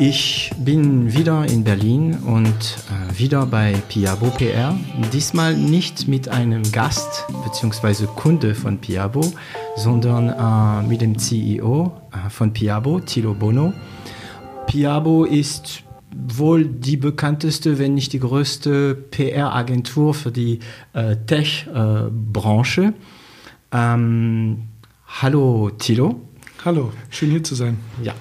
Ich bin wieder in Berlin und äh, wieder bei Piabo PR. Diesmal nicht mit einem Gast bzw. Kunde von Piabo, sondern äh, mit dem CEO äh, von Piabo, Tilo Bono. Piabo ist wohl die bekannteste, wenn nicht die größte PR-Agentur für die äh, Tech-Branche. Ähm, hallo Tilo. Hallo, schön hier zu sein. Ja.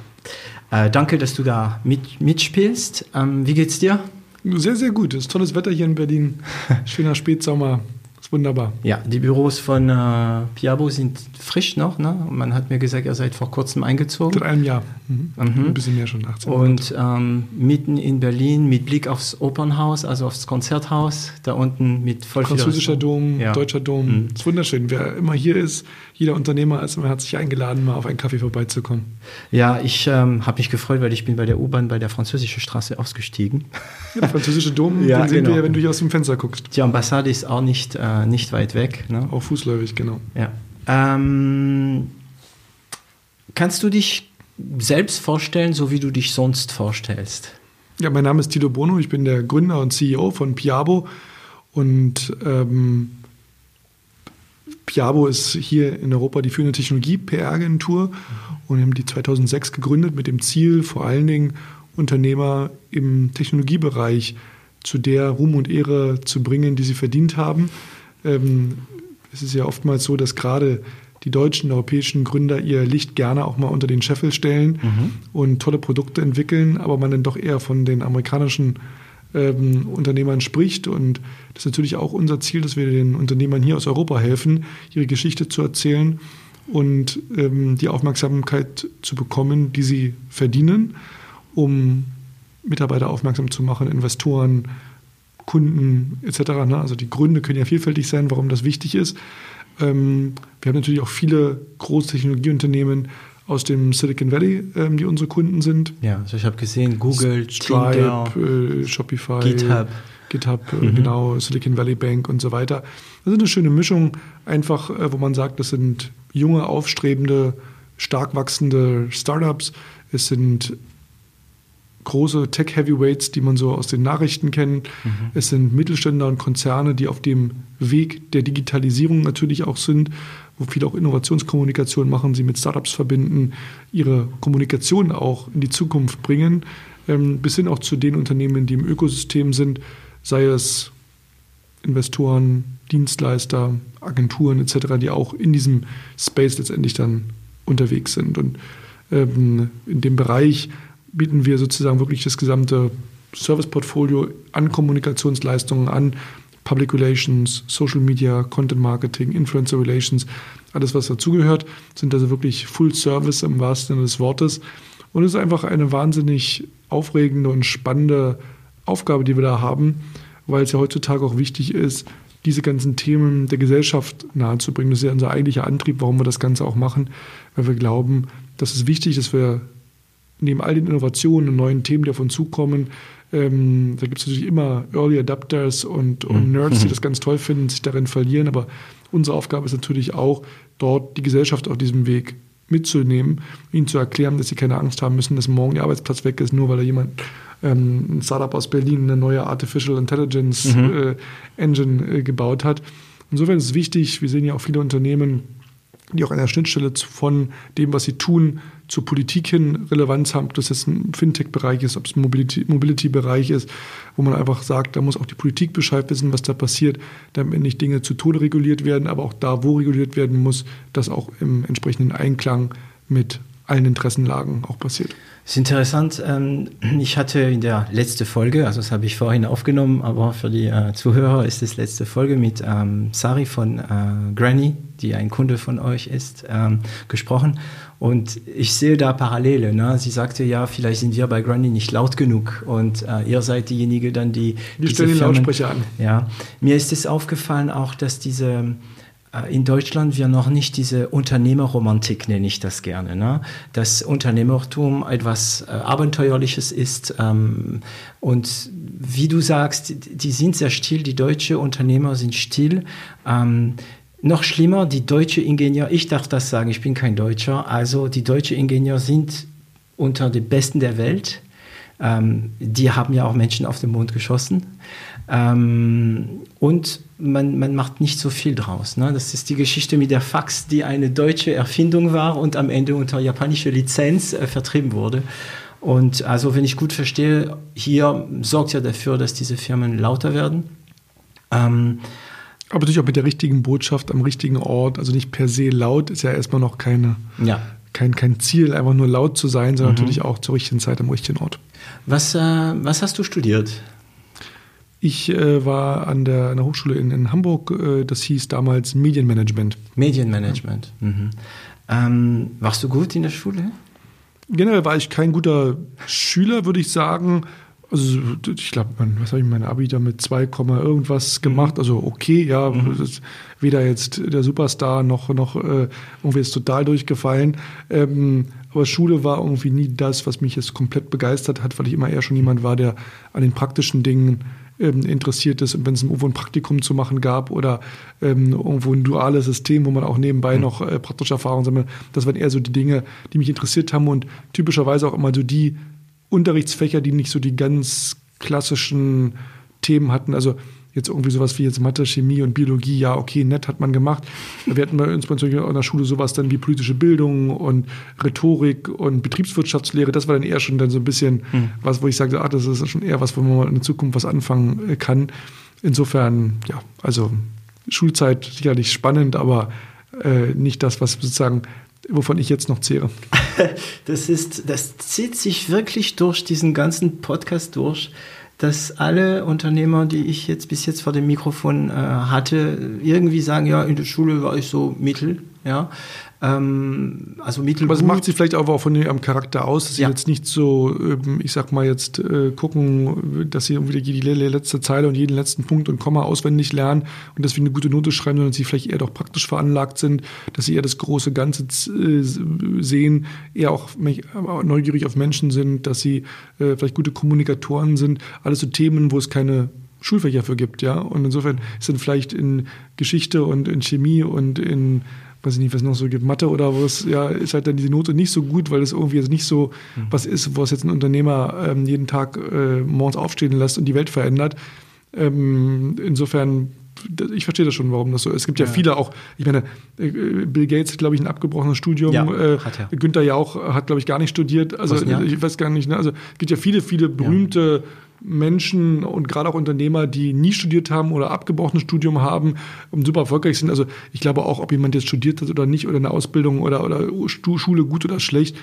Äh, danke, dass du da mit, mitspielst. Ähm, wie geht's dir? Sehr, sehr gut. Es ist tolles Wetter hier in Berlin. Schöner Spätsommer wunderbar. Ja, die Büros von äh, Piabo sind frisch noch. Ne? Man hat mir gesagt, ihr seid vor kurzem eingezogen. Seit einem Jahr. Mhm. Mhm. Ein bisschen mehr schon, 18 Und ähm, mitten in Berlin mit Blick aufs Opernhaus, also aufs Konzerthaus, da unten mit voll Französischer Dom, ja. deutscher Dom. Mhm. Ist wunderschön. Wer immer hier ist, jeder Unternehmer ist immer herzlich eingeladen, mal auf einen Kaffee vorbeizukommen. Ja, ich ähm, habe mich gefreut, weil ich bin bei der U-Bahn bei der Französischen Straße ausgestiegen. Ja, der französische Dom, ja, den sehen genau. wir ja, wenn du hier aus dem Fenster guckst. Die Ambassade ist auch nicht, äh, nicht weit weg. Ne? Auch fußläufig, genau. Ja. Ähm, kannst du dich selbst vorstellen, so wie du dich sonst vorstellst? Ja, mein Name ist Tilo Bono, ich bin der Gründer und CEO von Piabo und ähm, Piabo ist hier in Europa die führende Technologie-PR-Agentur und haben die 2006 gegründet mit dem Ziel, vor allen Dingen Unternehmer im Technologiebereich zu der Ruhm und Ehre zu bringen, die sie verdient haben. Ähm, es ist ja oftmals so, dass gerade die deutschen, europäischen Gründer ihr Licht gerne auch mal unter den Scheffel stellen mhm. und tolle Produkte entwickeln, aber man dann doch eher von den amerikanischen ähm, Unternehmern spricht. Und das ist natürlich auch unser Ziel, dass wir den Unternehmern hier aus Europa helfen, ihre Geschichte zu erzählen und ähm, die Aufmerksamkeit zu bekommen, die sie verdienen, um Mitarbeiter aufmerksam zu machen, Investoren, Kunden etc. Ne? Also die Gründe können ja vielfältig sein, warum das wichtig ist. Ähm, wir haben natürlich auch viele große Technologieunternehmen, aus dem Silicon Valley, ähm, die unsere Kunden sind. Ja, also ich habe gesehen, Google, Stripe, äh, Shopify, GitHub, GitHub äh, mhm. genau, Silicon Valley Bank und so weiter. Das ist eine schöne Mischung, einfach, äh, wo man sagt, das sind junge, aufstrebende, stark wachsende Startups. Es sind große Tech-Heavyweights, die man so aus den Nachrichten kennt. Mhm. Es sind Mittelständler und Konzerne, die auf dem Weg der Digitalisierung natürlich auch sind wo viele auch Innovationskommunikation machen, sie mit Startups verbinden, ihre Kommunikation auch in die Zukunft bringen, ähm, bis hin auch zu den Unternehmen, die im Ökosystem sind, sei es Investoren, Dienstleister, Agenturen etc., die auch in diesem Space letztendlich dann unterwegs sind. Und ähm, in dem Bereich bieten wir sozusagen wirklich das gesamte Serviceportfolio an Kommunikationsleistungen an, Public Relations, Social Media, Content Marketing, Influencer Relations, alles was dazugehört, sind also wirklich Full Service im wahrsten Sinne des Wortes. Und es ist einfach eine wahnsinnig aufregende und spannende Aufgabe, die wir da haben, weil es ja heutzutage auch wichtig ist, diese ganzen Themen der Gesellschaft nahezubringen. Das ist ja unser eigentlicher Antrieb, warum wir das Ganze auch machen, weil wir glauben, dass es wichtig ist, dass wir neben all den Innovationen und neuen Themen, die auf uns zukommen, ähm, da gibt es natürlich immer Early Adapters und, und mhm. Nerds, die das ganz toll finden, sich darin verlieren. Aber unsere Aufgabe ist natürlich auch, dort die Gesellschaft auf diesem Weg mitzunehmen, ihnen zu erklären, dass sie keine Angst haben müssen, dass morgen ihr Arbeitsplatz weg ist, nur weil da jemand ähm, ein Startup aus Berlin eine neue Artificial Intelligence mhm. äh, Engine äh, gebaut hat. Insofern ist es wichtig, wir sehen ja auch viele Unternehmen, die auch an der Schnittstelle von dem, was sie tun, zur Politik hin Relevanz haben, ob das jetzt ein Fintech-Bereich ist, ob es ein Mobility-Bereich ist, wo man einfach sagt, da muss auch die Politik Bescheid wissen, was da passiert, damit nicht Dinge zu Tode reguliert werden, aber auch da, wo reguliert werden muss, das auch im entsprechenden Einklang mit allen Interessenlagen auch passiert. Das ist interessant. Ähm, ich hatte in der letzten Folge, also das habe ich vorhin aufgenommen, aber für die äh, Zuhörer ist es letzte Folge mit ähm, Sari von äh, Granny, die ein Kunde von euch ist, ähm, gesprochen. Und ich sehe da Parallele. Ne? Sie sagte, ja, vielleicht sind wir bei Granny nicht laut genug und äh, ihr seid diejenige dann, die. Wir stellen den Lautsprecher an. Ja, mir ist es aufgefallen auch, dass diese in Deutschland wir noch nicht diese Unternehmerromantik, nenne ich das gerne. Ne? Dass Unternehmertum etwas äh, Abenteuerliches ist. Ähm, und wie du sagst, die sind sehr still, die deutschen Unternehmer sind still. Ähm, noch schlimmer, die deutsche Ingenieur, ich darf das sagen, ich bin kein Deutscher, also die deutsche Ingenieur sind unter den Besten der Welt. Ähm, die haben ja auch Menschen auf den Mond geschossen. Ähm, und man, man macht nicht so viel draus. Ne? Das ist die Geschichte mit der Fax, die eine deutsche Erfindung war und am Ende unter japanischer Lizenz äh, vertrieben wurde. Und also, wenn ich gut verstehe, hier sorgt ja dafür, dass diese Firmen lauter werden. Ähm, aber natürlich auch mit der richtigen Botschaft am richtigen Ort. Also nicht per se laut ist ja erstmal noch keine, ja. kein, kein Ziel, einfach nur laut zu sein, sondern mhm. natürlich auch zur richtigen Zeit am richtigen Ort. Was, äh, was hast du studiert? Ich äh, war an der, an der Hochschule in, in Hamburg, äh, das hieß damals Medienmanagement. Medienmanagement. Mhm. Ähm, warst du gut in der Schule? Generell war ich kein guter Schüler, würde ich sagen. Also ich glaube, was habe ich mein Abi da mit 2, irgendwas gemacht. Also okay, ja, mhm. weder jetzt der Superstar noch, noch äh, irgendwie ist total durchgefallen. Ähm, aber Schule war irgendwie nie das, was mich jetzt komplett begeistert hat, weil ich immer eher schon jemand war, der an den praktischen Dingen ähm, interessiert ist und wenn es irgendwo ein Praktikum zu machen gab oder ähm, irgendwo ein duales System, wo man auch nebenbei mhm. noch äh, praktische Erfahrungen sammelt, das waren eher so die Dinge, die mich interessiert haben und typischerweise auch immer so die Unterrichtsfächer, die nicht so die ganz klassischen Themen hatten. Also jetzt irgendwie sowas wie jetzt Mathe, Chemie und Biologie, ja, okay, nett hat man gemacht. Wir hatten bei uns bei in der Schule sowas dann wie politische Bildung und Rhetorik und Betriebswirtschaftslehre. Das war dann eher schon dann so ein bisschen mhm. was, wo ich sagte, ach, das ist schon eher was, wo man in der Zukunft was anfangen äh, kann. Insofern, ja, also Schulzeit sicherlich spannend, aber äh, nicht das, was sozusagen wovon ich jetzt noch zehre. Das ist, das zieht sich wirklich durch diesen ganzen Podcast durch dass alle Unternehmer, die ich jetzt bis jetzt vor dem Mikrofon äh, hatte, irgendwie sagen, ja, in der Schule war ich so mittel, ja. Ähm, also mittelgut. Aber es macht sich vielleicht auch von ihrem Charakter aus, dass sie ja. jetzt nicht so, ähm, ich sag mal jetzt, äh, gucken, dass sie irgendwie die letzte Zeile und jeden letzten Punkt und Komma auswendig lernen und deswegen eine gute Note schreiben, sondern sie vielleicht eher doch praktisch veranlagt sind, dass sie eher das große Ganze äh, sehen, eher auch neugierig auf Menschen sind, dass sie äh, vielleicht gute Kommunikatoren sind. Alles so Themen, wo es keine Schulfächer für gibt, ja. Und insofern sind vielleicht in Geschichte und in Chemie und in weiß ich nicht, was noch so gibt, Mathe oder was, ja, ist halt dann diese Note nicht so gut, weil es irgendwie jetzt nicht so mhm. was ist, wo es jetzt ein Unternehmer ähm, jeden Tag äh, morgens aufstehen lässt und die Welt verändert. Ähm, insofern, ich verstehe das schon, warum das so ist. Es gibt ja, ja viele auch, ich meine, äh, Bill Gates hat, glaube ich, ein abgebrochenes Studium. Ja, äh, hat er. Günther Jauch hat, glaube ich, gar nicht studiert. Also ich weiß gar nicht, ne? also es gibt ja viele, viele berühmte ja Menschen und gerade auch Unternehmer, die nie studiert haben oder abgebrochenes Studium haben und super erfolgreich sind. Also ich glaube auch, ob jemand jetzt studiert hat oder nicht oder eine Ausbildung oder, oder Schule gut oder schlecht,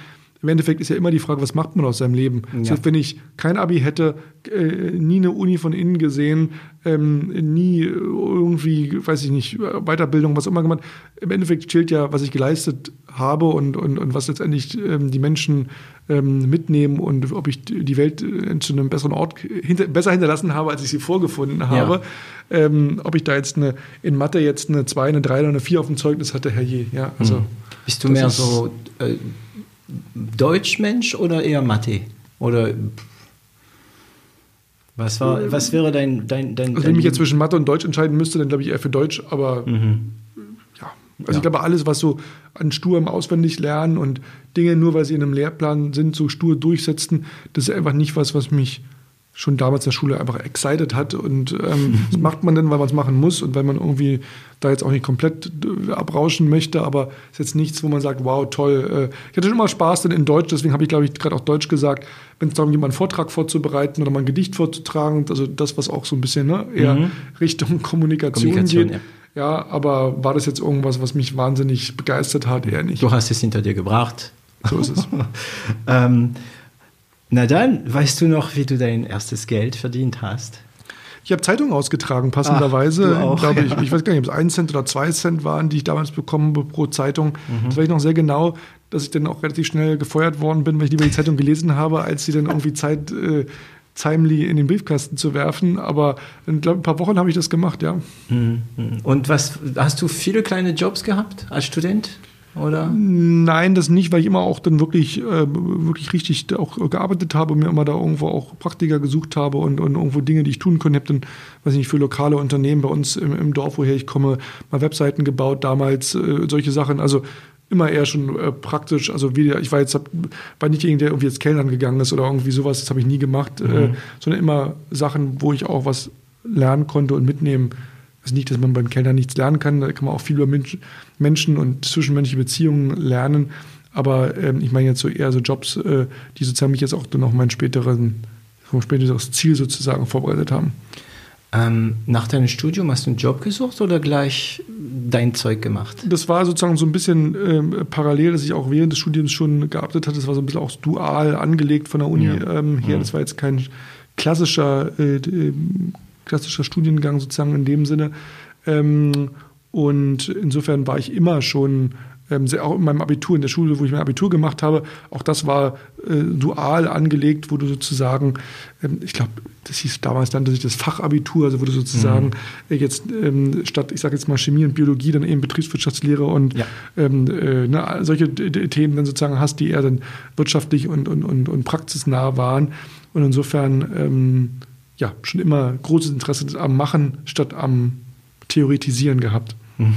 im Endeffekt ist ja immer die Frage, was macht man aus seinem Leben? Ja. Heißt, wenn ich kein Abi hätte, äh, nie eine Uni von innen gesehen, ähm, nie irgendwie, weiß ich nicht, Weiterbildung, was immer gemacht, im Endeffekt zählt ja, was ich geleistet habe und, und, und was letztendlich ähm, die Menschen ähm, mitnehmen und ob ich die Welt zu einem besseren Ort hinter, besser hinterlassen habe, als ich sie vorgefunden habe. Ja. Ähm, ob ich da jetzt eine, in Mathe jetzt eine 2, eine 3 oder eine 4 auf dem Zeugnis hatte, herrje. Ja, also, hm. Bist du mehr so äh, Deutschmensch oder eher Mathe? Oder was, war, was wäre dein, dein, dein, also wenn ich mich jetzt zwischen Mathe und Deutsch entscheiden müsste, dann glaube ich eher für Deutsch, aber mhm. Also ja. ich glaube, alles, was so an sturem Auswendiglernen und Dinge nur, weil sie in einem Lehrplan sind, so stur durchsetzen, das ist einfach nicht was, was mich schon damals in der Schule einfach excited hat. Und ähm, das macht man dann, weil man es machen muss und weil man irgendwie da jetzt auch nicht komplett äh, abrauschen möchte. Aber es ist jetzt nichts, wo man sagt, wow, toll. Äh, ich hatte schon immer Spaß denn in Deutsch, deswegen habe ich, glaube ich, gerade auch Deutsch gesagt, wenn es darum geht, mal einen Vortrag vorzubereiten oder mal ein Gedicht vorzutragen, also das, was auch so ein bisschen ne, eher mhm. Richtung Kommunikation, Kommunikation geht. Ja. Ja, aber war das jetzt irgendwas, was mich wahnsinnig begeistert hat? Eher nicht. Du hast es hinter dir gebracht So ist es. ähm, na dann, weißt du noch, wie du dein erstes Geld verdient hast? Ich habe Zeitungen ausgetragen, passenderweise. Ach, auch, glaube ja. ich, ich weiß gar nicht, ob es ein Cent oder zwei Cent waren, die ich damals bekommen habe pro Zeitung. Mhm. Das weiß ich noch sehr genau, dass ich dann auch relativ schnell gefeuert worden bin, weil ich lieber die Zeitung gelesen habe, als sie dann irgendwie Zeit äh, timely in den Briefkasten zu werfen. Aber in glaub, ein paar Wochen habe ich das gemacht, ja. Mhm. Und was hast du viele kleine Jobs gehabt als Student? Oder? Nein, das nicht, weil ich immer auch dann wirklich, äh, wirklich richtig auch gearbeitet habe und mir immer da irgendwo auch Praktiker gesucht habe und, und irgendwo Dinge, die ich tun konnte. Ich habe dann, weiß ich nicht, für lokale Unternehmen bei uns im, im Dorf, woher ich komme, mal Webseiten gebaut, damals äh, solche Sachen. Also immer eher schon äh, praktisch. Also wie, ich war jetzt war nicht irgendwer, der irgendwie jetzt Kellnern gegangen ist oder irgendwie sowas, das habe ich nie gemacht, mhm. äh, sondern immer Sachen, wo ich auch was lernen konnte und mitnehmen. Also nicht, dass man beim Kellner nichts lernen kann, da kann man auch viel über Menschen und zwischenmenschliche Beziehungen lernen. Aber ähm, ich meine jetzt so eher so Jobs, äh, die sozusagen mich jetzt auch dann auf mein späteren, späteres Ziel sozusagen vorbereitet haben. Ähm, nach deinem Studium hast du einen Job gesucht oder gleich dein Zeug gemacht? Das war sozusagen so ein bisschen ähm, parallel, dass ich auch während des Studiums schon gearbeitet hatte. Das war so ein bisschen auch dual angelegt von der Uni ja. ähm, her. Ja. Das war jetzt kein klassischer, äh, äh, klassischer Studiengang sozusagen in dem Sinne. Ähm, und insofern war ich immer schon ähm, auch in meinem Abitur, in der Schule, wo ich mein Abitur gemacht habe, auch das war äh, dual angelegt, wo du sozusagen, ähm, ich glaube, das hieß damals nannte sich das Fachabitur, also wo du sozusagen mhm. äh, jetzt ähm, statt, ich sage jetzt mal Chemie und Biologie, dann eben Betriebswirtschaftslehre und ja. ähm, äh, ne, solche Themen dann sozusagen hast, die eher dann wirtschaftlich und, und, und, und praxisnah waren. Und insofern ähm, ja schon immer großes Interesse am Machen statt am Theoretisieren gehabt. Mhm.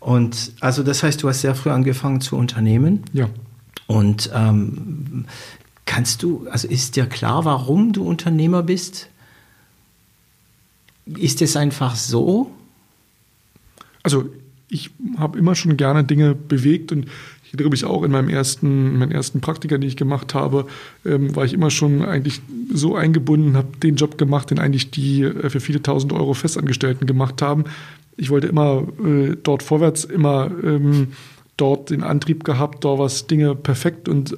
Und also das heißt, du hast sehr früh angefangen zu unternehmen. Ja. Und ähm, kannst du, also ist dir klar, warum du Unternehmer bist? Ist es einfach so? Also ich habe immer schon gerne Dinge bewegt und ich erinnere mich auch in meinem ersten, meinen ersten Praktika, den ich gemacht habe, ähm, war ich immer schon eigentlich so eingebunden, habe den Job gemacht, den eigentlich die äh, für viele tausend Euro Festangestellten gemacht haben, ich wollte immer äh, dort vorwärts, immer ähm, dort den Antrieb gehabt, da was Dinge perfekt und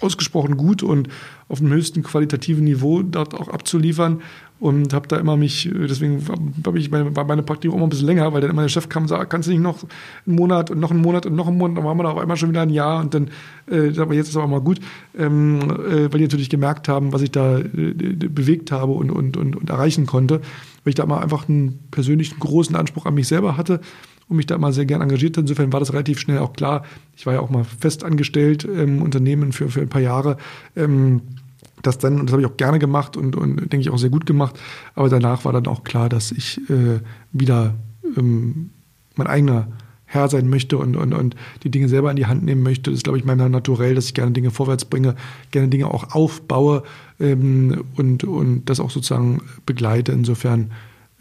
ausgesprochen gut und auf dem höchsten qualitativen Niveau dort auch abzuliefern und habe da immer mich, deswegen habe ich meine, war meine Praktikum immer ein bisschen länger, weil dann immer der Chef kam und sagte, kannst du nicht noch einen Monat und noch einen Monat und noch einen Monat, dann waren wir da auf einmal schon wieder ein Jahr und dann, äh, aber jetzt ist es aber mal gut, ähm, äh, weil die natürlich gemerkt haben, was ich da äh, bewegt habe und, und, und, und erreichen konnte, weil ich da immer einfach einen persönlichen großen Anspruch an mich selber hatte und mich da immer sehr gern engagiert habe. Insofern war das relativ schnell auch klar. Ich war ja auch mal fest angestellt im Unternehmen für, für ein paar Jahre. Ähm, das dann, und das habe ich auch gerne gemacht und, und denke ich auch sehr gut gemacht. Aber danach war dann auch klar, dass ich äh, wieder ähm, mein eigener Herr sein möchte und, und, und die Dinge selber in die Hand nehmen möchte. Das ist, glaube ich, mein Naturell, dass ich gerne Dinge vorwärts bringe, gerne Dinge auch aufbaue ähm, und, und das auch sozusagen begleite. Insofern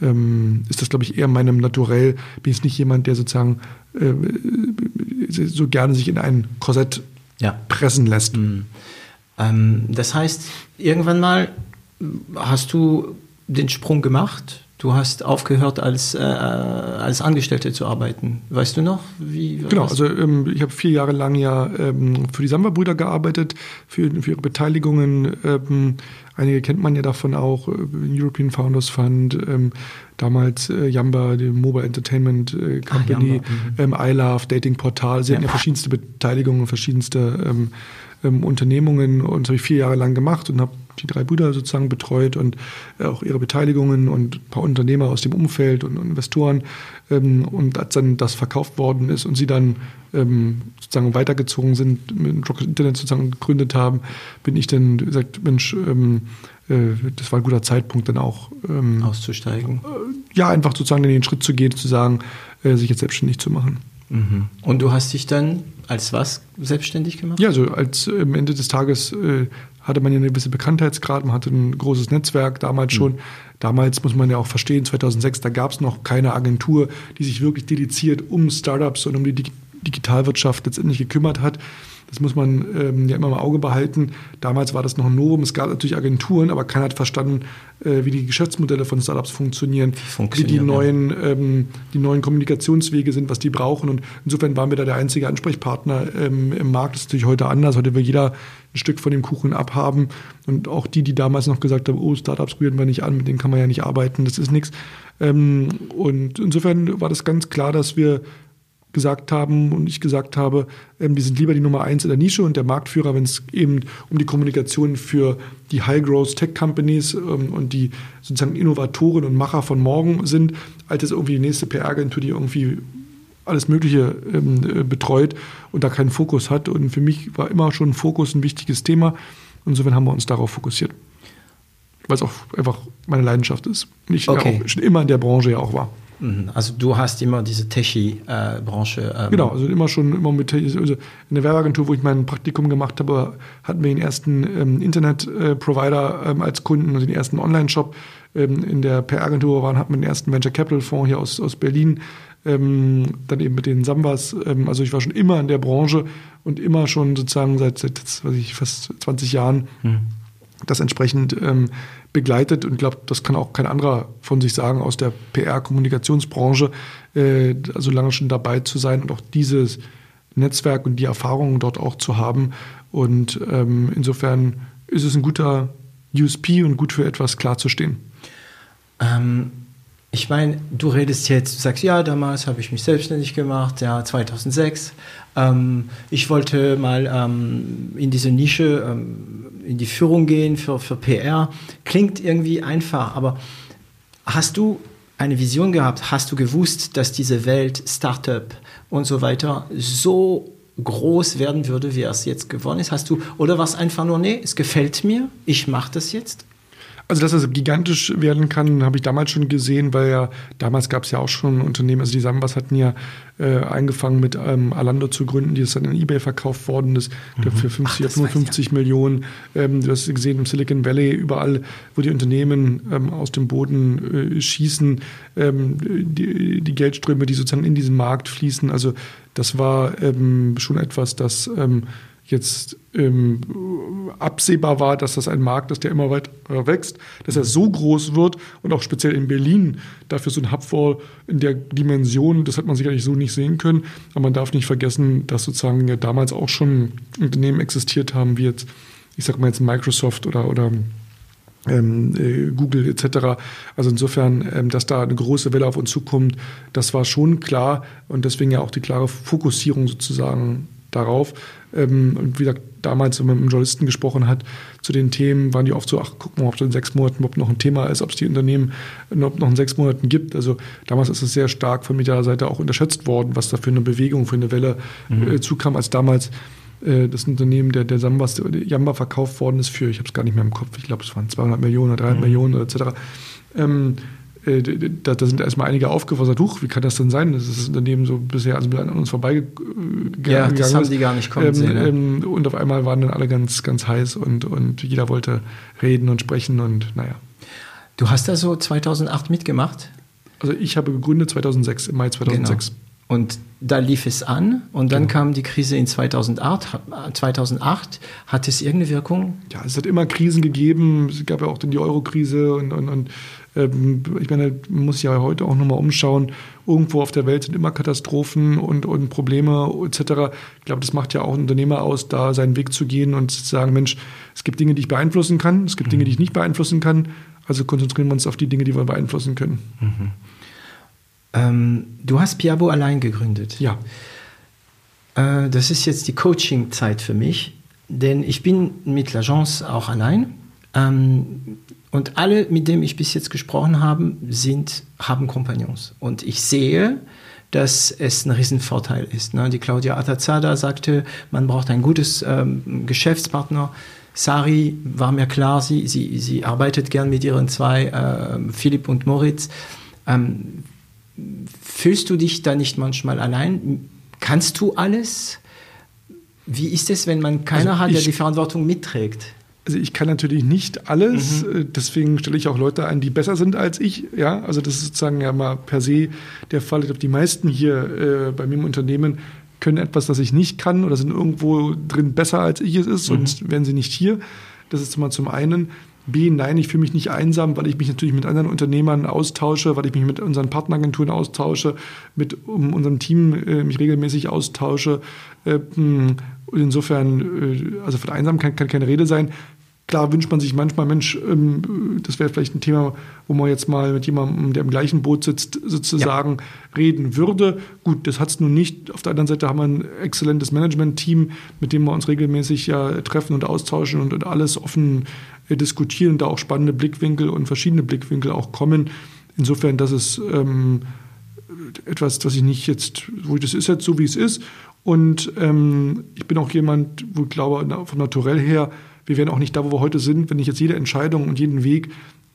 ähm, ist das, glaube ich, eher meinem Naturell. Bin ich nicht jemand, der sozusagen äh, so gerne sich in ein Korsett ja. pressen lässt. Mhm. Ähm, das heißt, irgendwann mal hast du den Sprung gemacht. Du hast aufgehört, als, äh, als Angestellte zu arbeiten. Weißt du noch? Wie, genau, also ähm, ich habe vier Jahre lang ja ähm, für die Samba-Brüder gearbeitet, für, für ihre Beteiligungen. Ähm, einige kennt man ja davon auch, äh, European Founders Fund, ähm, damals äh, Yamba, die Mobile Entertainment äh, Company, ah, mhm. ähm, iLove, Dating Portal. Sie ja. hatten ja verschiedenste Beteiligungen, verschiedenste ähm, Unternehmungen und das habe ich vier Jahre lang gemacht und habe die drei Brüder sozusagen betreut und äh, auch ihre Beteiligungen und ein paar Unternehmer aus dem Umfeld und Investoren. Ähm, und als dann das verkauft worden ist und sie dann ähm, sozusagen weitergezogen sind, mit Rocket Internet sozusagen gegründet haben, bin ich dann gesagt, Mensch, ähm, äh, das war ein guter Zeitpunkt dann auch auszusteigen. Äh, ja, einfach sozusagen den Schritt zu gehen, zu sagen, sich jetzt selbstständig zu machen. Mhm. Und du hast dich dann als was selbstständig gemacht? Ja, also als am Ende des Tages äh, hatte man ja eine gewisse Bekanntheitsgrad, man hatte ein großes Netzwerk damals mhm. schon. Damals muss man ja auch verstehen, 2006, da gab es noch keine Agentur, die sich wirklich dediziert um Startups und um die Digitalwirtschaft letztendlich gekümmert hat. Das muss man ähm, ja immer im Auge behalten. Damals war das noch ein Novum. Es gab natürlich Agenturen, aber keiner hat verstanden, äh, wie die Geschäftsmodelle von Startups funktionieren, wie die neuen, ähm, die neuen Kommunikationswege sind, was die brauchen. Und insofern waren wir da der einzige Ansprechpartner ähm, im Markt. Das ist natürlich heute anders. Heute will jeder ein Stück von dem Kuchen abhaben. Und auch die, die damals noch gesagt haben, oh, Startups rühren wir nicht an, mit denen kann man ja nicht arbeiten, das ist nichts. Ähm, und insofern war das ganz klar, dass wir gesagt haben und ich gesagt habe, ähm, die sind lieber die Nummer eins in der Nische und der Marktführer, wenn es eben um die Kommunikation für die High-Growth-Tech-Companies ähm, und die sozusagen Innovatoren und Macher von morgen sind, als es irgendwie die nächste PR-Agentur, die irgendwie alles Mögliche ähm, äh, betreut und da keinen Fokus hat. Und für mich war immer schon Fokus ein wichtiges Thema. Insofern haben wir uns darauf fokussiert. Weil es auch einfach meine Leidenschaft ist. Ich okay. ja schon immer in der Branche ja auch war. Mhm. Also du hast immer diese Techie-Branche. Ähm genau, also immer schon immer mit also in der Werbeagentur, wo ich mein Praktikum gemacht habe, hatten wir den ersten ähm, Internet-Provider ähm, als Kunden, also den ersten Online-Shop. Ähm, in der PR-Agentur waren, hatten wir den ersten Venture Capital Fonds hier aus, aus Berlin. Ähm, dann eben mit den Sambas. Ähm, also ich war schon immer in der Branche und immer schon sozusagen seit, seit weiß ich, fast 20 Jahren mhm. das entsprechend begleitet und glaube, das kann auch kein anderer von sich sagen aus der PR-Kommunikationsbranche, äh, also lange schon dabei zu sein und auch dieses Netzwerk und die Erfahrungen dort auch zu haben. Und ähm, insofern ist es ein guter USP und gut für etwas klarzustehen. Ähm, ich meine, du redest jetzt, du sagst, ja, damals habe ich mich selbstständig gemacht, ja, 2006. Ähm, ich wollte mal ähm, in diese Nische, ähm, in die Führung gehen für, für PR. Klingt irgendwie einfach, aber hast du eine Vision gehabt? Hast du gewusst, dass diese Welt Startup und so weiter so groß werden würde, wie es jetzt geworden ist? Hast du, oder war es einfach nur, nee, es gefällt mir, ich mache das jetzt? Also, dass das gigantisch werden kann, habe ich damals schon gesehen, weil ja damals gab es ja auch schon Unternehmen, also die Sambas hatten ja äh, angefangen mit ähm, Alando zu gründen, die ist dann in Ebay verkauft worden ist, mhm. für 50 Ach, 55 ja. Millionen. Ähm, du hast gesehen im Silicon Valley, überall, wo die Unternehmen ähm, aus dem Boden äh, schießen, ähm, die, die, Geldströme, die sozusagen in diesen Markt fließen. Also das war ähm, schon etwas, das ähm, jetzt ähm, absehbar war, dass das ein Markt ist, der immer weiter wächst, dass er so groß wird und auch speziell in Berlin dafür so ein Hub war in der Dimension, das hat man sicherlich so nicht sehen können. Aber man darf nicht vergessen, dass sozusagen ja damals auch schon Unternehmen existiert haben, wie jetzt, ich sag mal jetzt Microsoft oder, oder ähm, äh, Google etc. Also insofern, ähm, dass da eine große Welle auf uns zukommt, das war schon klar und deswegen ja auch die klare Fokussierung sozusagen darauf. Ähm, und wie gesagt, damals, wenn man mit einem Journalisten gesprochen hat zu den Themen, waren die oft so, ach, guck mal, ob es in sechs Monaten überhaupt noch ein Thema ist, ob es die Unternehmen noch in sechs Monaten gibt. Also damals ist es sehr stark von medialer Seite auch unterschätzt worden, was da für eine Bewegung, für eine Welle mhm. äh, zukam, als damals äh, das Unternehmen, der, der Sambas, der Jamba verkauft worden ist für, ich habe es gar nicht mehr im Kopf, ich glaube, es waren 200 Millionen oder 300 mhm. Millionen oder etc. Ähm, äh, da, da, sind erstmal einige aufgefordert, huch, wie kann das denn sein, dass das Unternehmen so bisher also an uns vorbeigegangen ja, das haben die gar nicht kommen ähm, sehen. Ne? Ähm, und auf einmal waren dann alle ganz, ganz heiß und, und jeder wollte reden und sprechen und naja. Du hast da so 2008 mitgemacht? Also ich habe gegründet 2006, im Mai 2006. Genau. Und da lief es an und dann genau. kam die Krise in 2008. 2008 hat es irgendeine Wirkung? Ja, es hat immer Krisen gegeben. Es gab ja auch die Euro-Krise und, und, und ich meine, man muss ja heute auch nochmal umschauen. Irgendwo auf der Welt sind immer Katastrophen und, und Probleme etc. Ich glaube, das macht ja auch ein Unternehmer aus, da seinen Weg zu gehen und zu sagen, Mensch, es gibt Dinge, die ich beeinflussen kann, es gibt mhm. Dinge, die ich nicht beeinflussen kann. Also konzentrieren wir uns auf die Dinge, die wir beeinflussen können. Mhm. Ähm, du hast Piabo allein gegründet. Ja. Äh, das ist jetzt die Coaching-Zeit für mich, denn ich bin mit l'Agence auch allein. Ähm, und alle, mit denen ich bis jetzt gesprochen habe, sind, haben Kompagnons. Und ich sehe, dass es ein Riesenvorteil ist. Ne? Die Claudia Atazada sagte, man braucht ein gutes ähm, Geschäftspartner. Sari war mir klar, sie, sie, sie arbeitet gern mit ihren zwei, äh, Philipp und Moritz. Ähm, fühlst du dich da nicht manchmal allein? Kannst du alles? Wie ist es, wenn man keiner also hat, der die Verantwortung mitträgt? Also ich kann natürlich nicht alles, mhm. Äh, deswegen stelle ich auch Leute ein, die besser sind als ich. Ja, also das ist sozusagen ja mal per se der Fall. Ich glaube, die meisten hier äh, bei mir im Unternehmen können etwas, das ich nicht kann oder sind irgendwo drin besser als ich es ist, mhm. sonst wären sie nicht hier. Das ist mal zum einen. B, nein, ich fühle mich nicht einsam, weil ich mich natürlich mit anderen Unternehmern austausche, weil ich mich mit unseren Partneragenturen austausche, mit um, unserem Team äh, mich regelmäßig austausche. Äh, insofern, äh, also von Einsamkeit kann keine Rede sein. Klar wünscht man sich manchmal, Mensch, ähm, das wäre vielleicht ein Thema, wo man jetzt mal mit jemandem, der im gleichen Boot sitzt, sozusagen ja. reden würde. Gut, das hat es nun nicht. Auf der anderen Seite haben wir ein exzellentes Management-Team, mit dem wir uns regelmäßig ja treffen und austauschen und, und alles offen äh, diskutieren, da auch spannende Blickwinkel und verschiedene Blickwinkel auch kommen. Insofern, das ist ähm, etwas, das ich nicht jetzt, wo ich das ist jetzt so, wie es ist. Und ähm, ich bin auch jemand, wo ich glaube, vom Naturell her, wir wären auch nicht da, wo wir heute sind, wenn ich jetzt jede Entscheidung und jeden Weg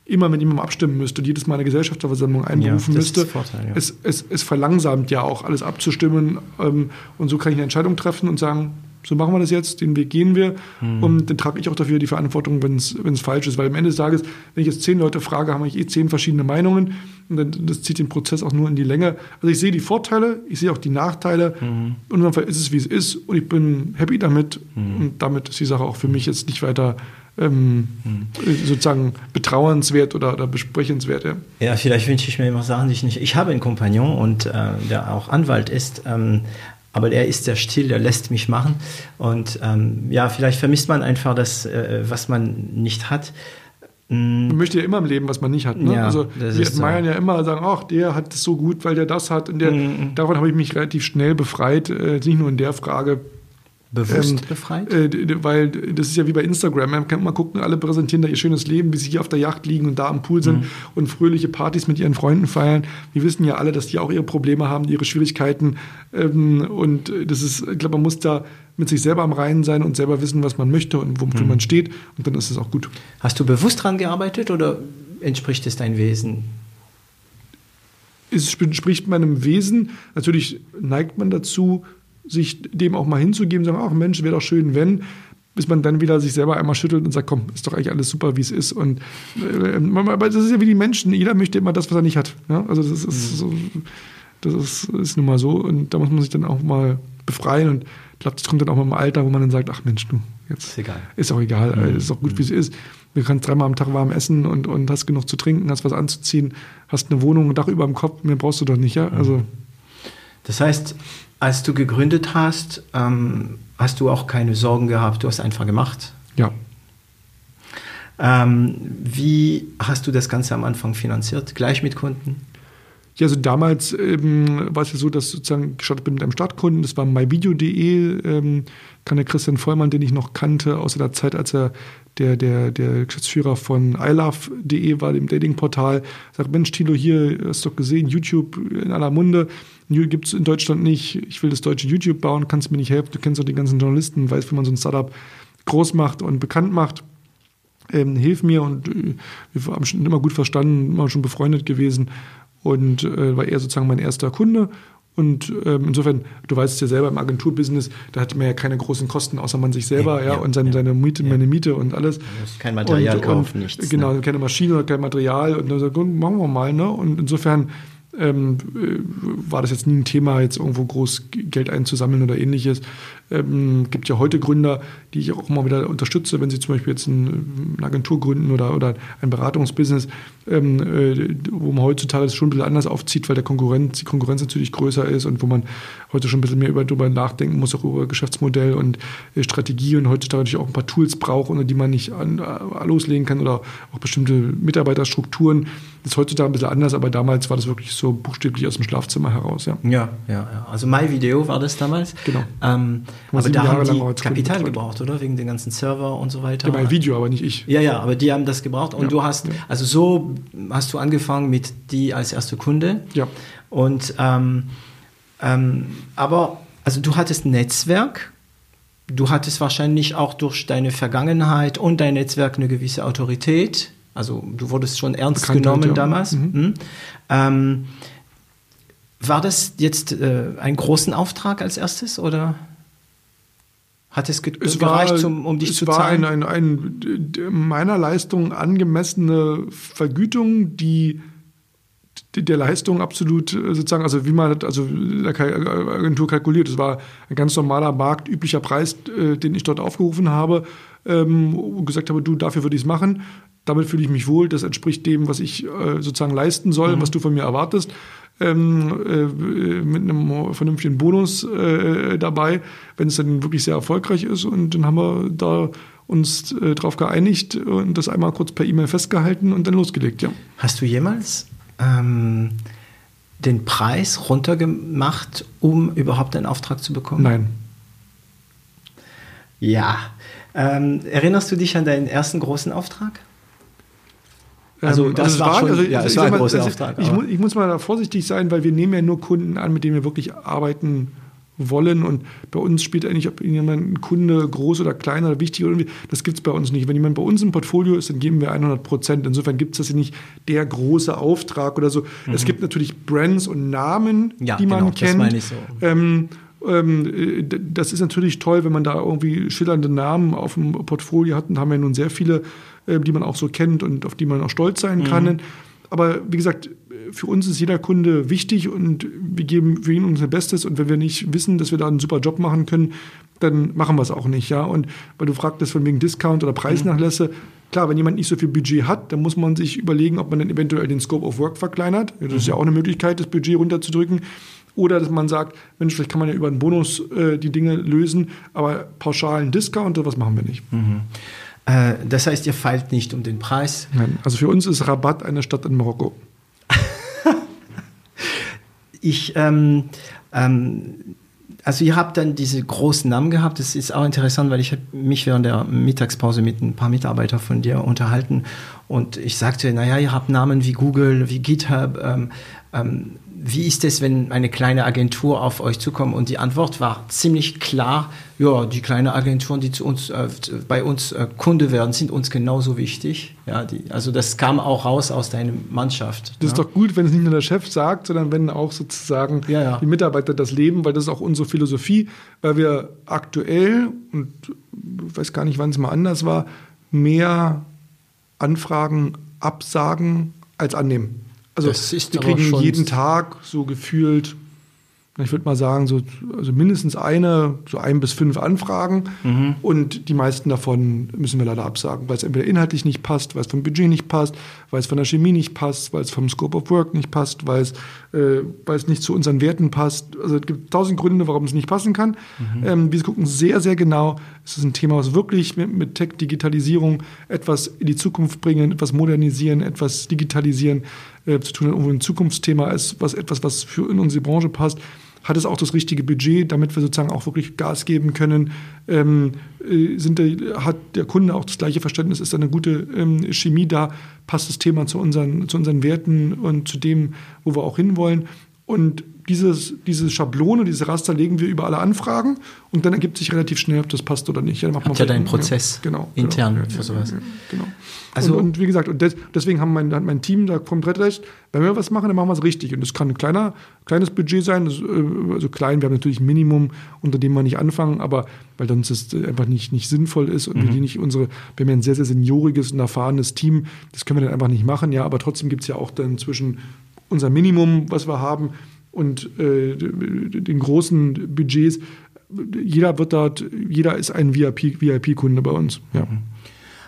immer mit jemandem abstimmen müsste und jedes Mal eine Gesellschafterversammlung einberufen ja, müsste. Vorteil, ja. es, es, es, verlangsamt ja auch, alles abzustimmen. Ähm, und so kann ich eine Entscheidung treffen und sagen, so machen wir das jetzt, den Weg gehen wir. Mhm. Und dann trage ich auch dafür die Verantwortung, wenn es falsch ist. Weil am Ende des Tages, wenn ich jetzt zehn Leute frage, haben wir eh zehn verschiedene Meinungen. Und dann, das zieht den Prozess auch nur in die Länge. Also ich sehe die Vorteile, ich sehe auch die Nachteile. Mhm. In unserem Fall ist es, wie es ist. Und ich bin happy damit. Mhm. Und damit ist die Sache auch für mich jetzt nicht weiter ähm, mhm. sozusagen betrauernswert oder, oder besprechenswert. Ja. ja, vielleicht wünsche ich mir immer Sachen, die ich nicht. Ich habe einen Kompagnon und äh, der auch Anwalt ist. Ähm, aber er ist sehr still, er lässt mich machen. Und ähm, ja, vielleicht vermisst man einfach das, äh, was man nicht hat. Mm. Man möchte ja immer im Leben, was man nicht hat. Ne? Ja, also wir admiren so. ja immer, sagen, ach, der hat es so gut, weil der das hat. Und der, mm. davon habe ich mich relativ schnell befreit. Äh, nicht nur in der Frage, Bewusst ähm, befreit? Äh, weil das ist ja wie bei Instagram. Man kann mal gucken, alle präsentieren da ihr schönes Leben, wie sie hier auf der Yacht liegen und da am Pool sind mhm. und fröhliche Partys mit ihren Freunden feiern. Wir wissen ja alle, dass die auch ihre Probleme haben, ihre Schwierigkeiten. Ähm, und das ist, ich glaube, man muss da mit sich selber am Reinen sein und selber wissen, was man möchte und wofür mhm. man steht. Und dann ist es auch gut. Hast du bewusst daran gearbeitet oder entspricht es dein Wesen? Es entspricht meinem Wesen. Natürlich neigt man dazu, sich dem auch mal hinzugeben, sagen, ach Mensch, wäre doch schön, wenn, bis man dann wieder sich selber einmal schüttelt und sagt, komm, ist doch eigentlich alles super, wie es ist. Und äh, aber das ist ja wie die Menschen, jeder möchte immer das, was er nicht hat. Ja? Also das ist so, das ist, ist nun mal so. Und da muss man sich dann auch mal befreien. Und ich glaube, das kommt dann auch mal im Alter, wo man dann sagt, ach Mensch, du, jetzt ist, egal. ist auch egal, mhm. ist auch gut, wie es ist. Du kannst dreimal am Tag warm essen und, und hast genug zu trinken, hast was anzuziehen, hast eine Wohnung, ein Dach über dem Kopf, mehr brauchst du doch nicht, ja? Also. Das heißt, als du gegründet hast, ähm, hast du auch keine Sorgen gehabt, du hast einfach gemacht. Ja. Ähm, wie hast du das Ganze am Anfang finanziert? Gleich mit Kunden? Ja, also damals ähm, war es ja so, dass ich sozusagen gestartet bin mit einem Startkunden, das war myvideo.de, ähm, kann der Christian Vollmann, den ich noch kannte, aus der Zeit, als er der, der, der Geschäftsführer von ilove.de war, dem Datingportal, sagt, Mensch, Tilo, hier, hast du doch gesehen, YouTube in aller Munde, gibt es in Deutschland nicht, ich will das deutsche YouTube bauen, kannst mir nicht helfen, du kennst doch die ganzen Journalisten, weißt, wie man so ein Startup groß macht und bekannt macht. Ähm, hilf mir. Und äh, wir haben schon immer gut verstanden, immer schon befreundet gewesen. Und äh, war er sozusagen mein erster Kunde und ähm, insofern, du weißt es ja selber im Agenturbusiness, da hat man ja keine großen Kosten, außer man sich selber, ja, ja und seine, ja. seine Miete, meine Miete und alles. Kein Material und, kaufen, und, nichts. Genau, ne? keine Maschine oder kein Material und dann sagt, machen wir mal, ne? Und insofern ähm, äh, war das jetzt nie ein Thema, jetzt irgendwo groß Geld einzusammeln oder ähnliches. Ähm, gibt ja heute Gründer, die ich auch immer wieder unterstütze, wenn sie zum Beispiel jetzt ein, eine Agentur gründen oder, oder ein Beratungsbusiness, ähm, äh, wo man heutzutage das schon ein bisschen anders aufzieht, weil der Konkurrenz, die Konkurrenz natürlich größer ist und wo man heute schon ein bisschen mehr über, darüber nachdenken muss, auch über Geschäftsmodell und äh, Strategie und heutzutage natürlich auch ein paar Tools braucht, ohne die man nicht an, äh, loslegen kann oder auch bestimmte Mitarbeiterstrukturen. Das ist heutzutage ein bisschen anders, aber damals war das wirklich so buchstäblich aus dem Schlafzimmer heraus. Ja, ja, ja. ja. Also MyVideo war das damals. Genau. Ähm, aber da Jahre haben die Kapital gebraucht, oder? Wegen den ganzen Server und so weiter. Ja, mein Video, aber nicht ich. Ja, ja, aber die haben das gebraucht. Und ja, du hast, ja. also so hast du angefangen mit die als erste Kunde. Ja. Und, ähm, ähm, aber, also du hattest ein Netzwerk. Du hattest wahrscheinlich auch durch deine Vergangenheit und dein Netzwerk eine gewisse Autorität. Also du wurdest schon ernst Bekanntheit, genommen ja. damals. Mhm. Mhm. Ähm, war das jetzt äh, einen großen Auftrag als erstes oder? Hat es, ge es gereicht, zum, um dich es zu zahlen? Es war eine ein, ein, meiner Leistung angemessene Vergütung, die der Leistung absolut äh, sozusagen, also wie man also der Agentur kalkuliert. Das war ein ganz normaler marktüblicher Preis, äh, den ich dort aufgerufen habe ähm, und gesagt habe, du, dafür würde ich es machen. Damit fühle ich mich wohl. Das entspricht dem, was ich äh, sozusagen leisten soll, mhm. was du von mir erwartest. Ähm, äh, mit einem vernünftigen Bonus äh, dabei, wenn es dann wirklich sehr erfolgreich ist. Und dann haben wir da uns äh, darauf geeinigt und das einmal kurz per E-Mail festgehalten und dann losgelegt, ja. Hast du jemals ähm, den Preis runtergemacht, um überhaupt einen Auftrag zu bekommen? Nein. Ja. Ähm, erinnerst du dich an deinen ersten großen Auftrag? Also, ähm, das also war, schon, also, ja, es war ein großer also, Auftrag. Ich, ich, muss mal da vorsichtig sein, weil wir nehmen ja nur Kunden an, mit denen wir wirklich arbeiten wollen. Und bei uns spielt eigentlich, ob jemand ein Kunde groß oder klein oder wichtig oder irgendwie, das gibt es bei uns nicht. Wenn jemand bei uns im Portfolio ist, dann geben wir 100 Prozent. Insofern gibt es das ja nicht der große Auftrag oder so. Mhm. Es gibt natürlich Brands und Namen, ja, die man genau, kennt. Das meine ich so. Ähm, ähm, das ist natürlich toll, wenn man da irgendwie schillernde Namen auf dem Portfolio hat. Und haben wir nun sehr viele, äh, die man auch so kennt und auf die man auch stolz sein kann. Mhm. Aber wie gesagt, für uns ist jeder Kunde wichtig und wir geben für ihn unser Bestes. Und wenn wir nicht wissen, dass wir da einen super Job machen können, dann machen wir es auch nicht. Ja? Und weil du fragtest von wegen Discount oder Preisnachlässe, klar, wenn jemand nicht so viel Budget hat, dann muss man sich überlegen, ob man dann eventuell den Scope of Work verkleinert. Das ist ja auch eine Möglichkeit, das Budget runterzudrücken. Oder dass man sagt, Mensch, vielleicht kann man ja über einen Bonus äh, die Dinge lösen, aber pauschalen Discount, was machen wir nicht. Mhm. Äh, das heißt, ihr feilt nicht um den Preis? Nein, also für uns ist Rabatt eine Stadt in Marokko. ich, ähm, ähm, also ihr habt dann diese großen Namen gehabt. Das ist auch interessant, weil ich habe mich während der Mittagspause mit ein paar Mitarbeitern von dir unterhalten und ich sagte, naja, ihr habt Namen wie Google, wie GitHub. Ähm, ähm wie ist es, wenn eine kleine Agentur auf euch zukommt? Und die Antwort war ziemlich klar, ja, die kleinen Agenturen, die zu uns, äh, bei uns äh, Kunde werden, sind uns genauso wichtig. Ja, die, also das kam auch raus aus deiner Mannschaft. Das ja. ist doch gut, wenn es nicht nur der Chef sagt, sondern wenn auch sozusagen ja, ja. die Mitarbeiter das leben, weil das ist auch unsere Philosophie, weil wir aktuell, und ich weiß gar nicht, wann es mal anders war, mehr Anfragen absagen als annehmen. Also wir kriegen jeden Tag so gefühlt ich würde mal sagen, so also mindestens eine, so ein bis fünf Anfragen. Mhm. Und die meisten davon müssen wir leider absagen, weil es entweder inhaltlich nicht passt, weil es vom Budget nicht passt, weil es von der Chemie nicht passt, weil es vom Scope of Work nicht passt, weil es, äh, weil es nicht zu unseren Werten passt. Also es gibt tausend Gründe, warum es nicht passen kann. Mhm. Ähm, wir gucken sehr, sehr genau. Es ist ein Thema, was wirklich mit, mit Tech, Digitalisierung etwas in die Zukunft bringen, etwas modernisieren, etwas digitalisieren äh, zu tun hat, irgendwo ein Zukunftsthema ist, was etwas, was für in unsere Branche passt hat es auch das richtige Budget, damit wir sozusagen auch wirklich Gas geben können. Ähm, äh, sind der, hat der Kunde auch das gleiche Verständnis? Ist da eine gute ähm, Chemie da? Passt das Thema zu unseren, zu unseren Werten und zu dem, wo wir auch hinwollen? Und dieses, diese Schablone, diese Raster legen wir über alle Anfragen und dann ergibt sich relativ schnell, ob das passt oder nicht. Ja, dann Habt ja deinen Prozess ja, genau, intern genau, für sowas. Genau. Also, und, und, wie gesagt, und des, deswegen haben mein, hat mein Team da komplett recht, wenn wir was machen, dann machen wir es richtig. Und das kann ein kleiner, kleines Budget sein, das, äh, also klein, wir haben natürlich ein Minimum, unter dem wir nicht anfangen, aber weil dann es einfach nicht, nicht sinnvoll ist und mhm. wir nicht unsere, wir haben ja ein sehr, sehr senioriges und erfahrenes Team, das können wir dann einfach nicht machen, ja, aber trotzdem gibt es ja auch dann zwischen unser Minimum, was wir haben, und äh, den großen Budgets. Jeder wird dort, jeder ist ein VIP-Kunde VIP bei uns. Ja.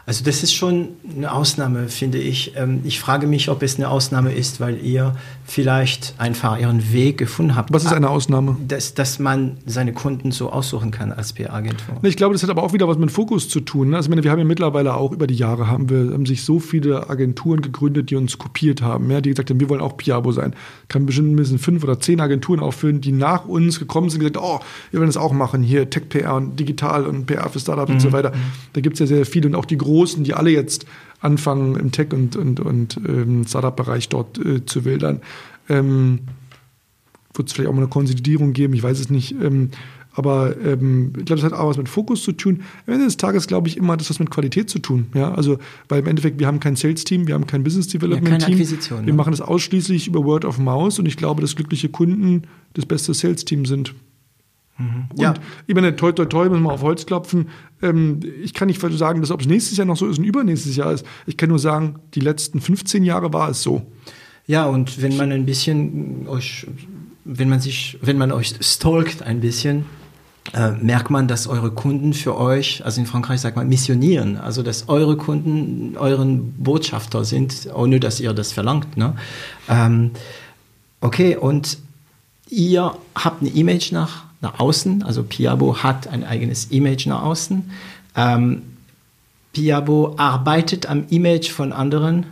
Mhm. Also das ist schon eine Ausnahme, finde ich. Ähm, ich frage mich, ob es eine Ausnahme ist, weil ihr vielleicht einfach ihren Weg gefunden habt. Was ist eine Ausnahme? Dass, dass man seine Kunden so aussuchen kann als PR-Agentur. Ich glaube, das hat aber auch wieder was mit Fokus zu tun. Ne? Also wir haben ja mittlerweile auch über die Jahre haben wir haben sich so viele Agenturen gegründet, die uns kopiert haben, ja, die gesagt haben, wir wollen auch Piabo sein. Kann bestimmt ein bisschen fünf oder zehn Agenturen aufführen, die nach uns gekommen sind und gesagt, oh, wir wollen das auch machen, hier Tech-PR und Digital und PR für Startups mhm. und so weiter. Da gibt es ja sehr viele und auch die großen Großen, die alle jetzt anfangen, im Tech- und, und, und ähm, Startup-Bereich dort äh, zu wildern. Ähm, Wird es vielleicht auch mal eine Konsolidierung geben, ich weiß es nicht. Ähm, aber ähm, ich glaube, das hat auch was mit Fokus zu tun. Am Ende des Tages glaube ich immer, das hat was mit Qualität zu tun. Ja, also, weil im Endeffekt, wir haben kein Sales-Team, wir haben kein Business-Development-Team. Ja, wir ne? machen das ausschließlich über Word of Mouse und ich glaube, dass glückliche Kunden das beste Sales-Team sind. Mhm. Und ja. ich meine, toi, toi, toi, müssen wir auf Holz klopfen. Ähm, ich kann nicht sagen, dass ob es nächstes Jahr noch so ist und übernächstes Jahr ist. Ich kann nur sagen, die letzten 15 Jahre war es so. Ja, und wenn man ein bisschen euch, wenn man sich, wenn man euch stalkt ein bisschen, äh, merkt man, dass eure Kunden für euch, also in Frankreich sagt man missionieren, also dass eure Kunden euren Botschafter sind, ohne dass ihr das verlangt. Ne? Ähm, okay, und ihr habt ein Image nach, nach außen, also Piabo hat ein eigenes Image nach außen. Ähm, Piabo arbeitet am Image von anderen.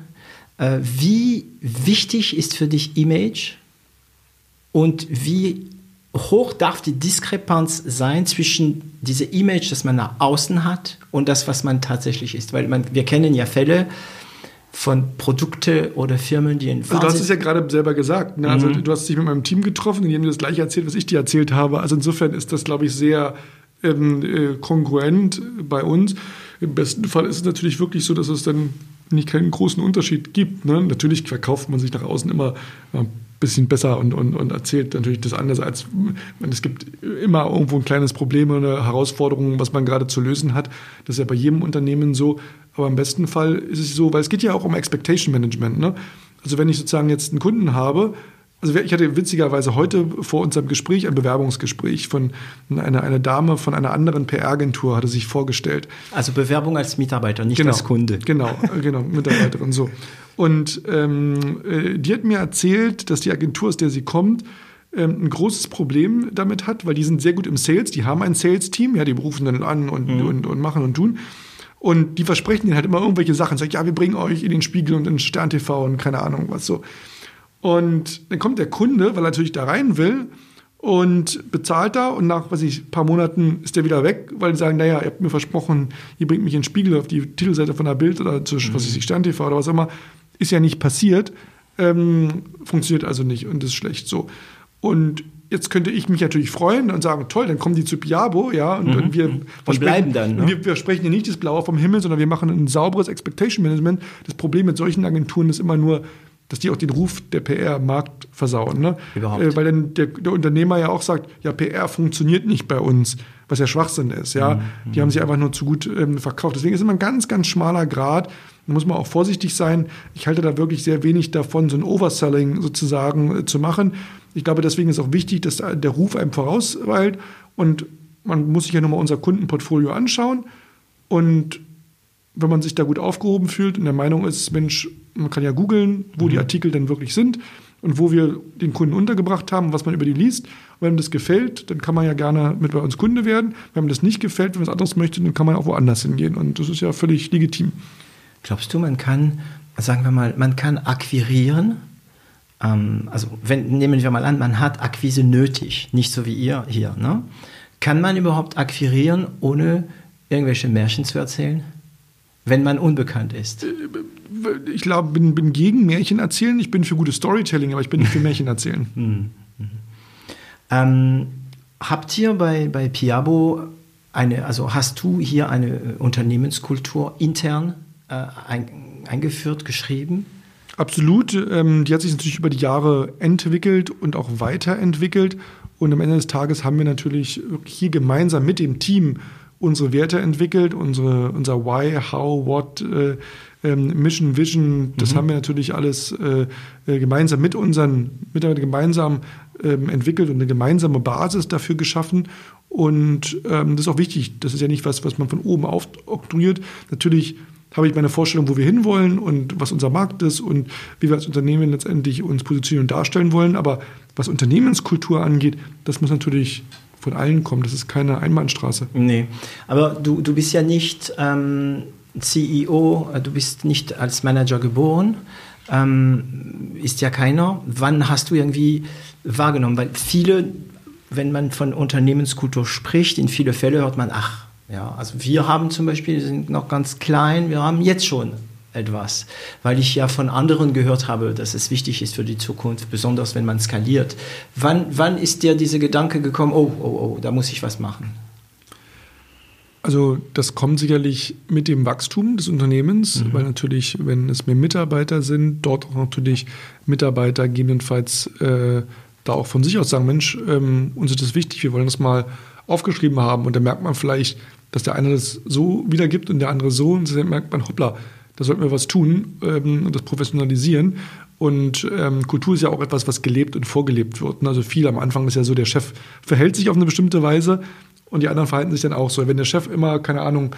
Äh, wie wichtig ist für dich Image und wie hoch darf die Diskrepanz sein zwischen diesem Image, das man nach außen hat und das, was man tatsächlich ist? Weil man, wir kennen ja Fälle, von Produkte oder Firmen, die in also Du hast es ja gerade selber gesagt. Ne? Also mhm. du hast dich mit meinem Team getroffen und die haben dir das gleiche erzählt, was ich dir erzählt habe. Also insofern ist das, glaube ich, sehr ähm, äh, kongruent bei uns. Im besten Fall ist es natürlich wirklich so, dass es dann nicht keinen großen Unterschied gibt. Ne? Natürlich verkauft man sich nach außen immer ein bisschen besser und, und, und erzählt natürlich das anders als es gibt immer irgendwo ein kleines Problem oder eine Herausforderung, was man gerade zu lösen hat. Das ist ja bei jedem Unternehmen so. Aber im besten Fall ist es so, weil es geht ja auch um Expectation Management. Ne? Also wenn ich sozusagen jetzt einen Kunden habe, also ich hatte witzigerweise heute vor unserem Gespräch ein Bewerbungsgespräch von einer, einer Dame von einer anderen PR-Agentur, hatte sich vorgestellt. Also Bewerbung als Mitarbeiter, nicht genau, als Kunde. Genau, genau, Mitarbeiterin so. Und ähm, äh, die hat mir erzählt, dass die Agentur, aus der sie kommt, ähm, ein großes Problem damit hat, weil die sind sehr gut im Sales, die haben ein Sales-Team, ja, die rufen dann an und, mhm. und, und machen und tun. Und die versprechen ihnen halt immer irgendwelche Sachen. Sagen, ja, wir bringen euch in den Spiegel und in Stern TV und keine Ahnung was so. Und dann kommt der Kunde, weil er natürlich da rein will und bezahlt da und nach, was ich, ein paar Monaten ist der wieder weg, weil die sagen, naja, ihr habt mir versprochen, ihr bringt mich in den Spiegel auf die Titelseite von der Bild oder zu, mhm. was weiß ich, Stern TV oder was auch immer. Ist ja nicht passiert. Ähm, funktioniert also nicht und ist schlecht so. Und jetzt könnte ich mich natürlich freuen und sagen, toll, dann kommen die zu Piabo, ja, und, mhm. und wir und bleiben dann. Ne? Wir, wir sprechen ja nicht das Blaue vom Himmel, sondern wir machen ein sauberes Expectation Management. Das Problem mit solchen Agenturen ist immer nur, dass die auch den Ruf der PR am Markt versauen. Ne? Überhaupt. Äh, weil dann der, der, Unternehmer ja auch sagt, ja, PR funktioniert nicht bei uns, was ja Schwachsinn ist. Ja? Mhm. Die haben sich einfach nur zu gut ähm, verkauft. Deswegen ist immer ein ganz, ganz schmaler Grad. Da muss man auch vorsichtig sein. Ich halte da wirklich sehr wenig davon, so ein Overselling sozusagen äh, zu machen. Ich glaube, deswegen ist auch wichtig, dass der Ruf einem vorausweilt. Und man muss sich ja nochmal unser Kundenportfolio anschauen. Und wenn man sich da gut aufgehoben fühlt und der Meinung ist, Mensch, man kann ja googeln, wo mhm. die Artikel denn wirklich sind und wo wir den Kunden untergebracht haben, was man über die liest. Und wenn einem das gefällt, dann kann man ja gerne mit bei uns Kunde werden. Wenn einem das nicht gefällt, wenn man es anderes möchte, dann kann man auch woanders hingehen. Und das ist ja völlig legitim. Glaubst du, man kann, sagen wir mal, man kann akquirieren? Ähm, also wenn, nehmen wir mal an, man hat Akquise nötig, nicht so wie ihr hier. Ne? Kann man überhaupt akquirieren, ohne irgendwelche Märchen zu erzählen? wenn man unbekannt ist? Ich glaube, bin, bin gegen Märchen erzählen. Ich bin für gutes Storytelling, aber ich bin nicht für Märchen erzählen. Mhm. Mhm. Ähm, habt ihr bei, bei Piabo eine, also hast du hier eine Unternehmenskultur intern äh, ein, eingeführt, geschrieben? Absolut. Ähm, die hat sich natürlich über die Jahre entwickelt und auch weiterentwickelt. Und am Ende des Tages haben wir natürlich hier gemeinsam mit dem Team unsere Werte entwickelt, unsere, unser Why, How, What, äh, ähm, Mission, Vision, das mhm. haben wir natürlich alles äh, äh, gemeinsam mit unseren Mitarbeitern gemeinsam ähm, entwickelt und eine gemeinsame Basis dafür geschaffen. Und ähm, das ist auch wichtig. Das ist ja nicht was, was man von oben aufoktroyiert. Natürlich habe ich meine Vorstellung, wo wir hinwollen und was unser Markt ist und wie wir als Unternehmen letztendlich uns positionieren und darstellen wollen. Aber was Unternehmenskultur angeht, das muss natürlich von allen kommen. Das ist keine Einbahnstraße. Nee, aber du, du bist ja nicht ähm, CEO, du bist nicht als Manager geboren. Ähm, ist ja keiner. Wann hast du irgendwie wahrgenommen? Weil viele, wenn man von Unternehmenskultur spricht, in viele Fälle hört man, ach, ja, also wir haben zum Beispiel, wir sind noch ganz klein, wir haben jetzt schon etwas, weil ich ja von anderen gehört habe, dass es wichtig ist für die Zukunft, besonders wenn man skaliert. Wann, wann ist dir dieser Gedanke gekommen, oh, oh, oh, da muss ich was machen? Also das kommt sicherlich mit dem Wachstum des Unternehmens, mhm. weil natürlich, wenn es mehr Mitarbeiter sind, dort auch natürlich Mitarbeiter gegebenenfalls äh, da auch von sich aus sagen, Mensch, ähm, uns ist das wichtig, wir wollen das mal aufgeschrieben haben. Und da merkt man vielleicht, dass der eine das so wiedergibt und der andere so. Und dann merkt man, hoppla, Da sollten wir was tun ähm, und das professionalisieren. Und ähm, Kultur ist ja auch etwas, was gelebt und vorgelebt wird. Also viel am Anfang ist ja so, der Chef verhält sich auf eine bestimmte Weise und die anderen verhalten sich dann auch so. Wenn der Chef immer, keine Ahnung,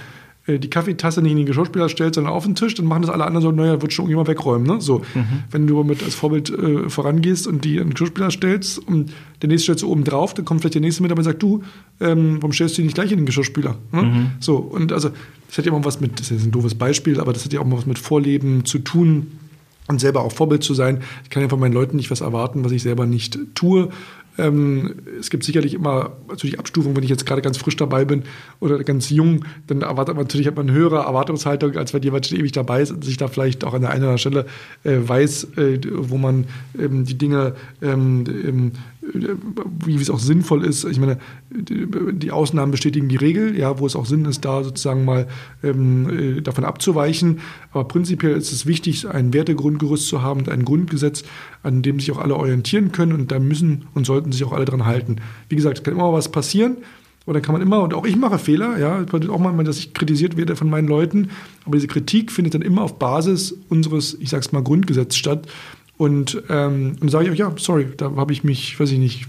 die Kaffeetasse nicht in den Geschirrspüler stellt, sondern auf den Tisch, dann machen das alle anderen so, naja, wird schon irgendjemand wegräumen. Ne? So, mhm. wenn du mit als Vorbild äh, vorangehst und die in den Geschirrspüler stellst und der nächste stellt so oben drauf, dann kommt vielleicht der nächste mit und sagt, du, ähm, warum stellst du die nicht gleich in den Geschirrspüler? Ne? Mhm. So, und also das hat ja auch was mit, das ist ein doofes Beispiel, aber das hat ja auch mal was mit Vorleben zu tun und selber auch Vorbild zu sein. Ich kann ja von meinen Leuten nicht was erwarten, was ich selber nicht tue. Ähm, es gibt sicherlich immer natürlich Abstufungen, wenn ich jetzt gerade ganz frisch dabei bin oder ganz jung, dann erwartet man natürlich hat man eine höhere Erwartungshaltung, als wenn jemand ewig dabei ist und sich da vielleicht auch an der einen oder anderen Stelle äh, weiß, äh, wo man ähm, die Dinge ähm, ähm wie es auch sinnvoll ist. Ich meine, die Ausnahmen bestätigen die Regel, ja, wo es auch Sinn ist, da sozusagen mal ähm, äh, davon abzuweichen. Aber prinzipiell ist es wichtig, ein Wertegrundgerüst zu haben und ein Grundgesetz, an dem sich auch alle orientieren können und da müssen und sollten sich auch alle dran halten. Wie gesagt, es kann immer was passieren. Dann kann man immer, und auch ich mache Fehler, ja, es auch mal, dass ich kritisiert werde von meinen Leuten, aber diese Kritik findet dann immer auf Basis unseres, ich sag's mal, Grundgesetzes statt. Und ähm, dann sage ich auch, ja, sorry, da habe ich mich, weiß ich nicht,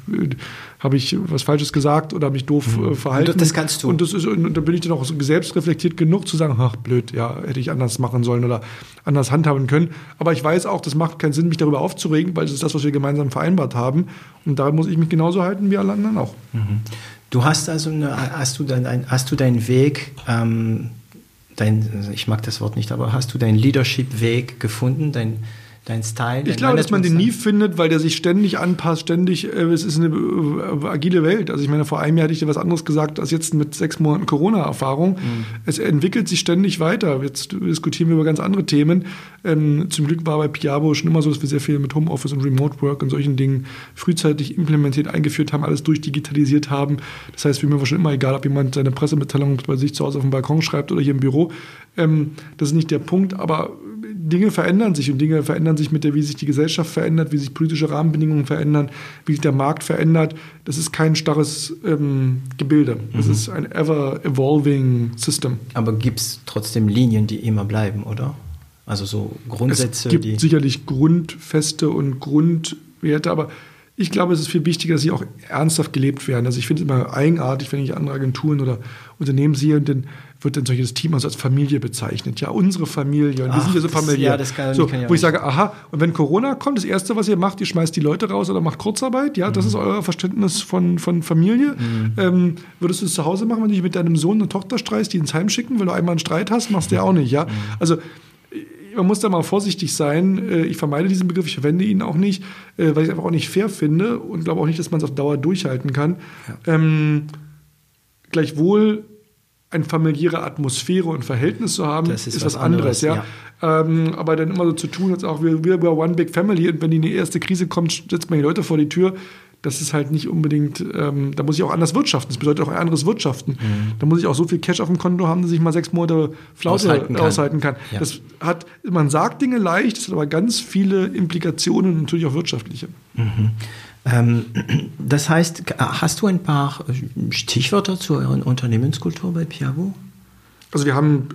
habe ich was Falsches gesagt oder mich doof mhm. äh, verhalten. Und das kannst du. Und, das ist, und da bin ich dann auch selbst reflektiert genug zu sagen, ach blöd, ja, hätte ich anders machen sollen oder anders handhaben können. Aber ich weiß auch, das macht keinen Sinn, mich darüber aufzuregen, weil das ist das, was wir gemeinsam vereinbart haben. Und da muss ich mich genauso halten wie alle anderen auch. Mhm. Du hast also eine, hast du dein, hast du deinen Weg, ähm, dein, ich mag das Wort nicht, aber hast du deinen Leadership-Weg gefunden, dein dein Style. Ich glaube, dass man den nie findet, weil der sich ständig anpasst, ständig, äh, es ist eine äh, agile Welt. Also ich meine, vor einem Jahr hatte ich dir was anderes gesagt als jetzt mit sechs Monaten Corona-Erfahrung. Mhm. Es entwickelt sich ständig weiter. Jetzt diskutieren wir über ganz andere Themen. Ähm, zum Glück war bei Piabo schon immer so, dass wir sehr viel mit Homeoffice und Remote Work und solchen Dingen frühzeitig implementiert, eingeführt haben, alles durchdigitalisiert haben. Das heißt, für mich war schon immer egal, ob jemand seine Pressemitteilung bei sich zu Hause auf dem Balkon schreibt oder hier im Büro. Ähm, das ist nicht der Punkt, aber Dinge verändern sich und Dinge verändern sich mit der, wie sich die Gesellschaft verändert, wie sich politische Rahmenbedingungen verändern, wie sich der Markt verändert. Das ist kein starres ähm, Gebilde. Das mhm. ist ein ever evolving System. Aber gibt es trotzdem Linien, die immer bleiben, oder? Also so Grundsätze. Es gibt sicherlich Grundfeste und Grundwerte, aber ich glaube, es ist viel wichtiger, dass sie auch ernsthaft gelebt werden. Also ich finde es immer eigenartig, wenn ich andere Agenturen oder Unternehmen sehe und dann wird ein solches Team also als Familie bezeichnet. Ja, unsere Familie. Und Ach, wir sind ja so familiär. Ja, das kann, so, kann ich wo ich sage, aha, und wenn Corona kommt, das Erste, was ihr macht, ihr schmeißt die Leute raus oder macht Kurzarbeit. Ja, mhm. das ist euer Verständnis von, von Familie. Mhm. Ähm, würdest du es zu Hause machen, wenn du dich mit deinem Sohn und Tochter streist, die ins Heim schicken, weil du einmal einen Streit hast? Machst du ja auch nicht. Ja, mhm. also man muss da mal vorsichtig sein. Äh, ich vermeide diesen Begriff, ich verwende ihn auch nicht, äh, weil ich es einfach auch nicht fair finde und glaube auch nicht, dass man es auf Dauer durchhalten kann. Ja. Ähm, gleichwohl eine familiäre Atmosphäre und Verhältnis zu haben, ist, ist, was anderes. anderes ja. ja. Ähm, aber dann immer so zu tun, als auch wir, wir One Big Family und wenn die eine erste Krise kommt, setzt man die Leute vor die Tür das ist halt nicht unbedingt, ähm, da muss ich auch anders wirtschaften. Das bedeutet auch ein anderes Wirtschaften. Mhm. Da muss ich auch so viel Cash auf dem Konto haben, dass ich mal sechs Monate Flaute aushalten kann. Aushalten kann. Ja. Das hat, man sagt Dinge leicht, das hat aber ganz viele Implikationen, natürlich auch wirtschaftliche. Mhm. Ähm, das heißt, hast du ein paar Stichwörter zur Unternehmenskultur bei Piavo? Also wir haben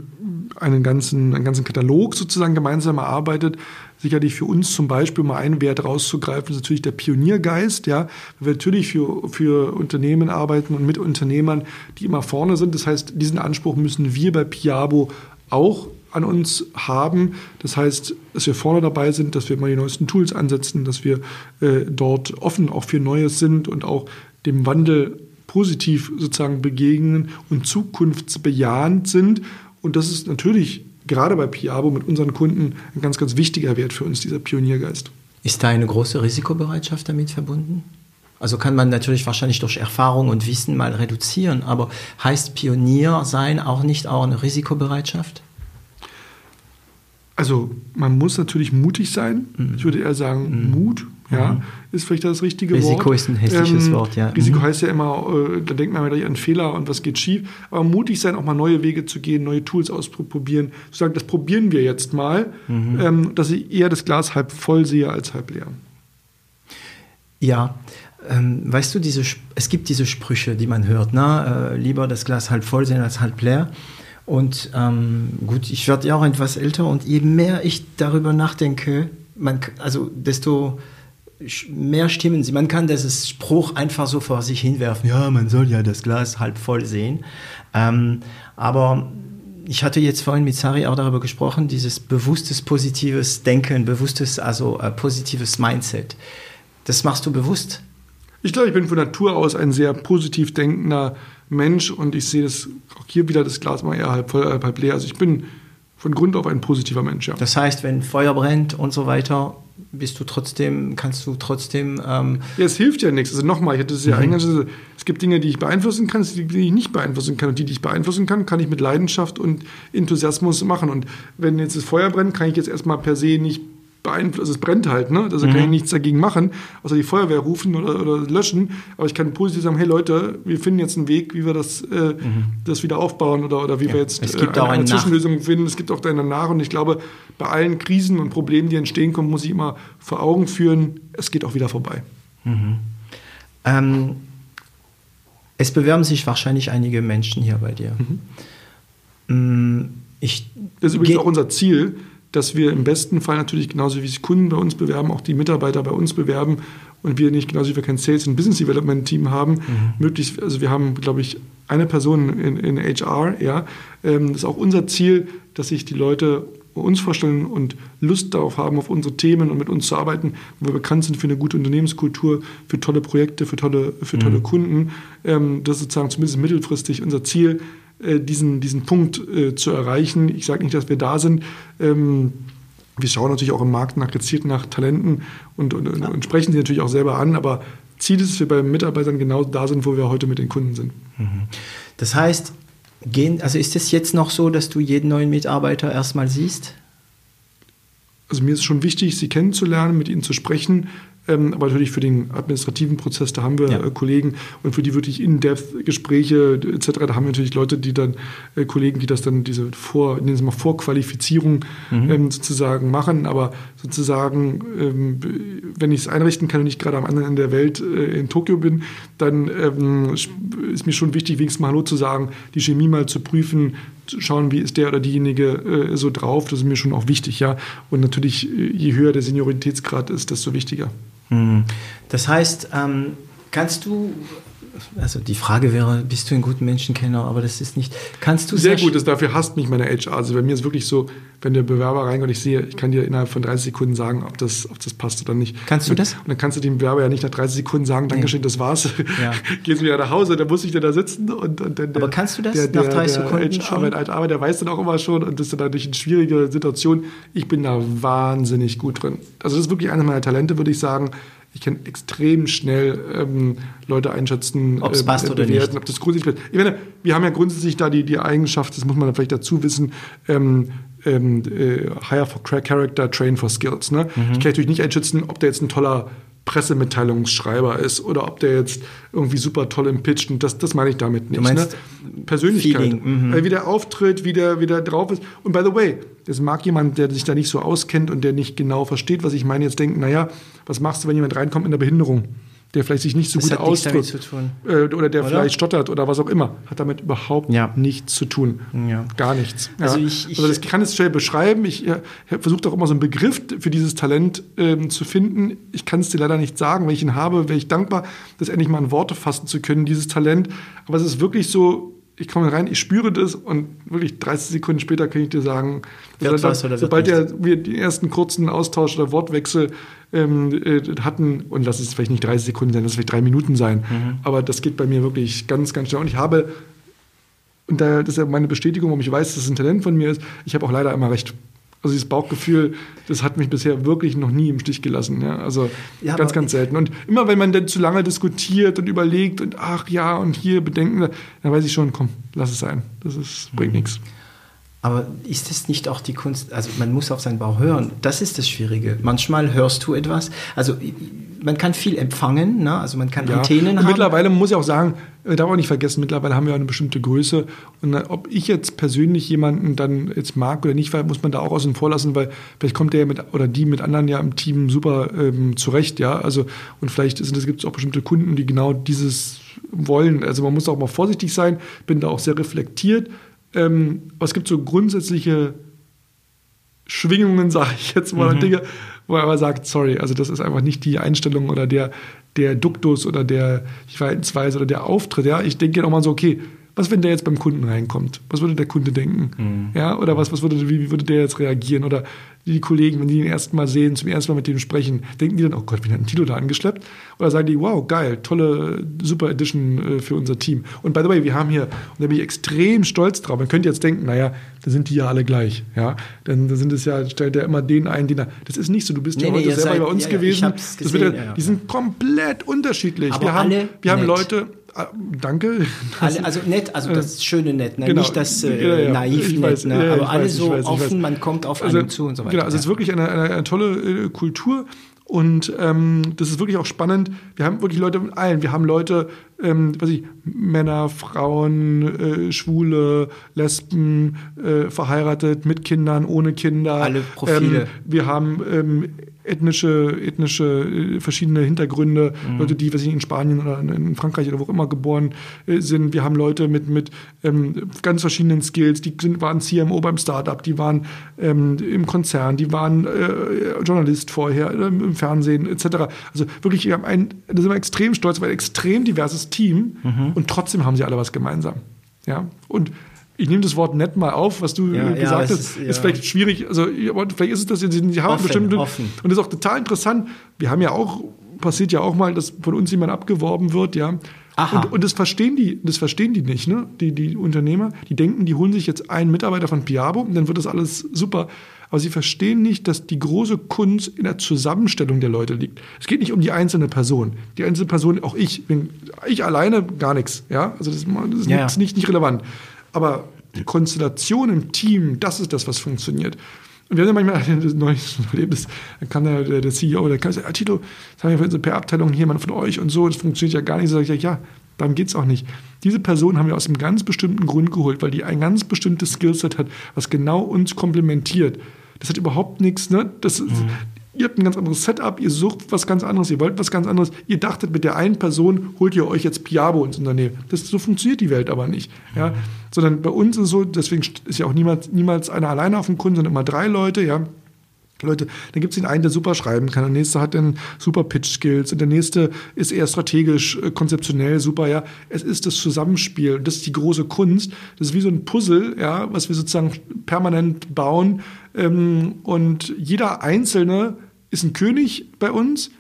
einen ganzen, einen ganzen Katalog sozusagen gemeinsam erarbeitet. Sicherlich für uns zum Beispiel mal einen Wert rauszugreifen, ist natürlich der Pioniergeist. Ja, wir natürlich für, für Unternehmen arbeiten und mit Unternehmern, die immer vorne sind. Das heißt, diesen Anspruch müssen wir bei Piabo auch an uns haben. Das heißt, dass wir vorne dabei sind, dass wir mal die neuesten Tools ansetzen, dass wir äh, dort offen auch für Neues sind und auch dem Wandel positiv sozusagen begegnen und zukunftsbejahend sind. Und das ist natürlich gerade bei Piabo mit unseren Kunden ein ganz, ganz wichtiger Wert für uns, dieser Pioniergeist. Ist da eine große Risikobereitschaft damit verbunden? Also kann man natürlich wahrscheinlich durch Erfahrung und Wissen mal reduzieren, aber heißt Pionier sein auch nicht auch eine Risikobereitschaft? Also man muss natürlich mutig sein. Mhm. Ich würde eher sagen mhm. Mut. Ja, mhm. ist vielleicht das richtige Risiko Wort. Risiko ist ein hässliches ähm, Wort, ja. Risiko mhm. heißt ja immer, äh, da denkt man immer an Fehler und was geht schief. Aber mutig sein, auch mal neue Wege zu gehen, neue Tools auszuprobieren. Zu sagen, das probieren wir jetzt mal, mhm. ähm, dass ich eher das Glas halb voll sehe als halb leer. Ja, ähm, weißt du, diese, es gibt diese Sprüche, die man hört, na, äh, lieber das Glas halb voll sehen als halb leer. Und ähm, gut, ich werde ja auch etwas älter und je mehr ich darüber nachdenke, man, also desto mehr stimmen sie. Man kann dieses Spruch einfach so vor sich hinwerfen, ja, man soll ja das Glas halb voll sehen. Ähm, aber ich hatte jetzt vorhin mit Sari auch darüber gesprochen, dieses bewusstes positives Denken, bewusstes, also äh, positives Mindset. Das machst du bewusst? Ich glaube, ich bin von Natur aus ein sehr positiv denkender Mensch und ich sehe das auch hier wieder das Glas mal eher halb voll, halb, halb leer. Also ich bin von Grund auf ein positiver Mensch, ja. Das heißt, wenn Feuer brennt und so weiter, bist du trotzdem, kannst du trotzdem. Ähm ja, es hilft ja nichts. Also nochmal, ich hatte es ja mhm. eingangs, also es gibt Dinge, die ich beeinflussen kann, die, die ich nicht beeinflussen kann. Und die, die ich beeinflussen kann, kann ich mit Leidenschaft und Enthusiasmus machen. Und wenn jetzt das Feuer brennt, kann ich jetzt erstmal per se nicht beeinflusst, also es brennt halt, ne? Also mhm. kann ich nichts dagegen machen, außer die Feuerwehr rufen oder, oder, löschen. Aber ich kann positiv sagen, hey Leute, wir finden jetzt einen Weg, wie wir das, äh, mhm. das wieder aufbauen oder, oder wie ja. wir jetzt äh, eine, eine Zwischenlösung finden. Es gibt auch einen Nach. Und ich glaube, bei allen Krisen und Problemen, die entstehen kommen, muss ich immer vor Augen führen, es geht auch wieder vorbei. Mhm. Ähm, es bewerben sich wahrscheinlich einige Menschen hier bei dir. Mhm. Mm, ich das ist übrigens auch unser Ziel, dass wir im besten Fall natürlich genauso wie sich Kunden bei uns bewerben, auch die Mitarbeiter bei uns bewerben und wir nicht genauso wie wir kein Sales und Business Development Team haben, mhm. möglichst, also wir haben, glaube ich, eine Person in, in HR, ja. Ähm, das ist auch unser Ziel, dass sich die Leute uns vorstellen und Lust darauf haben, auf unsere Themen und mit uns zu arbeiten, wo wir bekannt sind für eine gute Unternehmenskultur, für tolle Projekte, für tolle, für tolle mhm. Kunden. Ähm, das ist sozusagen zumindest mittelfristig unser Ziel, diesen, diesen Punkt äh, zu erreichen. Ich sage nicht, dass wir da sind. Ähm, wir schauen natürlich auch im Markt nach gezielt nach Talenten und, und, ja. und, sprechen sie natürlich auch selber an, aber Ziel ist, dass wir bei Mitarbeitern genau da sind, wo wir heute mit den Kunden sind. Mhm. Das heißt, gehen, also ist es jetzt noch so, dass du jeden neuen Mitarbeiter erstmal siehst? Also mir ist es schon wichtig, sie kennenzulernen, mit ihnen zu sprechen, ähm, aber natürlich für den administrativen Prozess, da haben wir ja. äh, Kollegen und für die wirklich In-Depth-Gespräche etc., da haben wir natürlich Leute, die dann, äh, Kollegen, die das dann, diese Vor, nennen Sie mal Vorqualifizierung mhm. ähm, sozusagen machen, aber sozusagen, ähm, wenn ich es einrichten kann und ich gerade am anderen Ende der Welt äh, in Tokio bin, dann ähm, ist mir schon wichtig, wenigstens mal Hallo zu sagen, die Chemie mal zu prüfen, zu schauen, wie ist der oder diejenige äh, so drauf, das ist mir schon auch wichtig, ja. Und natürlich, äh, je höher der Senioritätsgrad ist, desto wichtiger. Hm. Das heißt, ähm, kannst du also die Frage wäre, bist du ein guter Menschenkenner, aber das ist nicht. Kannst du sehr gut, das, dafür hasst mich meine HR. Also bei mir ist wirklich so, wenn der Bewerber reinkommt und ich sehe, ich kann dir innerhalb von 30 Sekunden sagen, ob das, ob das passt oder nicht. Kannst du das? Und dann kannst du dem Bewerber ja nicht nach 30 Sekunden sagen, Dankeschön, nee. das war's. Ja. Gehen Sie wieder nach Hause, dann muss ich dann da sitzen und, und dann der, Aber kannst du das der, der, nach 30 Sekunden der schon? Arbeit, Arbeit, der weiß dann auch immer schon und das ist dann natürlich eine schwierige Situation. Ich bin da wahnsinnig gut drin. Also das ist wirklich eines meiner Talente, würde ich sagen ich kann extrem schnell ähm, Leute einschätzen, ob es äh, passt äh, bewerten, oder nicht. ob das grundsätzlich passt. Ich meine, wir haben ja grundsätzlich da die, die Eigenschaft, das muss man vielleicht dazu wissen, ähm, ähm, äh, hire for character, train for skills. Ne? Mhm. Ich kann natürlich nicht einschätzen, ob der jetzt ein toller Pressemitteilungsschreiber ist oder ob der jetzt irgendwie super toll im Pitch und das, das meine ich damit nicht. Ne? Persönlichkeit. Mhm. Wie der auftritt, wie der, wie der drauf ist. Und by the way, das mag jemand, der sich da nicht so auskennt und der nicht genau versteht, was ich meine, jetzt denken, naja, was machst du, wenn jemand reinkommt mit einer Behinderung? Der vielleicht sich nicht so das gut ausdrückt äh, oder der oder? vielleicht stottert oder was auch immer, hat damit überhaupt ja. nichts zu tun. Ja. Gar nichts. Also, ja. ich, ich, also das kann es schnell beschreiben. Ich äh, versuche auch immer so einen Begriff für dieses Talent ähm, zu finden. Ich kann es dir leider nicht sagen. Wenn ich ihn habe, wäre ich dankbar, das endlich mal in Worte fassen zu können, dieses Talent. Aber es ist wirklich so, ich komme rein, ich spüre das und wirklich 30 Sekunden später kann ich dir sagen, also was, dann, sobald wir den ersten kurzen Austausch oder Wortwechsel ähm, äh, hatten, und lass es vielleicht nicht 30 Sekunden sein, lass es vielleicht drei Minuten sein, mhm. aber das geht bei mir wirklich ganz, ganz schnell. Und ich habe, und da, das ist ja meine Bestätigung, warum ich weiß, dass es ein Talent von mir ist, ich habe auch leider immer recht. Also dieses Bauchgefühl, das hat mich bisher wirklich noch nie im Stich gelassen. Ja? Also ja, ganz, ganz selten. Und immer wenn man dann zu lange diskutiert und überlegt und ach ja und hier Bedenken, dann weiß ich schon, komm, lass es sein. Das ist, bringt mhm. nichts. Aber ist es nicht auch die Kunst, also man muss auf seinen Bauch hören, das ist das Schwierige. Manchmal hörst du etwas, also man kann viel empfangen, ne? also man kann ja. Antennen haben. Mittlerweile muss ich auch sagen, äh, darf auch nicht vergessen, mittlerweile haben wir eine bestimmte Größe. Und ob ich jetzt persönlich jemanden dann jetzt mag oder nicht, muss man da auch außen vor lassen, weil vielleicht kommt der mit oder die mit anderen ja im Team super ähm, zurecht, ja. Also und vielleicht gibt es auch bestimmte Kunden, die genau dieses wollen. Also man muss auch mal vorsichtig sein, bin da auch sehr reflektiert Ähm, aber es gibt so grundsätzliche Schwingungen, sage ich jetzt mal, mhm. Dinge, wo er aber sagt, sorry, also das ist einfach nicht die Einstellung oder der, der Duktus oder der Verhaltensweise oder der Auftritt. Ja, ich denke auch mal so, okay, was, wenn der jetzt beim Kunden reinkommt? Was würde der Kunde denken? Mhm. Ja, oder was, was würde, wie, wie würde der jetzt reagieren? Oder die Kollegen, wenn die ihn erst mal sehen, zum ersten Mal mit dem sprechen, denken die dann, oh Gott, wie hat ein Tilo da angeschleppt? Oder sagen die, wow, geil, tolle Super Edition äh, für unser Team. Und by the way, wir haben hier, und da bin ich extrem stolz drauf, man könnte jetzt denken, naja, da sind die ja alle gleich. Ja? Denn da sind es ja, stellt er immer den ein, den er. Das ist nicht so. Du bist nee, ja heute nee, selber seid, bei uns ja, gewesen. Gesehen, wird, ja, die sind komplett unterschiedlich. Aber wir haben, wir haben nett. Leute, danke. Alle, also nett, also das schöne nett, ne? genau. nicht das äh, ja, ja. naiv nett, weiß, ne? ja, aber alle weiß, so weiß, offen, man kommt auf also, einen zu und so weiter. Genau, also es ist wirklich eine, eine, eine tolle äh, Kultur und ähm, das ist wirklich auch spannend. Wir haben wirklich Leute mit allen. Wir haben Leute, ähm, was ich, Männer, Frauen, äh, Schwule, Lesben, äh, verheiratet, mit Kindern, ohne Kinder. Alle Profile. Ähm, wir haben ähm, ethnische, ethnische äh, verschiedene Hintergründe, mhm. Leute, die weiß ich, in Spanien oder in Frankreich oder wo auch immer geboren äh, sind. Wir haben Leute mit, mit ähm, ganz verschiedenen Skills, die sind, waren CMO beim Startup, die waren ähm, im Konzern, die waren äh, Journalist vorher äh, im Fernsehen etc. Also wirklich, wir haben ein, da sind wir extrem stolz, auf ein extrem diverses Team mhm. und trotzdem haben sie alle was gemeinsam. Ja, und ich nehme das Wort nett mal auf, was du ja, gesagt ja, hast, ist, ja. ist, vielleicht schwierig. Also vielleicht ist es das, sie haben offen, bestimmt offen. und das ist auch total interessant. Wir haben ja auch passiert ja auch mal, dass von uns jemand abgeworben wird, ja. Aha. Und, und das verstehen die, das verstehen die nicht, ne? Die, die Unternehmer, die denken, die holen sich jetzt einen Mitarbeiter von Piabo und dann wird das alles super. Aber sie verstehen nicht, dass die große Kunst in der Zusammenstellung der Leute liegt. Es geht nicht um die einzelne Person. Die einzelne Person, auch ich, bin, ich alleine gar nichts, ja. Also das, das ist nicht, nicht relevant. Aber Konstellation im Team, das ist das, was funktioniert. Und wir haben ja manchmal das neues Erlebnis, da kam der, der, der CEO, der kam und sagte, Tito, das haben wir für unsere PR-Abteilung hier, jemand von euch und so, das funktioniert ja gar nicht. So sage ich, ja, darum geht es auch nicht. Diese Person haben wir aus einem ganz bestimmten Grund geholt, weil die ein ganz bestimmtes Skillset hat, was genau uns komplementiert. Das hat überhaupt nichts, ne? Das, mhm. Ihr habt ein ganz anderes Setup, ihr sucht was ganz anderes, ihr wollt was ganz anderes. Ihr dachtet, mit der einen Person holt ihr euch jetzt Piabo ins Unternehmen. Das, so funktioniert die Welt aber nicht. Ja? Sondern bei uns ist es so, deswegen ist ja auch niemals, niemals einer alleine auf dem Kunden, sondern immer drei Leute. Ja? Leute, dann gibt es den einen, der super schreiben kann, der nächste hat dann super Pitch-Skills und der nächste ist eher strategisch, äh, konzeptionell super, ja. Es ist das Zusammenspiel, das ist die große Kunst. Das ist wie so ein Puzzle, ja, was wir sozusagen permanent bauen. Ähm, und jeder Einzelne ist ein König bei uns,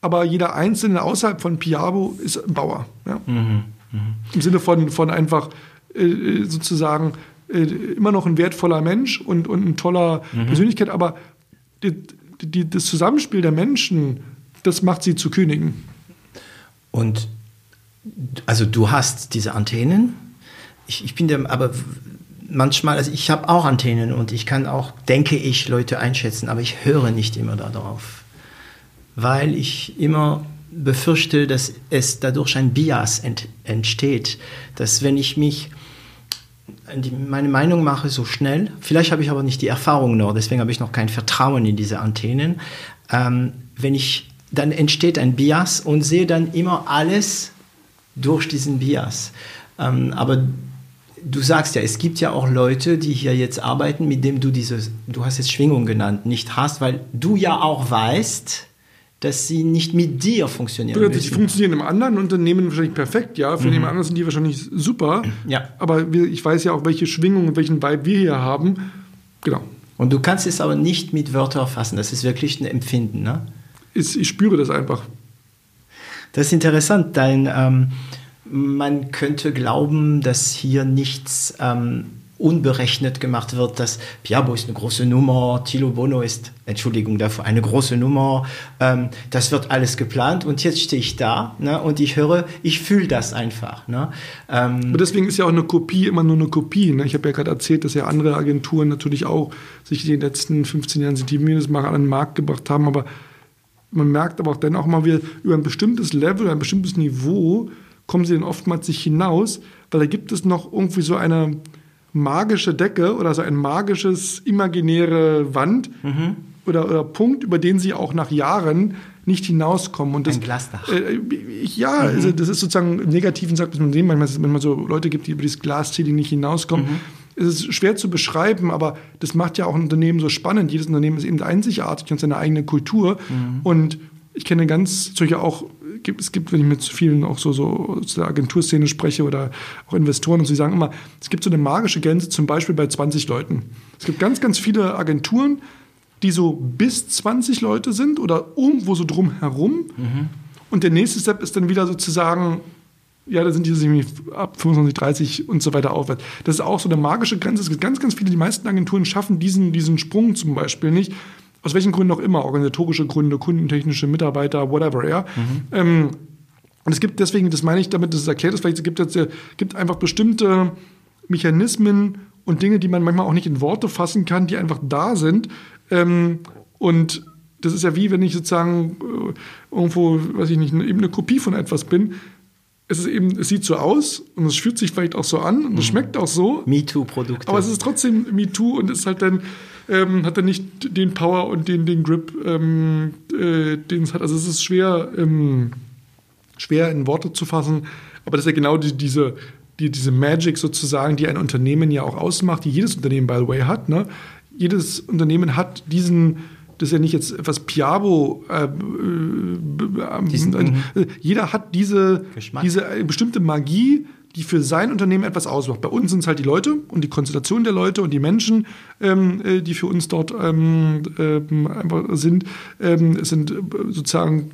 aber jeder Einzelne außerhalb von Piabo ist ein Bauer. Ja? Mhm, mh. Im Sinne von, von einfach äh, äh, sozusagen äh, immer noch ein wertvoller Mensch und, und ein toller mhm. Persönlichkeit, aber die, die, das Zusammenspiel der Menschen, das macht sie zu Königen. Und also du hast diese Antennen. Ich, ich bin der, aber manchmal, also ich habe auch Antennen und ich kann auch, denke ich, Leute einschätzen, aber ich höre nicht immer darauf, weil ich immer befürchte, dass es dadurch ein Bias ent, entsteht, dass wenn ich mich meine Meinung mache so schnell, vielleicht habe ich aber nicht die Erfahrung noch, deswegen habe ich noch kein Vertrauen in diese Antennen, ähm, wenn ich, dann entsteht ein Bias und sehe dann immer alles durch diesen Bias. Ähm, aber du sagst ja, es gibt ja auch Leute, die hier jetzt arbeiten, mit denen du diese, du hast es Schwingung genannt, nicht hast, weil du ja auch weißt, dass sie nicht mit dir funktionieren Oder. Die funktionieren im anderen Unternehmen wahrscheinlich perfekt, ja. Für mhm. jemand anderes sind die wahrscheinlich super. Ja. Aber ich weiß ja auch, welche Schwingung und welchen Vibe wir hier haben. Genau. Und du kannst es aber nicht mit Wörtern fassen. Das ist wirklich ein Empfinden, ne? Ist, ich spüre das einfach. Das ist interessant, denn ähm, man könnte glauben, dass hier nichts ähm, unberechnet gemacht wird, dass Piabo ist eine große Nummer, Tilo Bono ist, Entschuldigung dafür, eine große Nummer. Ähm, das wird alles geplant und jetzt stehe ich da ne, und ich höre, ich fühle das einfach. Ne? Ähm, Aber deswegen ist ja auch eine Kopie immer nur eine Kopie. Ne? Ich habe ja gerade erzählt, dass ja andere Agenturen natürlich auch sich in den letzten 15 Jahren sind die mal an den Markt gebracht haben, aber man merkt aber auch dann auch mal wieder über ein bestimmtes Level, ein bestimmtes Niveau kommen sie dann oftmals nicht hinaus, weil da gibt es noch irgendwie so eine magische Decke oder so ein magisches imaginäre Wand mhm. oder, oder Punkt, über den sie auch nach Jahren nicht hinauskommen. Und das, ein Glasdach. Äh, ja, mhm. also das ist sozusagen im Negativen sagt man sehen, manchmal, es manchmal so Leute gibt, die über dieses Glasceiling nicht hinauskommen. Mhm. es ist schwer zu beschreiben, aber das macht ja auch ein Unternehmen so spannend. Jedes Unternehmen ist eben einzigartig und seine eigene Kultur. Mhm. Und ich kenne ganz solche auch, es gibt, wenn ich mit vielen auch so, so aus der Agenturszene spreche oder auch Investoren und sie sagen immer, es gibt so eine magische Grenze, zum Beispiel bei 20 Leuten. Es gibt ganz, ganz viele Agenturen, die so bis 20 Leute sind oder irgendwo so drumherum. Mhm. Und der nächste Step ist dann wieder sozusagen, ja, da sind die ab 25, 30 und so weiter aufwärts. Das ist auch so eine magische Grenze. Es gibt ganz, ganz viele, die meisten Agenturen schaffen diesen, diesen Sprung zum Beispiel nicht. Aus welchen Gründen auch immer, organisatorische Gründe, kundentechnische Mitarbeiter, whatever, ja. Mhm. Ähm, und es gibt deswegen, das meine ich damit, dass es erklärt ist, vielleicht es gibt es gibt einfach bestimmte Mechanismen und Dinge, die man manchmal auch nicht in Worte fassen kann, die einfach da sind. Ähm, und das ist ja wie, wenn ich sozusagen äh, irgendwo, weiß ich nicht, eben eine Kopie von etwas bin. Es ist eben, es sieht so aus und es fühlt sich vielleicht auch so an und es mhm. schmeckt auch so. MeToo-Produkte. Aber es ist trotzdem MeToo und ist halt dann ähm, hat er nicht den Power und den, den Grip, ähm, äh, den es hat. Also es ist schwer, ähm, schwer in Worte zu fassen, aber das ist ja genau die, diese, die, diese Magic sozusagen, die ein Unternehmen ja auch ausmacht, die jedes Unternehmen, by the way, hat. Ne? Jedes Unternehmen hat diesen das ist ja nicht jetzt etwas Piabo. Äh, äh, äh, jeder hat diese, diese bestimmte Magie, die für sein Unternehmen etwas ausmacht. Bei uns sind es halt die Leute und die Konstellation der Leute und die Menschen, ähm, äh, die für uns dort ähm, einfach sind, ähm, sind sozusagen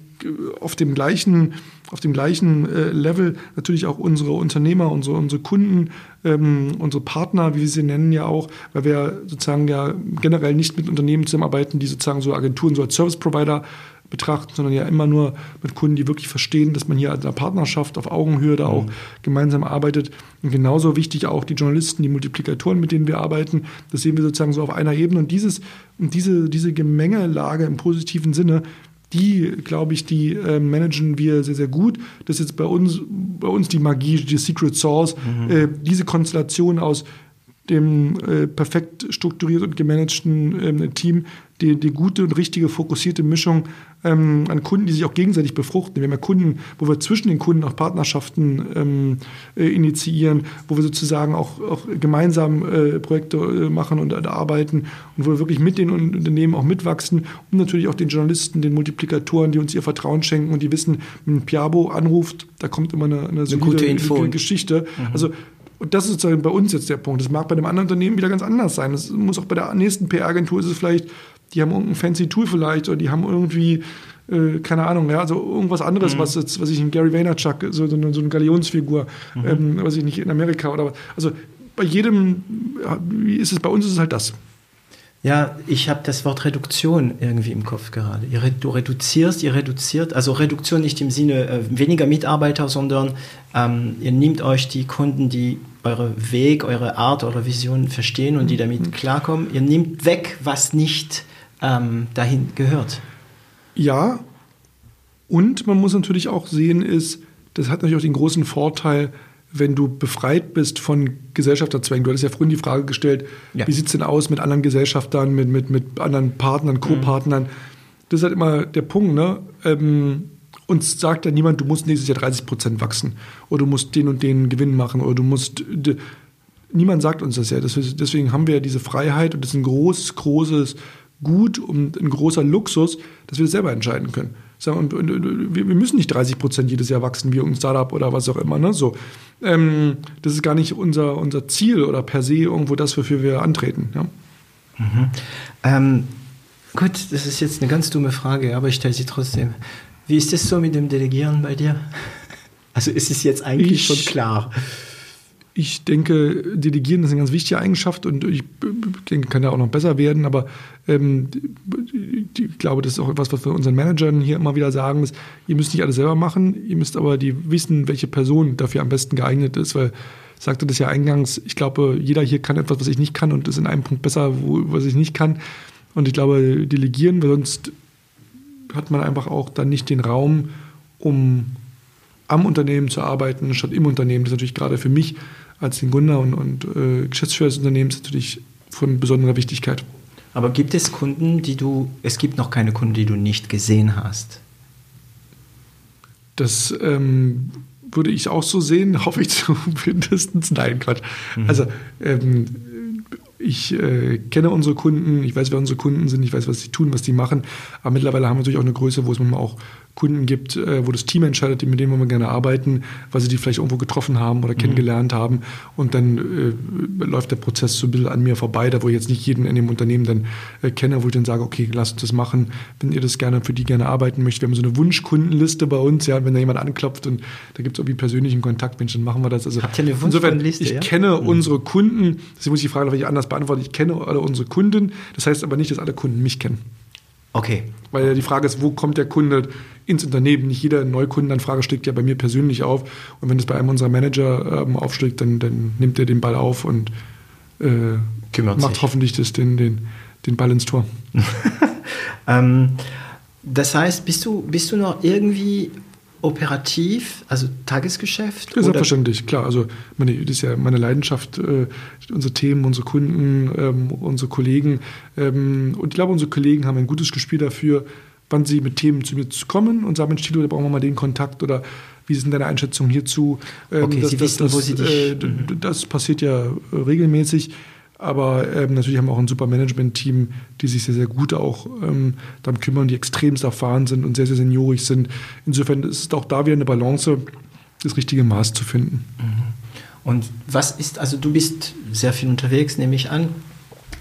auf dem gleichen, auf dem gleichen äh, Level natürlich auch unsere Unternehmer, unsere, unsere Kunden, ähm, unsere Partner, wie wir sie nennen ja auch, weil wir sozusagen ja generell nicht mit Unternehmen zusammenarbeiten, die sozusagen so Agenturen so als Service Provider betrachten, sondern ja immer nur mit Kunden, die wirklich verstehen, dass man hier als einer Partnerschaft auf Augenhöhe da auch mhm. gemeinsam arbeitet. Und genauso wichtig auch die Journalisten, die Multiplikatoren, mit denen wir arbeiten. Das sehen wir sozusagen so auf einer Ebene. Und dieses, diese, diese Gemengelage im positiven Sinne, die, glaube ich, die äh, managen wir sehr, sehr gut. Das ist jetzt bei uns, bei uns die Magie, die Secret Source, mhm. äh, diese Konstellation aus dem äh, perfekt strukturiert und gemanagten ähm, Team die, die gute und richtige fokussierte Mischung ähm, an Kunden, die sich auch gegenseitig befruchten. Wir haben ja Kunden, wo wir zwischen den Kunden auch Partnerschaften ähm, äh, initiieren, wo wir sozusagen auch, auch gemeinsam äh, Projekte äh, machen und arbeiten und wo wir wirklich mit den Unternehmen auch mitwachsen und natürlich auch den Journalisten, den Multiplikatoren, die uns ihr Vertrauen schenken und die wissen, wenn Piabo anruft, da kommt immer eine, eine, eine gute Info. Geschichte. Mhm. Also und das ist sozusagen bei uns jetzt der Punkt. Das mag bei einem anderen Unternehmen wieder ganz anders sein. Das muss auch bei der nächsten PR-Agentur ist es vielleicht die haben irgendein fancy Tool vielleicht oder die haben irgendwie, äh, keine Ahnung, ja, also irgendwas anderes, mhm. was jetzt, was ich in Gary Vaynerchuk, so, so, eine, so eine Galionsfigur, mhm. ähm, was ich nicht in Amerika oder was. Also bei jedem, wie ist es, bei uns ist es halt das. Ja, ich habe das Wort Reduktion irgendwie im Kopf gerade. Du reduzierst, ihr reduziert, also Reduktion nicht im Sinne äh, weniger Mitarbeiter, sondern ähm, ihr nehmt euch die Kunden, die eure Weg, eure Art, eure Vision verstehen und die mhm. damit klarkommen. Ihr nehmt weg, was nicht ähm, dahin gehört. Ja, und man muss natürlich auch sehen, ist, das hat natürlich auch den großen Vorteil, wenn du befreit bist von Gesellschafterzwängen. Du hattest ja vorhin die Frage gestellt, ja. wie sieht es denn aus mit anderen Gesellschaftern, mit, mit, mit anderen Partnern, Co-Partnern? Mhm. Das ist halt immer der Punkt. Ne? Ähm, uns sagt ja niemand, du musst nächstes Jahr 30 Prozent wachsen oder du musst den und den Gewinn machen oder du musst. Niemand sagt uns das ja. Deswegen haben wir ja diese Freiheit und das ist ein großes, großes Gut und ein großer Luxus, dass wir das selber entscheiden können. Und, und, und wir müssen nicht 30 Prozent jedes Jahr wachsen wie ein Startup oder was auch immer. Ne? So, ähm, das ist gar nicht unser, unser Ziel oder per se irgendwo das, wofür wir antreten. Ja? Mhm. Ähm, gut, das ist jetzt eine ganz dumme Frage, aber ich stelle sie trotzdem. Wie ist es so mit dem Delegieren bei dir? Also ist es jetzt eigentlich ich, schon klar? Ich denke, Delegieren ist eine ganz wichtige Eigenschaft und ich denke, kann ja auch noch besser werden, aber ähm, ich glaube, das ist auch etwas, was wir unseren Managern hier immer wieder sagen, ist, ihr müsst nicht alles selber machen, ihr müsst aber die wissen, welche Person dafür am besten geeignet ist, weil ich sagte das ja eingangs, ich glaube, jeder hier kann etwas, was ich nicht kann und ist in einem Punkt besser, wo, was ich nicht kann. Und ich glaube, delegieren, weil sonst hat man einfach auch dann nicht den Raum, um am Unternehmen zu arbeiten, statt im Unternehmen. Das ist natürlich gerade für mich als den Gründer und, und äh, Geschäftsführer des Unternehmens natürlich von besonderer Wichtigkeit. Aber gibt es Kunden, die du, es gibt noch keine Kunden, die du nicht gesehen hast? Das ähm, würde ich auch so sehen, hoffe ich zumindest. Nein, Quatsch. Mhm. Also, ähm, ich äh, kenne unsere Kunden, ich weiß, wer unsere Kunden sind, ich weiß, was sie tun, was die machen. Aber mittlerweile haben wir natürlich auch eine Größe, wo es manchmal auch Kunden gibt, äh, wo das Team entscheidet, mit denen wir gerne arbeiten, weil sie die vielleicht irgendwo getroffen haben oder mhm. kennengelernt haben. Und dann äh, läuft der Prozess so ein bisschen an mir vorbei, da wo ich jetzt nicht jeden in dem Unternehmen dann äh, kenne, wo ich dann sage, okay, lasst uns das machen, wenn ihr das gerne für die gerne arbeiten möchtet. Wir haben so eine Wunschkundenliste bei uns, ja, wenn da jemand anklopft und da gibt es irgendwie persönlichen Kontakt, Mensch, dann machen wir das. Also Habt ihr eine Wunschkundenliste? Ich ja? kenne mhm. unsere Kunden, deswegen muss ich die Frage vielleicht anders beantworten. Ich kenne alle unsere Kunden, das heißt aber nicht, dass alle Kunden mich kennen. Okay. Weil die Frage ist, wo kommt der Kunde ins Unternehmen? Nicht jeder Neukundenanfrage schlägt ja bei mir persönlich auf. Und wenn es bei einem unserer Manager ähm, aufschlägt, dann, dann, nimmt er den Ball auf und äh, macht sich. hoffentlich das, den, den, den Ball ins Tor. ähm, das heißt, bist du, bist du noch irgendwie operativ, also Tagesgeschäft? Ja, selbstverständlich, klar. Also meine, das ist ja meine Leidenschaft, äh, unsere Themen, unsere Kunden, ähm, unsere Kollegen. Ähm, und ich glaube, unsere Kollegen haben ein gutes Gespür dafür, wann sie mit Themen zu mir kommen und sagen, Mensch, Tilo, da brauchen wir mal den Kontakt oder wie sind deine Einschätzungen hierzu? Ähm, okay, das, sie wissen, das, wo sie dich... Äh, das passiert ja regelmäßig. Aber ähm, natürlich haben wir auch ein super Management-Team, die sich sehr, sehr gut auch ähm, darum kümmern, die extremst erfahren sind und sehr, sehr seniorisch sind. Insofern ist es auch da wieder eine Balance, das richtige Maß zu finden. Mhm. Und was ist, also du bist sehr viel unterwegs, nehme ich an.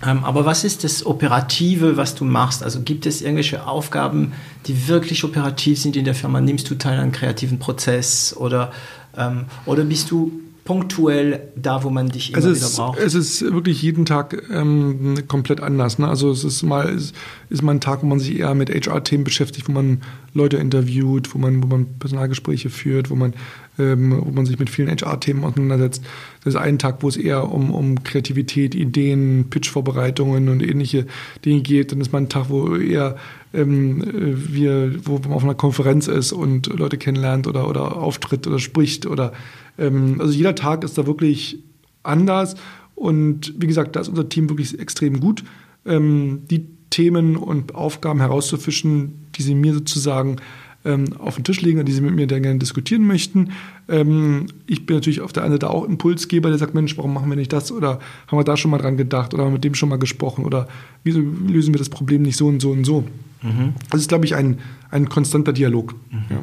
Ähm, aber was ist das Operative, was du machst? Also gibt es irgendwelche Aufgaben, die wirklich operativ sind in der Firma? Nimmst du teil an kreativen Prozess oder, ähm, oder bist du punktuell da, wo man dich immer es ist, wieder braucht? Es ist wirklich jeden Tag ähm, komplett anders. Ne? Also es ist mal, ist, ist mal ein Tag, wo man sich eher mit HR-Themen beschäftigt, wo man Leute interviewt, wo man, wo man Personalgespräche führt, wo man, ähm, wo man sich mit vielen HR-Themen auseinandersetzt. Das ist ein Tag, wo es eher um, um Kreativität, Ideen, Pitch-Vorbereitungen und ähnliche Dinge geht. Dann ist mal ein Tag, wo eher ähm, wir, wo man auf einer Konferenz ist und Leute kennenlernt oder, oder auftritt oder spricht oder ähm, also jeder Tag ist da wirklich anders. Und wie gesagt, da ist unser Team wirklich extrem gut, ähm, die Themen und Aufgaben herauszufischen, die sie mir sozusagen ähm, auf den Tisch legen und die sie mit mir dann gerne diskutieren möchten. Ähm, ich bin natürlich auf der einen Seite auch Impulsgeber, der sagt, Mensch, warum machen wir nicht das? Oder haben wir da schon mal dran gedacht? Oder haben wir mit dem schon mal gesprochen? Oder wieso lösen wir das Problem nicht so und so und so? Mhm. Das ist, glaube ich, ein, ein konstanter Dialog. Mhm. Ja.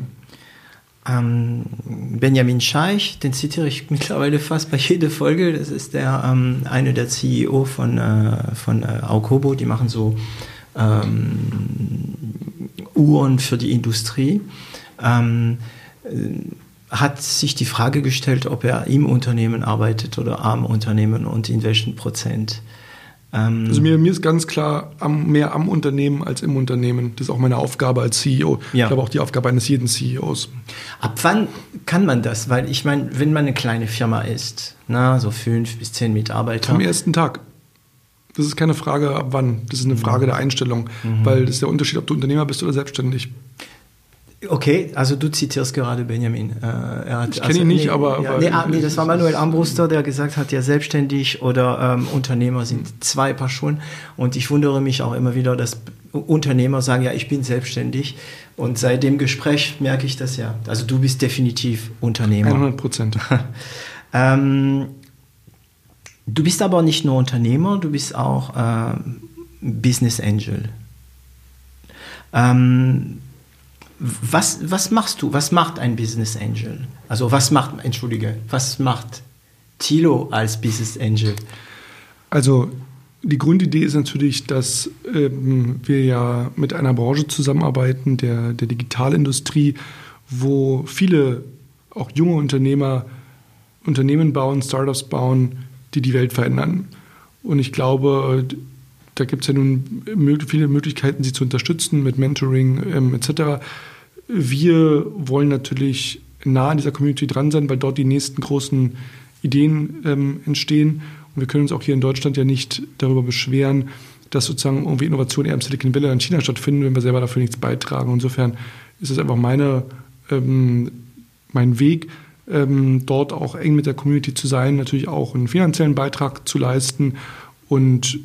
Ähm, Benjamin Scheich, den zitiere ich mittlerweile fast bei jeder Folge. Das ist der ähm, eine der CEO von, äh, von äh, Aukobo. Die machen so ähm, Uhren für die Industrie. Ähm, äh, hat sich die Frage gestellt, ob er im Unternehmen arbeitet oder am Unternehmen und in welchen Prozent. Ähm, also mir, mir ist ganz klar am, mehr am Unternehmen als im Unternehmen. Das ist auch meine Aufgabe als CEO. Ja. Ich glaube auch die Aufgabe eines jeden CEOs. Ab wann kann man das? Weil ich meine, wenn man eine kleine Firma ist, na, so fünf bis zehn Mitarbeiter. Am ersten Tag. Das ist keine Frage ab wann. Das ist eine Frage der Einstellung. Mhm. Weil das ist der Unterschied, ob du Unternehmer bist oder selbstständig. Okay, also du zitierst gerade Benjamin. Äh, hat, ich kenne also, ihn nicht, nee, aber. Ja, nee, ah, nee, das war Manuel Ambruster, der gesagt hat, ja, selbstständig oder ähm, Unternehmer sind zwei Paar Schuhe. Und ich wundere mich auch immer wieder, dass Unternehmer sagen, ja, ich bin selbstständig. Und seit dem Gespräch merke ich das ja. Also du bist definitiv Unternehmer. 100 Prozent. ähm, du bist aber nicht nur Unternehmer, du bist auch äh, Business Angel. Ähm, was, was machst du? Was macht ein Business Angel? Also was macht, entschuldige, was macht Thilo als Business Angel? Also die Grundidee ist natürlich, dass ähm, wir ja mit einer Branche zusammenarbeiten, der, der Digitalindustrie, wo viele auch junge Unternehmer Unternehmen bauen, Startups bauen, die die Welt verändern. Und ich glaube, da gibt es ja nun viele Möglichkeiten, sie zu unterstützen mit Mentoring ähm, etc. Wir wollen natürlich nah an dieser Community dran sein, weil dort die nächsten großen Ideen ähm, entstehen. Und wir können uns auch hier in Deutschland ja nicht darüber beschweren, dass sozusagen irgendwie Innovationen eher im Silicon Valley in China stattfinden, wenn wir selber dafür nichts beitragen. Insofern ist es einfach meine, ähm, mein Weg, ähm, dort auch eng mit der Community zu sein, natürlich auch einen finanziellen Beitrag zu leisten und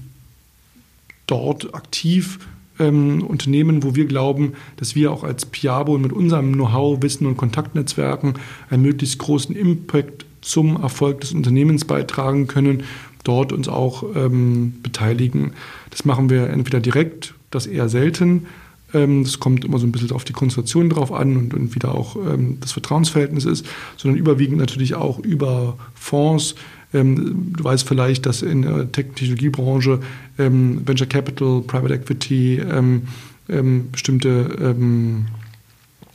dort aktiv ähm, Unternehmen, wo wir glauben, dass wir auch als Piabo mit unserem Know-how, Wissen und Kontaktnetzwerken einen möglichst großen Impact zum Erfolg des Unternehmens beitragen können. dort uns auch ähm, beteiligen. Das machen wir entweder direkt, das eher selten. Ähm, das kommt immer so ein bisschen auf die Konzentration drauf an und, und wieder auch ähm, das Vertrauensverhältnis ist, sondern überwiegend natürlich auch über Fonds. Ähm, du weißt vielleicht, dass in der Technologiebranche ähm, Venture Capital, Private Equity, ähm, ähm, bestimmte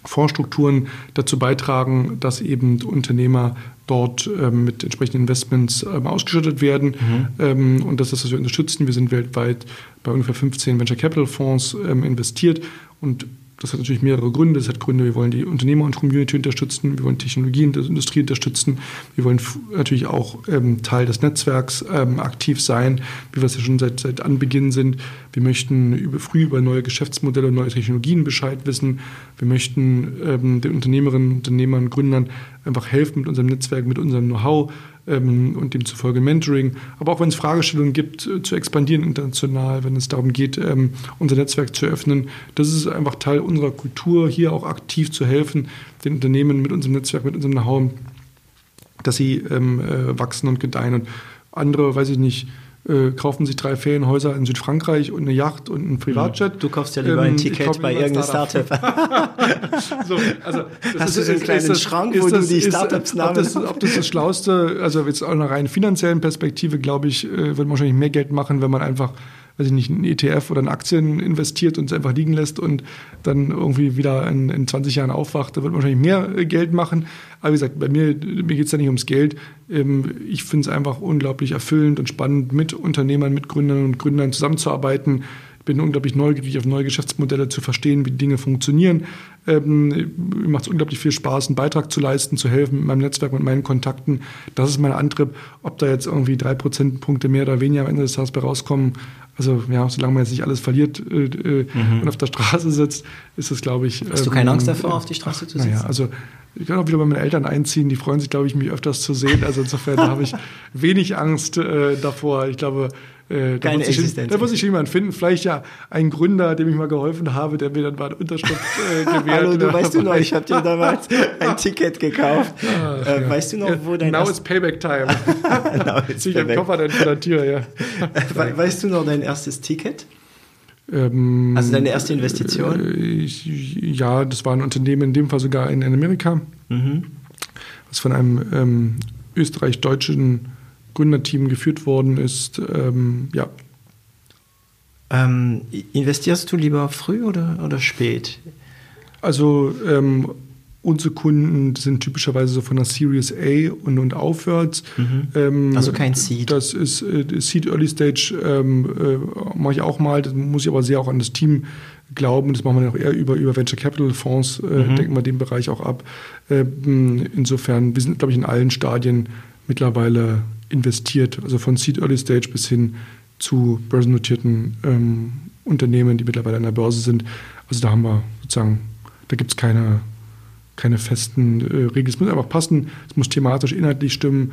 Fondsstrukturen dazu beitragen, dass eben Unternehmer dort ähm, mit entsprechenden Investments ähm, ausgeschüttet werden. Mhm. Ähm, und das ist, was wir unterstützen. Wir sind weltweit bei ungefähr 15 Venture Capital Fonds ähm, investiert und das hat natürlich mehrere Gründe. Das hat Gründe, wir wollen die Unternehmer und Community unterstützen, wir wollen Technologie und Industrie unterstützen, wir wollen natürlich auch ähm, Teil des Netzwerks ähm, aktiv sein, wie wir es ja schon seit, seit Anbeginn sind. Wir möchten über, früh über neue Geschäftsmodelle und neue Technologien Bescheid wissen. Wir möchten ähm, den Unternehmerinnen, Unternehmern, Gründern einfach helfen mit unserem Netzwerk, mit unserem Know-how und demzufolge Mentoring. Aber auch wenn es Fragestellungen gibt, äh, zu expandieren international, wenn es darum geht, ähm, unser Netzwerk zu öffnen. Das ist einfach Teil unserer Kultur, hier auch aktiv zu helfen, den Unternehmen mit unserem Netzwerk, mit unserem Know-how, dass sie ähm, äh, wachsen und gedeihen. Und andere, weiß ich nicht, äh, kaufen sich drei Ferienhäuser in Südfrankreich und eine Yacht und ein Privatjet. Du kaufst ja lieber ähm, ein Ticket bei irgendeinem Startup. so, also Hast ist, du so einen ist, kleinen ist Schrank, wo das, du die Startups ob das, ob das das Schlauste, also jetzt aus einer rein finanziellen Perspektive, glaube ich, äh, wird man wahrscheinlich mehr Geld machen, wenn man einfach weiß ich nicht, einen ETF oder in Aktien investiert und es einfach liegen lässt und dann irgendwie wieder in, in 20 Jahren aufwacht, da wird man wahrscheinlich mehr äh, Geld machen. Aber wie gesagt, bei mir, mir geht es ja nicht ums Geld. Ähm, ich finde es einfach unglaublich erfüllend und spannend, mit Unternehmern, mit Gründern und Gründern zusammenzuarbeiten bin unglaublich neugierig auf neue Geschäftsmodelle zu verstehen, wie Dinge funktionieren. Ähm, mir macht es unglaublich viel Spaß, einen Beitrag zu leisten, zu helfen mit meinem Netzwerk, mit meinen Kontakten. Das ist mein Antrieb. Ob da jetzt irgendwie drei Prozentpunkte mehr oder weniger am Ende des Tages bei rauskommen, also ja, solange man jetzt nicht alles verliert äh, äh, mhm. und auf der Straße sitzt, ist das, glaube ich. Hast ähm, du keine Angst davor, auf die Straße zu sitzen? Naja, also ich kann auch wieder bei meinen Eltern einziehen. Die freuen sich, glaube ich, mich öfters zu sehen. Also insofern habe ich wenig Angst äh, davor. Ich glaube, äh, da, wird sich, da wird sich jemand finden. Vielleicht ja ein Gründer, dem ich mal geholfen habe, der mir dann mal eine Unterschrift äh, gewährt Hallo, du weißt du noch, ich habe dir damals ein Ticket gekauft. Ach, äh, ja. Weißt du noch, wo dein Now is Payback Time. Now is Zieh den Koffer dann vor der Tür, ja. weißt du noch dein erstes Ticket? Ähm, also deine erste Investition? Äh, ja, das war ein Unternehmen, in dem Fall sogar in, in Amerika, mhm. was von einem ähm, österreich-deutschen Gründerteam geführt worden ist. Ähm, ja. Ähm, investierst du lieber früh oder, oder spät? Also ähm, unsere Kunden sind typischerweise so von der Series A und, und aufwärts. Mhm. Ähm, also kein Seed. Das ist äh, Seed Early Stage ähm, äh, mache ich auch mal. Das muss ich aber sehr auch an das Team glauben. Das machen wir dann auch eher über, über Venture Capital Fonds, äh, mhm. denken wir den Bereich auch ab. Ähm, insofern, wir sind, glaube ich, in allen Stadien mittlerweile investiert, also von Seed Early Stage bis hin zu börsennotierten ähm, Unternehmen, die mittlerweile an der Börse sind. Also da haben wir sozusagen, da gibt es keine, keine festen äh, Regeln. Es muss einfach passen, es muss thematisch, inhaltlich stimmen.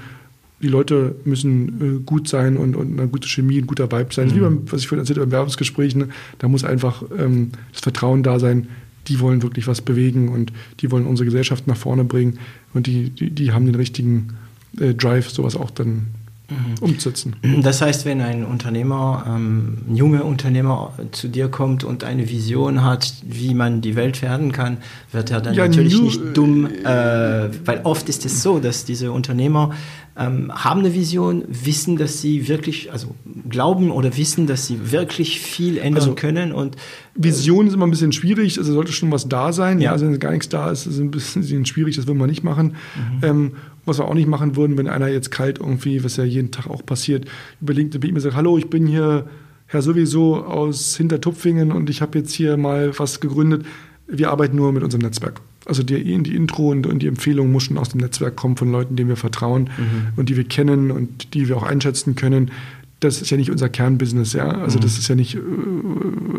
Die Leute müssen äh, gut sein und, und eine gute Chemie, ein guter Vibe sein. Mhm. Wie beim, was ich vorhin erzählt habe, beim Werbungsgespräch, ne? da muss einfach ähm, das Vertrauen da sein. Die wollen wirklich was bewegen und die wollen unsere Gesellschaft nach vorne bringen und die, die, die haben den richtigen äh, Drive, sowas auch dann mhm. umzusetzen. Das heißt, wenn ein Unternehmer, ähm, ein junger Unternehmer zu dir kommt und eine Vision hat, wie man die Welt werden kann, wird er dann ja, natürlich new, nicht dumm, äh, weil oft ist es so, dass diese Unternehmer ähm, haben eine Vision, wissen, dass sie wirklich, also glauben oder wissen, dass sie wirklich viel ändern also, können. Und, äh, Vision ist immer ein bisschen schwierig, also sollte schon was da sein. Ja. Also wenn gar nichts da ist, ist es ein bisschen schwierig, das will man nicht machen. Mhm. Ähm, was wir auch nicht machen würden, wenn einer jetzt kalt irgendwie, was ja jeden Tag auch passiert, überlegt und bei ihm sagt, hallo, ich bin hier Herr sowieso aus Hintertupfingen und ich habe jetzt hier mal was gegründet. Wir arbeiten nur mit unserem Netzwerk. Also die, die Intro und, und, die Empfehlung muss schon aus dem Netzwerk kommen von Leuten, denen wir vertrauen mhm. und die wir kennen und die wir auch einschätzen können das ist ja nicht unser Kernbusiness, ja. Also mhm. das ist ja nicht, äh,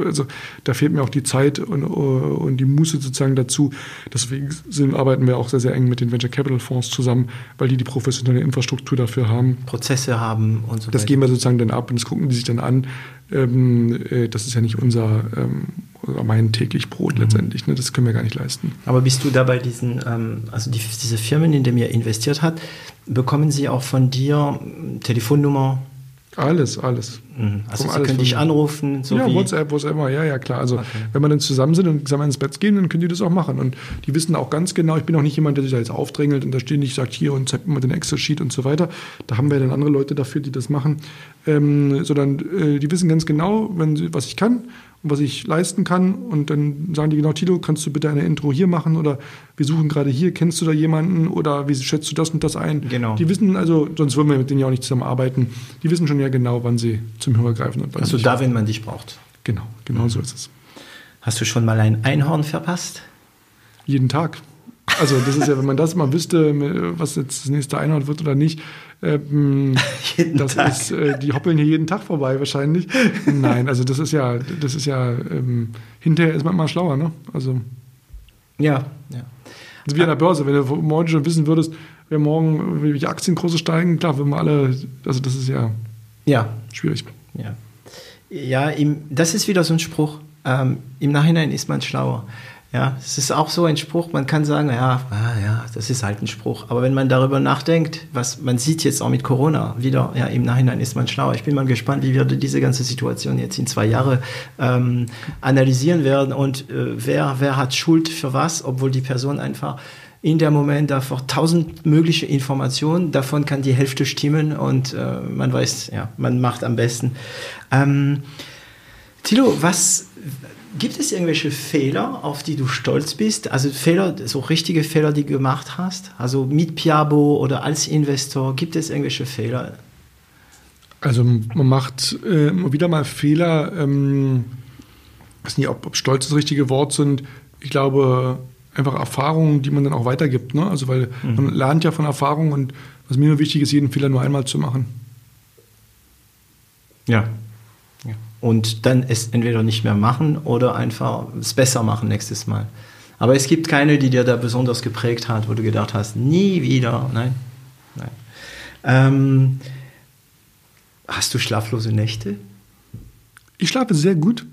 also da fehlt mir auch die Zeit und, und die Muße sozusagen dazu. Deswegen sind, arbeiten wir auch sehr, sehr eng mit den Venture Capital Fonds zusammen, weil die die professionelle Infrastruktur dafür haben. Prozesse haben und so weiter. Das geben wir sozusagen dann ab und das gucken die sich dann an. Ähm, äh, das ist ja nicht unser, ähm, mein täglich Brot mhm. letztendlich. Ne? Das können wir gar nicht leisten. Aber bist du da bei diesen, ähm, also die, diese Firmen, in denen ihr investiert habt, bekommen sie auch von dir Telefonnummer, Alles, alles. Mhm. Also Sie alles können dich anrufen, so ja, wie... WhatsApp, was immer, ja, ja, klar. Also Okay. wenn wir dann zusammen sind und zusammen ins Bett gehen, dann können die das auch machen. Und die wissen auch ganz genau, ich bin auch nicht jemand, der sich da jetzt aufdrängelt und da ständig sagt, hier und zeigt mir den Excel-Sheet und so weiter. Da haben wir dann andere Leute dafür, die das machen. Ähm, sondern äh, die wissen ganz genau, wenn sie, was ich kann und was ich leisten kann. Und dann sagen die genau, Tilo, kannst du bitte eine Intro hier machen? Oder wir suchen gerade hier, kennst du da jemanden? Oder wie schätzt du das und das ein? Genau. Die wissen also, sonst würden wir mit denen ja auch nicht zusammenarbeiten. Die wissen schon ja genau, wann sie zum Hörer greifen und wann Also nicht. da, wenn man dich braucht. Genau, genau so ist es. Hast du schon mal ein Einhorn verpasst? Jeden Tag. Also das ist ja, wenn man das mal wüsste, was jetzt das nächste Einhorn wird oder nicht, ähm, Jeden das Tag. ist, äh, die hoppeln hier jeden Tag vorbei wahrscheinlich. Nein, also das ist ja, das ist ja, ähm, hinterher ist man immer schlauer, ne? Also Ja, ja. das ist wie an der Börse, wenn du morgen schon wissen würdest, wer morgen welche Aktienkurse steigen, klar, würden wir alle, also das ist ja Ja, schwierig. ja. Ja, im, das ist wieder so ein Spruch. Ähm, Im Nachhinein ist man schlauer. Ja, es ist auch so ein Spruch, man kann sagen, ja, ah, ja, das ist halt ein Spruch. Aber wenn man darüber nachdenkt, was man sieht jetzt auch mit Corona wieder, ja, im Nachhinein ist man schlauer. Ich bin mal gespannt, wie wir diese ganze Situation jetzt in zwei Jahre ähm, analysieren werden und äh, wer, wer hat Schuld für was, obwohl die Person einfach in der Moment davor tausend mögliche Informationen, davon kann die Hälfte stimmen und äh, man weiß, ja, man macht am besten. Ähm, Thilo, was gibt es irgendwelche Fehler, auf die du stolz bist? Also Fehler, so richtige Fehler, die du gemacht hast? Also mit Piabo oder als Investor, gibt es irgendwelche Fehler? Also man macht äh, immer wieder mal Fehler. Ähm, ich weiß nicht, ob, ob stolz das richtige Wort sind. Ich glaube, einfach Erfahrungen, die man dann auch weitergibt. Ne? Also weil man lernt ja von Erfahrungen und was mir nur wichtig ist, jeden Fehler nur einmal zu machen. Ja. Und dann es entweder nicht mehr machen oder einfach es besser machen nächstes Mal. Aber es gibt keine, die dir da besonders geprägt hat, wo du gedacht hast, nie wieder. Nein. Nein. Ähm, hast du schlaflose Nächte? Ich schlafe sehr gut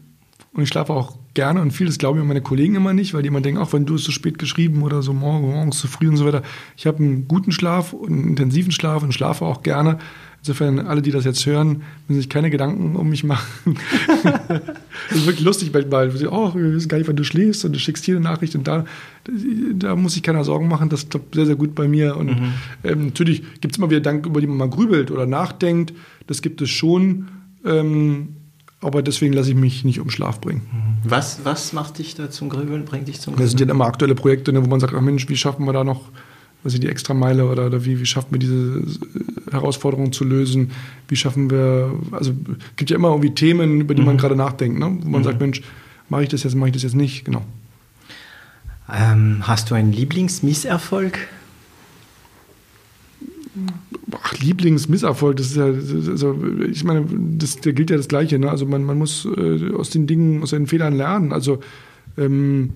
und ich schlafe auch gerne und vieles glauben mir meine Kollegen immer nicht, weil die immer denken, auch wenn du es so spät geschrieben oder so morgen, morgens zu früh und so weiter. Ich habe einen guten Schlaf und einen intensiven Schlaf und schlafe auch gerne. Insofern, alle, die das jetzt hören, müssen sich keine Gedanken um mich machen. das ist wirklich lustig manchmal. Oh, wir wissen gar nicht, wann du schläfst und du schickst hier eine Nachricht und da, da muss ich keiner Sorgen machen. Das klappt sehr, sehr gut bei mir. Und ähm, natürlich gibt es immer wieder Gedanken, über die man mal grübelt oder nachdenkt. Das gibt es schon. Ähm, aber deswegen lasse ich mich nicht um Schlaf bringen. Was, was macht dich da zum Grübeln, bringt dich zum Das sind Grübeln? ja immer aktuelle Projekte, ne, wo man sagt, ach Mensch, wie schaffen wir da noch was ich, die Extrameile oder, oder wie, wie schaffen wir diese äh, Herausforderungen zu lösen? Wie schaffen wir, also es gibt ja immer irgendwie Themen, über die man gerade nachdenkt, ne? wo man sagt, Mensch, mache ich das jetzt, mache ich das jetzt nicht, genau. Ähm, hast du einen Lieblingsmisserfolg? Ach, Lieblingsmisserfolg, das ist ja, also ich meine, das, da gilt ja das Gleiche. Ne? Also man, man muss äh, aus den Dingen, aus den Fehlern lernen. Also ähm,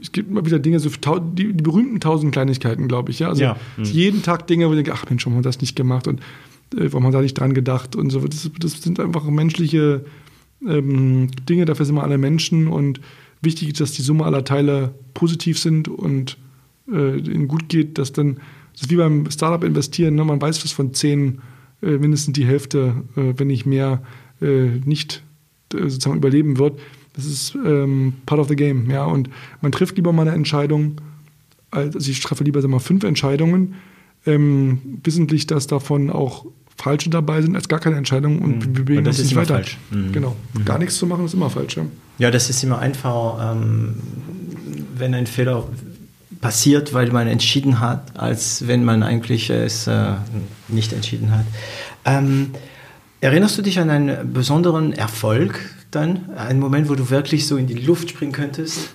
es gibt immer wieder Dinge, so die, die berühmten tausend Kleinigkeiten, glaube ich. Ja? Also Ja. ist jeden Tag Dinge, wo ich denke, ach Mensch, warum haben wir das nicht gemacht und äh, warum haben wir da nicht dran gedacht und so. Das, das sind einfach menschliche ähm, Dinge, dafür sind wir alle Menschen und wichtig ist, dass die Summe aller Teile positiv sind und äh, ihnen gut geht, dass dann, das ist wie beim Startup investieren, ne? man weiß, was von zehn äh, mindestens die Hälfte, äh, wenn nicht mehr, äh, nicht äh, sozusagen überleben wird. Das ist ähm, part of the game, ja. Und man trifft lieber mal eine Entscheidung, als- also ich treffe lieber sag mal, fünf Entscheidungen, ähm, wissentlich, dass davon auch falsche dabei sind, als gar keine Entscheidung und wir bewegen uns ist nicht immer weiter. falsch. Mhm. Genau. Gar nichts zu machen ist immer falsch, ja. Ja, das ist immer einfach, ähm, wenn ein Fehler passiert, weil man entschieden hat, als wenn man eigentlich es äh, nicht entschieden hat. Ähm, erinnerst du dich an einen besonderen Erfolg dann? Einen Moment, wo du wirklich so in die Luft springen könntest?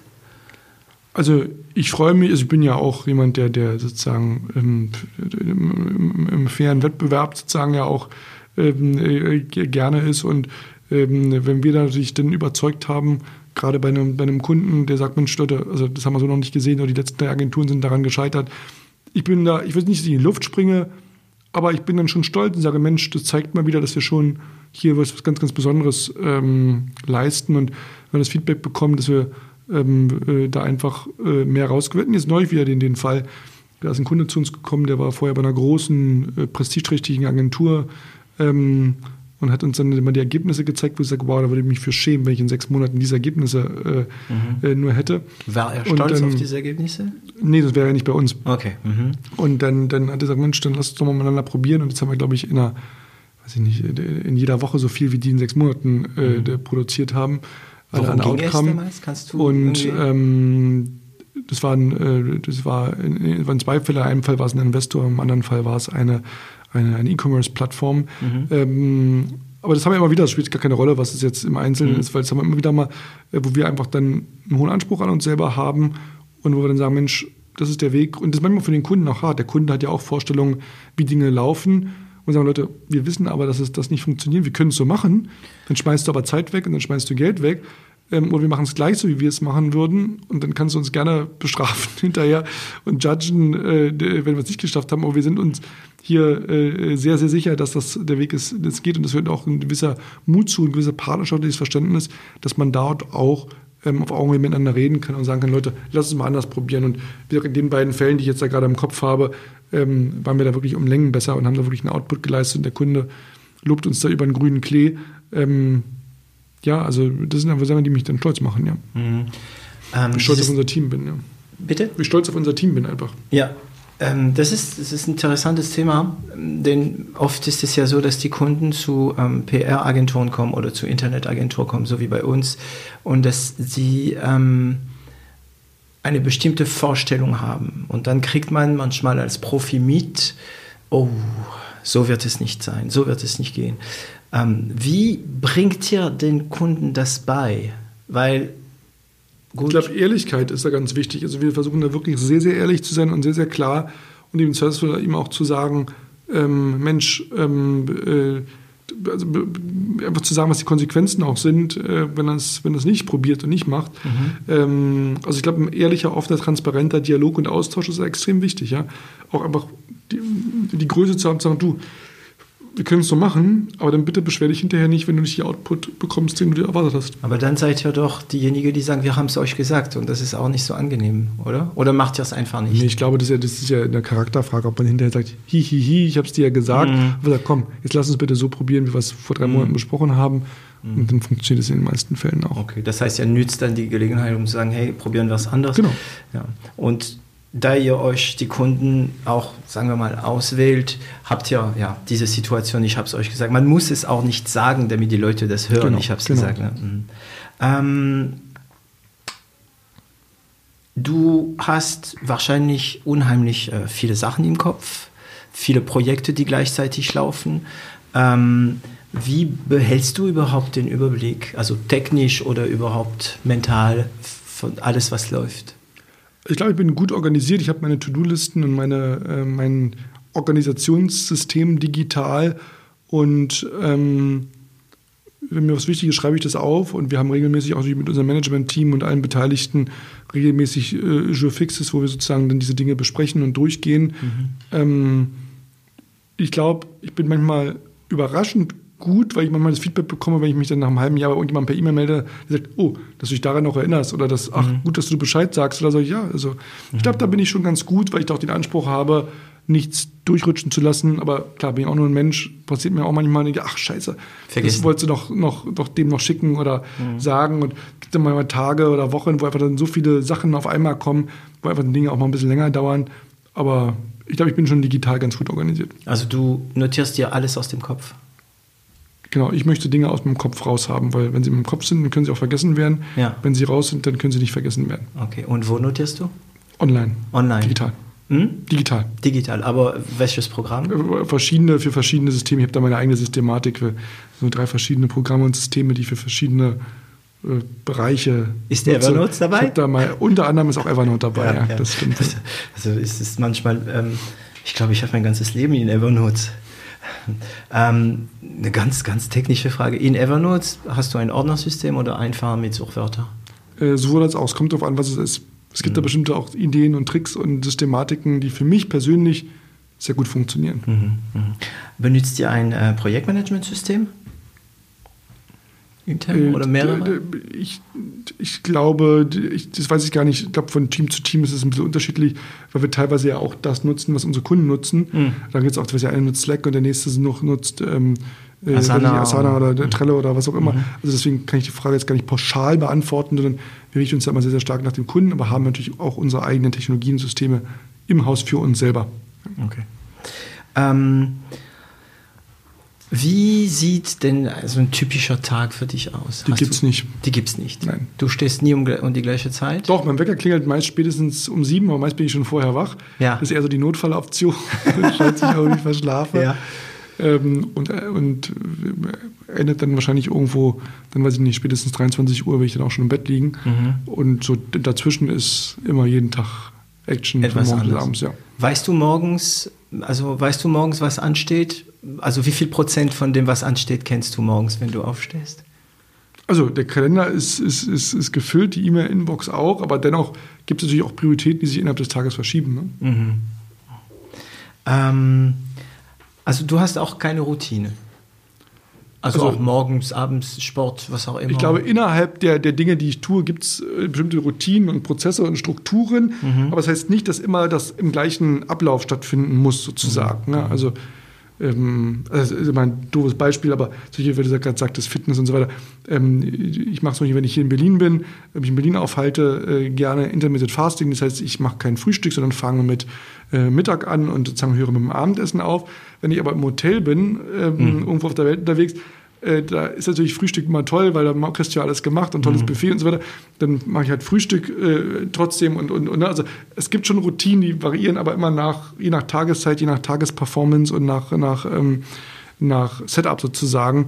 Also ich freue mich, also ich bin ja auch jemand, der, der sozusagen im, im, im fairen Wettbewerb sozusagen ja auch ähm, äh, gerne ist. Und ähm, wenn wir natürlich dann überzeugt haben, gerade bei einem, bei einem Kunden, der sagt, Mensch, Leute, also das haben wir so noch nicht gesehen, oder die letzten drei Agenturen sind daran gescheitert. Ich bin da, ich will nicht, dass ich in die Luft springe, aber ich bin dann schon stolz und sage, Mensch, das zeigt mal wieder, dass wir schon hier was, was ganz, ganz Besonderes ähm, leisten und wenn wir das Feedback bekommen, dass wir ähm, äh, da einfach äh, mehr rausgewinnen. Jetzt neulich wieder den, den Fall, da ist ein Kunde zu uns gekommen, der war vorher bei einer großen, äh, prestigeträchtigen Agentur Ähm, und hat uns dann immer die Ergebnisse gezeigt, wo ich sage, wow, da würde ich mich für schämen, wenn ich in sechs Monaten diese Ergebnisse äh, mhm. äh, nur hätte. War er stolz dann, auf diese Ergebnisse? Nee, das wäre ja nicht bei uns. Okay. Mhm. Und dann, dann hat er gesagt, Mensch, dann lass uns doch mal miteinander probieren. Und jetzt haben wir, glaube ich, in einer, weiß ich nicht, in jeder Woche so viel, wie die in sechs Monaten äh, mhm. produziert haben. Worum an ging Outcome. Es damals? Kannst du und ähm, das waren, äh, das war in, waren zwei Fälle. In einem Fall war es ein Investor, im anderen Fall war es eine eine, eine E-Commerce-Plattform. Mhm. Ähm, aber das haben wir immer wieder, das spielt gar keine Rolle, was es jetzt im Einzelnen mhm. ist, weil das haben wir immer wieder mal, äh, wo wir einfach dann einen hohen Anspruch an uns selber haben und wo wir dann sagen, Mensch, das ist der Weg. Und das ist manchmal für den Kunden auch hart. Der Kunde hat ja auch Vorstellungen, wie Dinge laufen. Und sagen, Leute, wir wissen aber, dass es das nicht funktioniert. Wir können es so machen. Dann schmeißt du aber Zeit weg und dann schmeißt du Geld weg. Ähm, oder wir machen es gleich so, wie wir es machen würden. Und dann kannst du uns gerne bestrafen hinterher und judgen, äh, wenn wir es nicht geschafft haben. Aber wir sind uns hier äh, sehr, sehr sicher, dass das der Weg ist, das geht. Und es wird auch ein gewisser Mut zu, ein gewisser partnerschaftliches Verständnis, dass man dort auch ähm, auf Augenhöhe miteinander reden kann und sagen kann, Leute, lass es mal anders probieren. Und in den beiden Fällen, die ich jetzt da gerade im Kopf habe, ähm, waren wir da wirklich um Längen besser und haben da wirklich einen Output geleistet. Und der Kunde lobt uns da über einen grünen Klee. Ähm, ja, also das sind einfach Sachen, die mich dann stolz machen, ja. Mhm. Ähm, Wie stolz auf unser Team bin, ja. Bitte? Wie stolz auf unser Team bin einfach. Ja, ähm, das, ist, das ist ein interessantes Thema, denn oft ist es ja so, dass die Kunden zu ähm, PR-Agenturen kommen oder zu Internetagenturen kommen, so wie bei uns, und dass sie ähm, eine bestimmte Vorstellung haben. Und dann kriegt man manchmal als Profi mit, oh, so wird es nicht sein, so wird es nicht gehen. Ähm, wie bringt ihr den Kunden das bei? Weil Gut. Ich glaube, Ehrlichkeit ist da ganz wichtig. Also wir versuchen da wirklich sehr, sehr ehrlich zu sein und sehr, sehr klar und ihm Servicefull ihm auch zu sagen, ähm, Mensch, ähm, äh, also, einfach zu sagen, was die Konsequenzen auch sind, äh, wenn er es wenn nicht probiert und nicht macht. Mhm. Ähm, also ich glaube, ein ehrlicher, offener, transparenter Dialog und Austausch ist extrem wichtig. Ja? Auch einfach die, die Größe zu haben, zu sagen, du, wir können es so machen, aber dann bitte beschwer dich hinterher nicht, wenn du nicht die Output bekommst, den du dir erwartet hast. Aber dann seid ihr doch diejenigen, die sagen, wir haben es euch gesagt und das ist auch nicht so angenehm, oder? Oder macht ihr es einfach nicht? Nee, ich glaube, das ist, ja, das ist ja eine Charakterfrage, ob man hinterher sagt, hi, hi, hi, ich habe es dir ja gesagt. Mhm. Aber sagt, komm, jetzt lass uns bitte so probieren, wie wir es vor drei mhm. Monaten besprochen haben. Mhm. Und dann funktioniert es in den meisten Fällen auch. Okay, das heißt, ihr nützt dann die Gelegenheit, um zu sagen, hey, probieren wir es anders. Genau. Ja. Und da ihr euch die Kunden auch, sagen wir mal, auswählt, habt ihr ja diese Situation, ich habe es euch gesagt. Man muss es auch nicht sagen, damit die Leute das hören. Genau, ich habe es genau. gesagt. Ne? Mhm. Ähm, du hast wahrscheinlich unheimlich äh, viele Sachen im Kopf, viele Projekte, die gleichzeitig laufen. Ähm, wie behältst du überhaupt den Überblick, also technisch oder überhaupt mental, von alles, was läuft? Ich glaube, ich bin gut organisiert. Ich habe meine To-Do-Listen und meine, äh, mein Organisationssystem digital. Und ähm, wenn mir was Wichtiges ist, schreibe ich das auf. Und wir haben regelmäßig auch mit unserem Management-Team und allen Beteiligten regelmäßig äh, Jour Fixes, wo wir sozusagen dann diese Dinge besprechen und durchgehen. Mhm. Ähm, ich glaube, ich bin manchmal überraschend gut, weil ich manchmal das Feedback bekomme, wenn ich mich dann nach einem halben Jahr bei irgendjemandem per E-Mail melde, der sagt, oh, dass du dich daran noch erinnerst oder dass, ach, mhm. gut, dass du Bescheid sagst oder so. Ja, also ich glaube, da bin ich schon ganz gut, weil ich auch den Anspruch habe, nichts durchrutschen zu lassen. Aber klar, bin ich auch nur ein Mensch, passiert mir auch manchmal, denke, ach scheiße, Vergessen. das wolltest du doch, noch, doch dem noch schicken oder mhm. sagen. Und es gibt dann manchmal Tage oder Wochen, wo einfach dann so viele Sachen auf einmal kommen, wo einfach Dinge auch mal ein bisschen länger dauern. Aber ich glaube, ich bin schon digital ganz gut organisiert. Also du notierst dir alles aus dem Kopf? Genau, ich möchte Dinge aus meinem Kopf raus haben, weil wenn sie im Kopf sind, dann können sie auch vergessen werden. Ja. Wenn sie raus sind, dann können sie nicht vergessen werden. Okay, und wo notierst du? Online. Online. Digital. Hm? Digital. Digital, aber welches Programm? Äh, verschiedene, für verschiedene Systeme. Ich habe da meine eigene Systematik für so drei verschiedene Programme und Systeme, die für verschiedene äh, Bereiche. Ist der Evernote dabei? Da mal, unter anderem ist auch Evernote dabei, ja, ja, ja. das stimmt. Also, also ist es manchmal, ähm, ich glaube, ich habe mein ganzes Leben in Evernote. Ähm, eine ganz, ganz technische Frage. In Evernote hast du ein Ordnersystem oder einfach mit Suchwörtern? Äh, sowohl als auch. Es kommt darauf an, was es ist. Es gibt mhm. da bestimmte auch Ideen und Tricks und Systematiken, die für mich persönlich sehr gut funktionieren. Mhm. Mhm. Benutzt ihr ein äh, Projektmanagementsystem? Intern oder mehrere? Ich, ich glaube, ich, das weiß ich gar nicht. Ich glaube, von Team zu Team ist es ein bisschen unterschiedlich, weil wir teilweise ja auch das nutzen, was unsere Kunden nutzen. Mhm. Da gibt es auch, der eine nutzt Slack und der nächste noch nutzt ähm, äh, Asana, Asana oder mhm. Trello oder was auch immer. Mhm. Also deswegen kann ich die Frage jetzt gar nicht pauschal beantworten, sondern wir richten uns da immer sehr, sehr stark nach dem Kunden, aber haben natürlich auch unsere eigenen Technologien und Systeme im Haus für uns selber. Okay. Ähm, wie sieht denn so ein typischer Tag für dich aus? Die gibt es nicht. Die gibt es nicht. Nein. Du stehst nie um, um, die gleiche Zeit? Doch, mein Wecker klingelt meist spätestens um sieben, aber meist bin ich schon vorher wach. Ja. Das ist eher so die Notfalloption, falls ich auch nicht verschlafe. Ja. Ähm, und, äh, und endet dann wahrscheinlich irgendwo, dann weiß ich nicht, spätestens 23 Uhr will ich dann auch schon im Bett liegen. Mhm. Und so dazwischen ist immer jeden Tag Action Etwas von morgens bis abends, ja. Weißt du morgens, also weißt du morgens, was ansteht? Also wie viel Prozent von dem, was ansteht, kennst du morgens, wenn du aufstehst? Also der Kalender ist, ist, ist, ist gefüllt, die E-Mail-Inbox auch, aber dennoch gibt es natürlich auch Prioritäten, die sich innerhalb des Tages verschieben. Ne? Mhm. Ähm, also du hast auch keine Routine. Also, also, auch morgens, abends, Sport, was auch immer. Ich glaube, innerhalb der, der Dinge, die ich tue, gibt es äh, bestimmte Routinen und Prozesse und Strukturen. Mhm. Aber das heißt nicht, dass immer das im gleichen Ablauf stattfinden muss, sozusagen. Mhm. Ne? Also ähm, also ist immer ein doofes Beispiel, aber solche, wie du gerade sagtest, Fitness und so weiter. Ähm, ich mache es wenn ich hier in Berlin bin, wenn ich in Berlin aufhalte, äh, gerne Intermittent Fasting. Das heißt, ich mache kein Frühstück, sondern fange mit äh, Mittag an und sozusagen höre mit dem Abendessen auf. Wenn ich aber im Hotel bin, ähm, mhm. irgendwo auf der Welt unterwegs, äh, da ist natürlich Frühstück immer toll, weil da kriegst du ja alles gemacht und tolles mhm. Buffet und so weiter. Dann mache ich halt Frühstück äh, trotzdem und, und, und ne, also es gibt schon Routinen, die variieren aber immer nach, je nach Tageszeit, je nach Tagesperformance und nach, nach, ähm, nach Setup sozusagen.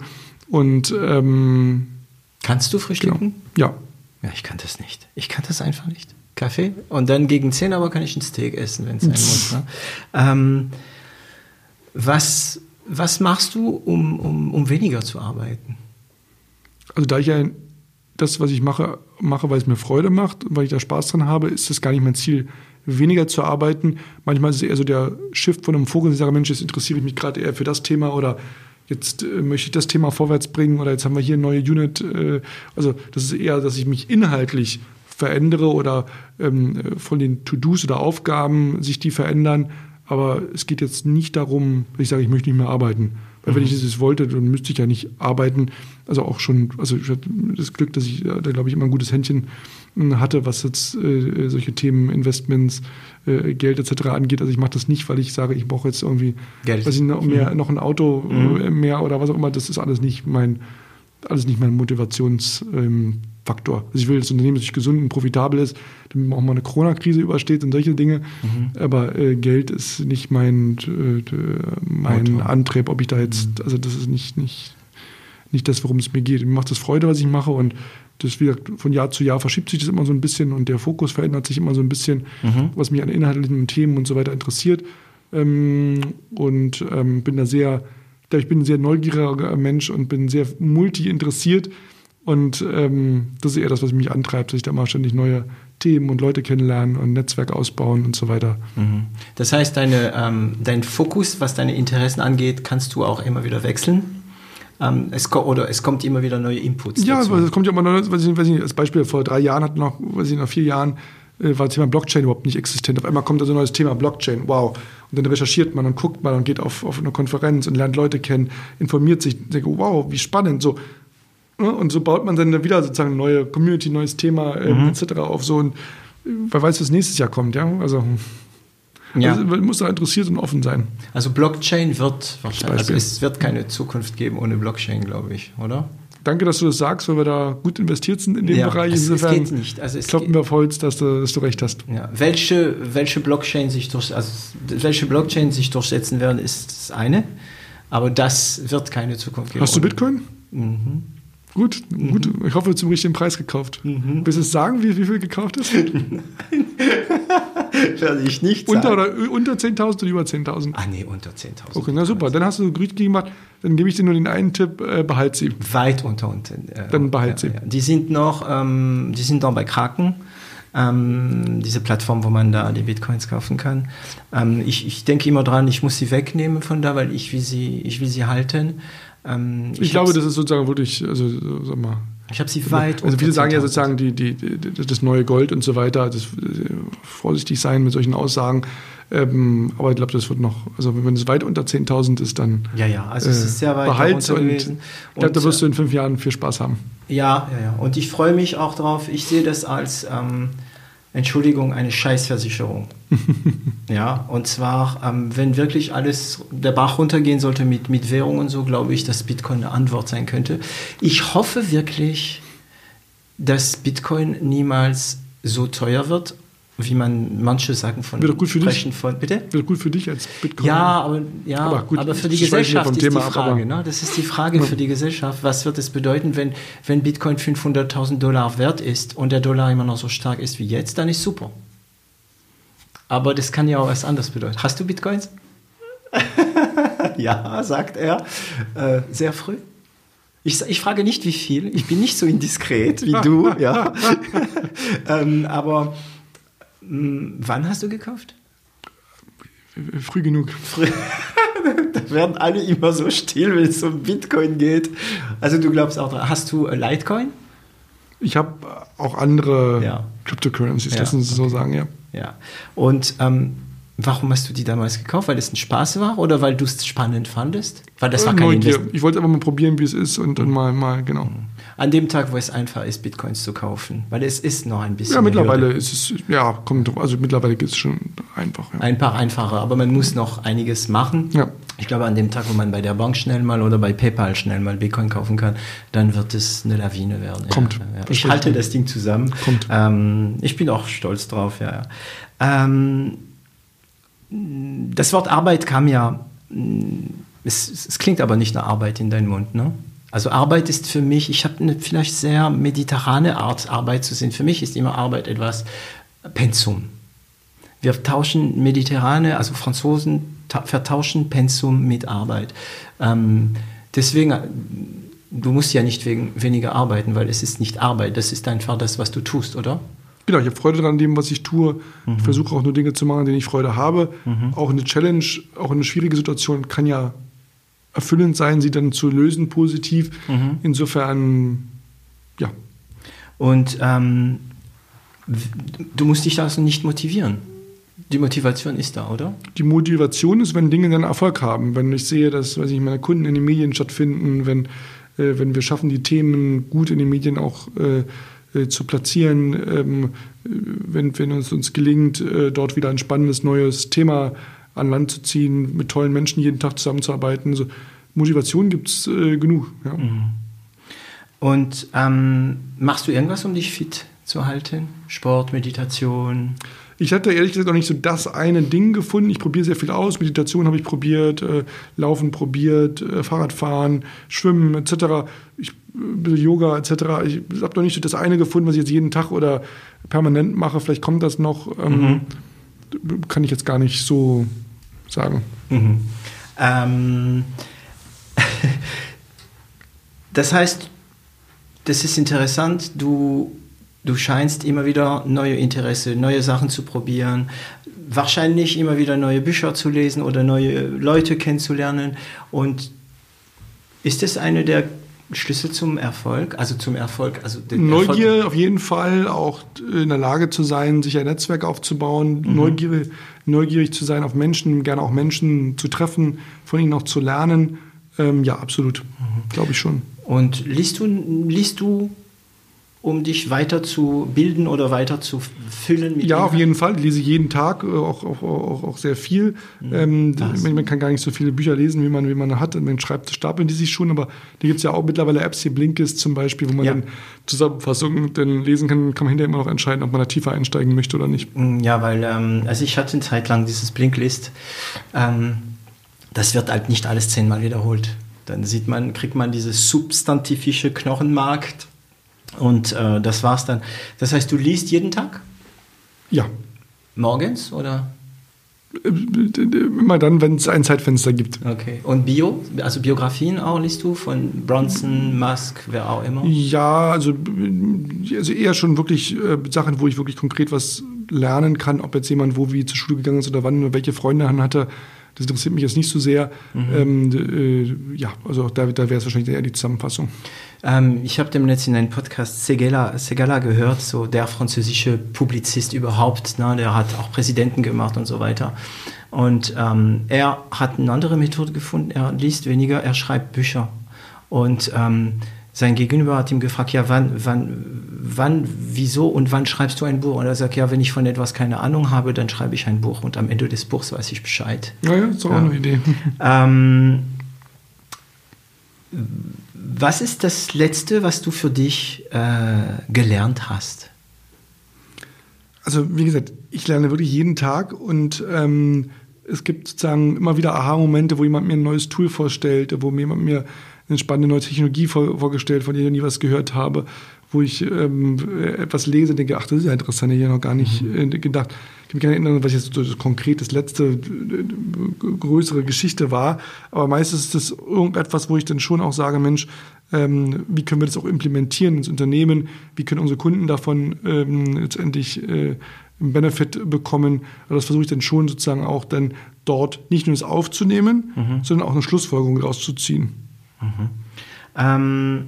Und ähm, kannst du frühstücken? Genau. Ja. Ja, ich kann das nicht. Ich kann das einfach nicht. Kaffee und dann gegen 10 aber kann ich ein Steak essen, wenn es sein muss. Ne? Ähm, was was machst du, um, um, um weniger zu arbeiten? Also da ich ja das, was ich mache, mache, weil es mir Freude macht und weil ich da Spaß dran habe, ist das gar nicht mein Ziel, weniger zu arbeiten. Manchmal ist es eher so der Shift von einem Vogel, ich sage, Mensch, jetzt interessiere ich mich gerade eher für das Thema oder jetzt äh, möchte ich das Thema vorwärts bringen oder jetzt haben wir hier eine neue Unit. Äh, also das ist eher, dass ich mich inhaltlich verändere oder ähm, von den To-Dos oder Aufgaben sich die verändern, aber es geht jetzt nicht darum, dass ich sage, ich möchte nicht mehr arbeiten. Weil mhm. wenn ich das wollte, dann müsste ich ja nicht arbeiten. Also auch schon, also ich hatte das Glück, dass ich da, glaube ich, immer ein gutes Händchen hm, hatte, was jetzt äh, solche Themen, Investments, äh, Geld etc. angeht. Also ich mache das nicht, weil ich sage, ich brauche jetzt irgendwie Geld. Weiß ich, noch, mehr, mhm. noch ein Auto mhm. Äh, mehr oder was auch immer. Das ist alles nicht mein, alles nicht mein Motivations. Ähm, Faktor. Also ich will, dass das Unternehmen sich gesund und profitabel ist, damit man auch mal eine Corona-Krise übersteht und solche Dinge. Mhm. Aber äh, Geld ist nicht mein, äh, mein Antrieb, ob ich da jetzt, mhm. also das ist nicht, nicht, nicht das, worum es mir geht. Mir macht das Freude, was ich mache und das wieder von Jahr zu Jahr verschiebt sich das immer so ein bisschen und der Fokus verändert sich immer so ein bisschen, mhm. was mich an inhaltlichen Themen und so weiter interessiert. Ähm, und ähm, bin da sehr, ich bin ein sehr neugieriger Mensch und bin sehr multi-interessiert und ähm, das ist eher das, was mich antreibt, dass ich da mal ständig neue Themen und Leute kennenlernen und Netzwerk ausbauen und so weiter. Mhm. Das heißt, deine, ähm, dein Fokus, was deine Interessen angeht, kannst du auch immer wieder wechseln? Ähm, es oder es kommt immer wieder neue Inputs. Ja, dazu. es kommt ja immer neue, weiß ich, weiß ich, als Beispiel vor drei Jahren hat noch, weiß ich, nach vier Jahren äh, war das Thema Blockchain überhaupt nicht existent. Auf einmal kommt also ein neues Thema Blockchain. Wow. Und dann recherchiert man und guckt man und geht auf, auf eine Konferenz und lernt Leute kennen, informiert sich, denkt, wow, wie spannend. So? Und so baut man dann wieder sozusagen eine neue Community, neues Thema äh, mhm. etc. auf so und wer weiß, was nächstes Jahr kommt, ja. Also, ja. also man muss da interessiert und offen sein. Also Blockchain wird wahrscheinlich, also es wird keine Zukunft geben ohne Blockchain, glaube ich, oder? Danke, dass du das sagst, weil wir da gut investiert sind in dem ja, Bereich. Es, Insofern es geht nicht. Also es kloppen wir auf Holz, dass du, dass du recht hast. Ja. Welche, welche, Blockchain sich durch, also welche Blockchain sich durchsetzen werden, ist das eine. Aber das wird keine Zukunft geben. Hast du Bitcoin? Mhm. Gut, mhm. gut. Ich hoffe, zum richtigen Preis gekauft. Mhm. Willst du sagen, wie, wie viel gekauft ist? Werde ich nicht sagen. Unter, oder, unter 10.000 oder über 10.000? Ah, nee, unter 10.000. Okay, na super. Dann hast du richtig gemacht. Dann gebe ich dir nur den einen Tipp, äh, behalt sie. Weit unter. unter äh, Dann behalt ja, sie. Ja. Die sind noch, ähm, die sind noch bei Kraken. Ähm, diese Plattform, wo man da die Bitcoins kaufen kann. Ähm, ich, ich denke immer dran, ich muss sie wegnehmen von da, weil ich will sie, ich will sie halten. Ähm, ich, ich glaube, das ist sozusagen wirklich, also sag mal. Ich habe sie weit. Also viele sagen ja sozusagen die, die, die, das neue Gold und so weiter. Das, äh, vorsichtig sein mit solchen Aussagen. Ähm, aber ich glaube, das wird noch, also wenn es weit unter 10.000 ist, dann ja, ja, also es ist sehr weit behalt und ich glaube, da wirst du in fünf Jahren viel Spaß haben. Ja, ja, ja. Und ich freue mich auch drauf. Ich sehe das als ähm, Entschuldigung, eine Scheißversicherung. ja, und zwar, ähm, wenn wirklich alles der Bach runtergehen sollte mit, mit Währung und so, glaube ich, dass Bitcoin eine Antwort sein könnte. Ich hoffe wirklich, dass Bitcoin niemals so teuer wird wie man manche sagen von Wird gut für dich. Von, bitte? Wird gut für dich als Bitcoin. Ja, aber, ja, aber, gut, aber für die Gesellschaft ist Thema die Frage. Ab, ne? Das ist die Frage für die Gesellschaft. Was wird es bedeuten, wenn, wenn Bitcoin 500.000 Dollar wert ist und der Dollar immer noch so stark ist wie jetzt? Dann ist super. Aber das kann ja auch was anderes bedeuten. Hast du Bitcoins? ja, sagt er. Äh, sehr früh. Ich, ich, frage nicht, wie viel. Ich bin nicht so indiskret wie du, ja. ähm, aber wann hast du gekauft? Früh genug. Früh. da werden alle immer so still, wenn es um Bitcoin geht. Also du glaubst auch, hast du Litecoin? Ich habe auch andere ja. Cryptocurrencies, ja, lassen Sie okay. so sagen, ja. Ja. Und ähm, warum hast du die damals gekauft? Weil es ein Spaß war oder weil du es spannend fandest? Weil das war kein Invest Ich wollte einfach mal probieren, wie es ist und dann mal, mal, genau. Mhm an dem Tag, wo es einfach ist, Bitcoins zu kaufen. Weil es ist noch ein bisschen. Ja, mittlerweile Hürde. ist es, ja, kommt also mittlerweile geht es schon einfach. Ja. Ein paar einfacher, aber man muss noch einiges machen. Ja. Ich glaube, an dem Tag, wo man bei der Bank schnell mal oder bei PayPal schnell mal Bitcoin kaufen kann, dann wird es eine Lawine werden. Kommt. Ja. Ich halte das Ding zusammen. Kommt. Ähm, ich bin auch stolz drauf, ja. Ähm, das Wort Arbeit kam ja, es, es, klingt aber nicht nach Arbeit in deinen Mund, ne? Also Arbeit ist für mich, ich habe eine vielleicht sehr mediterrane Art, Arbeit zu sehen. Für mich ist immer Arbeit etwas Pensum. Wir tauschen mediterrane, also Franzosen vertauschen Pensum mit Arbeit. Ähm, deswegen, du musst ja nicht wegen, weniger arbeiten, weil es ist nicht Arbeit, das ist einfach das, was du tust, oder? Genau, ich habe Freude daran, dem, was ich tue. Mhm. Ich versuche auch nur Dinge zu machen, denen ich Freude habe. Mhm. Auch eine Challenge, auch eine schwierige Situation kann ja erfüllend sein, sie dann zu lösen positiv. Mhm. Insofern, ja. Und ähm, du musst dich also nicht motivieren. Die Motivation ist da, oder? Die Motivation ist, wenn Dinge dann Erfolg haben. Wenn ich sehe, dass weiß ich, meine Kunden in den Medien stattfinden, wenn, äh, wenn wir schaffen, die Themen gut in den Medien auch äh, äh, zu platzieren, ähm, wenn, wenn uns, uns gelingt, äh, dort wieder ein spannendes neues Thema an Land zu ziehen, mit tollen Menschen jeden Tag zusammenzuarbeiten. Also Motivation gibt es äh, genug. Ja. Mhm. Und ähm, machst du irgendwas, um dich fit zu halten? Sport, Meditation? Ich hatte ehrlich gesagt auch nicht so das eine Ding gefunden. Ich probiere sehr viel aus. Meditation habe ich probiert, äh, Laufen probiert, äh, Fahrradfahren, Schwimmen etc. Ich, äh, Yoga etc. Ich habe noch nicht so das eine gefunden, was ich jetzt jeden Tag oder permanent mache. Vielleicht kommt das noch. Ähm, mhm. Kann ich jetzt gar nicht so sagen. Mhm. Ähm, das heißt, das ist interessant, du, du scheinst immer wieder neue Interesse, neue Sachen zu probieren, wahrscheinlich immer wieder neue Bücher zu lesen oder neue Leute kennenzulernen. Und ist das eine der Schlüssel zum Erfolg? Also zum Erfolg? Also Neugier Erfolg? auf jeden Fall, auch in der Lage zu sein, sich ein Netzwerk aufzubauen, mhm. neugierig, neugierig zu sein auf Menschen, gerne auch Menschen zu treffen, von ihnen auch zu lernen. Ähm, ja, absolut, mhm. glaube ich schon. Und liest du, liest du um dich weiter zu bilden oder weiter zu füllen? Mit ja, auf jeden Fall. Ich lese jeden Tag äh, auch, auch, auch, auch sehr viel. Mhm. Ähm, man, kann gar nicht so viele Bücher lesen, wie man, wie man hat. Man schreibt, stapeln die sich schon, aber da gibt es ja auch mittlerweile Apps, hier Blinkist zum Beispiel, wo man ja. dann Zusammenfassungen dann lesen kann, kann man hinterher immer noch entscheiden, ob man da tiefer einsteigen möchte oder nicht. Mm, ja, weil ähm, also ich hatte eine Zeit lang dieses Blinklist. Ähm, das wird halt nicht alles zehnmal wiederholt. Dann sieht man, kriegt man dieses substantivische Knochenmark und äh, das war's dann. Das heißt, du liest jeden Tag? Ja. Morgens oder? Immer dann, wenn es ein Zeitfenster gibt. Okay. Und Bio? Also Biografien auch liest du von Bronson, Musk, wer auch immer? Ja, also, also eher schon wirklich äh, Sachen, wo ich wirklich konkret was lernen kann, ob jetzt jemand wo wie zur Schule gegangen ist oder wann, welche Freunde er hatte. Das interessiert mich jetzt nicht so sehr. Mhm. Ähm, äh, ja, also da, da wäre es wahrscheinlich eher die Zusammenfassung. Ähm, ich habe dem letzten in einem Podcast Segala, Segala gehört, so der französische Publizist überhaupt. Ne, der hat auch Präsidenten gemacht und so weiter. Und ähm, er hat eine andere Methode gefunden. Er liest weniger, er schreibt Bücher. Und ähm, sein Gegenüber hat ihm gefragt, ja, wann, wann, wann, wieso und wann schreibst du ein Buch? Und er sagt, ja, wenn ich von etwas keine Ahnung habe, dann schreibe ich ein Buch und am Ende des Buchs weiß ich Bescheid. Ja, ja, ist auch ja. eine Idee. Ähm, was ist das Letzte, was du für dich äh, gelernt hast? Also, wie gesagt, ich lerne wirklich jeden Tag und ähm, es gibt sozusagen immer wieder Aha-Momente, wo jemand mir ein neues Tool vorstellt, wo mir jemand mir eine spannende neue Technologie vor, vorgestellt, von der ich nie was gehört habe, wo ich ähm, etwas lese und denke, ach, das ist ja interessant, ich habe noch gar nicht mhm. äh, gedacht. Ich kann mich gar nicht erinnern, was jetzt so das konkret das letzte äh, größere Geschichte war, aber meistens ist das irgendetwas, wo ich dann schon auch sage, Mensch, ähm, wie können wir das auch implementieren ins Unternehmen, wie können unsere Kunden davon ähm, letztendlich äh, einen Benefit bekommen. Also das versuche ich dann schon sozusagen auch dann dort nicht nur das aufzunehmen, mhm. sondern auch eine Schlussfolgerung daraus zu ziehen. Mhm. Ähm,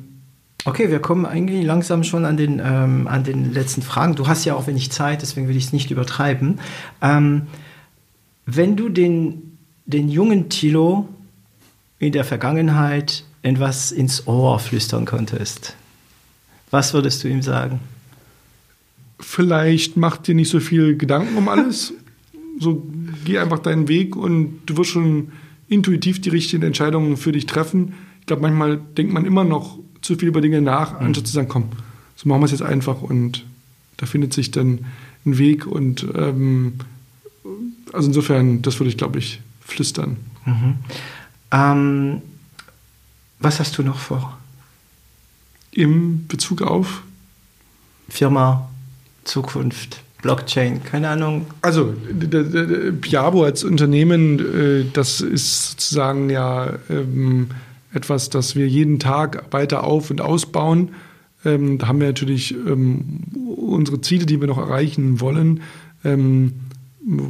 okay, wir kommen eigentlich langsam schon an den, ähm, an den letzten Fragen. Du hast ja auch wenig Zeit, deswegen will ich es nicht übertreiben. Ähm, wenn du den, den jungen Tilo in der Vergangenheit etwas ins Ohr flüstern konntest, was würdest du ihm sagen? Vielleicht mach dir nicht so viel Gedanken um alles. so geh einfach deinen Weg und du wirst schon intuitiv die richtigen Entscheidungen für dich treffen ich glaube, manchmal denkt man immer noch zu viel über Dinge nach, mhm. anstatt zu sagen, komm, so machen wir es jetzt einfach und da findet sich dann ein Weg und ähm, also insofern, das würde ich, glaube ich, flüstern. Mhm. Ähm, was hast du noch vor? Im Bezug auf? Firma, Zukunft, Blockchain, keine Ahnung. Also Piabo als Unternehmen, äh, das ist sozusagen ja ähm, etwas, das wir jeden Tag weiter auf- und ausbauen. Ähm, da haben wir natürlich ähm, unsere Ziele, die wir noch erreichen wollen. Ähm,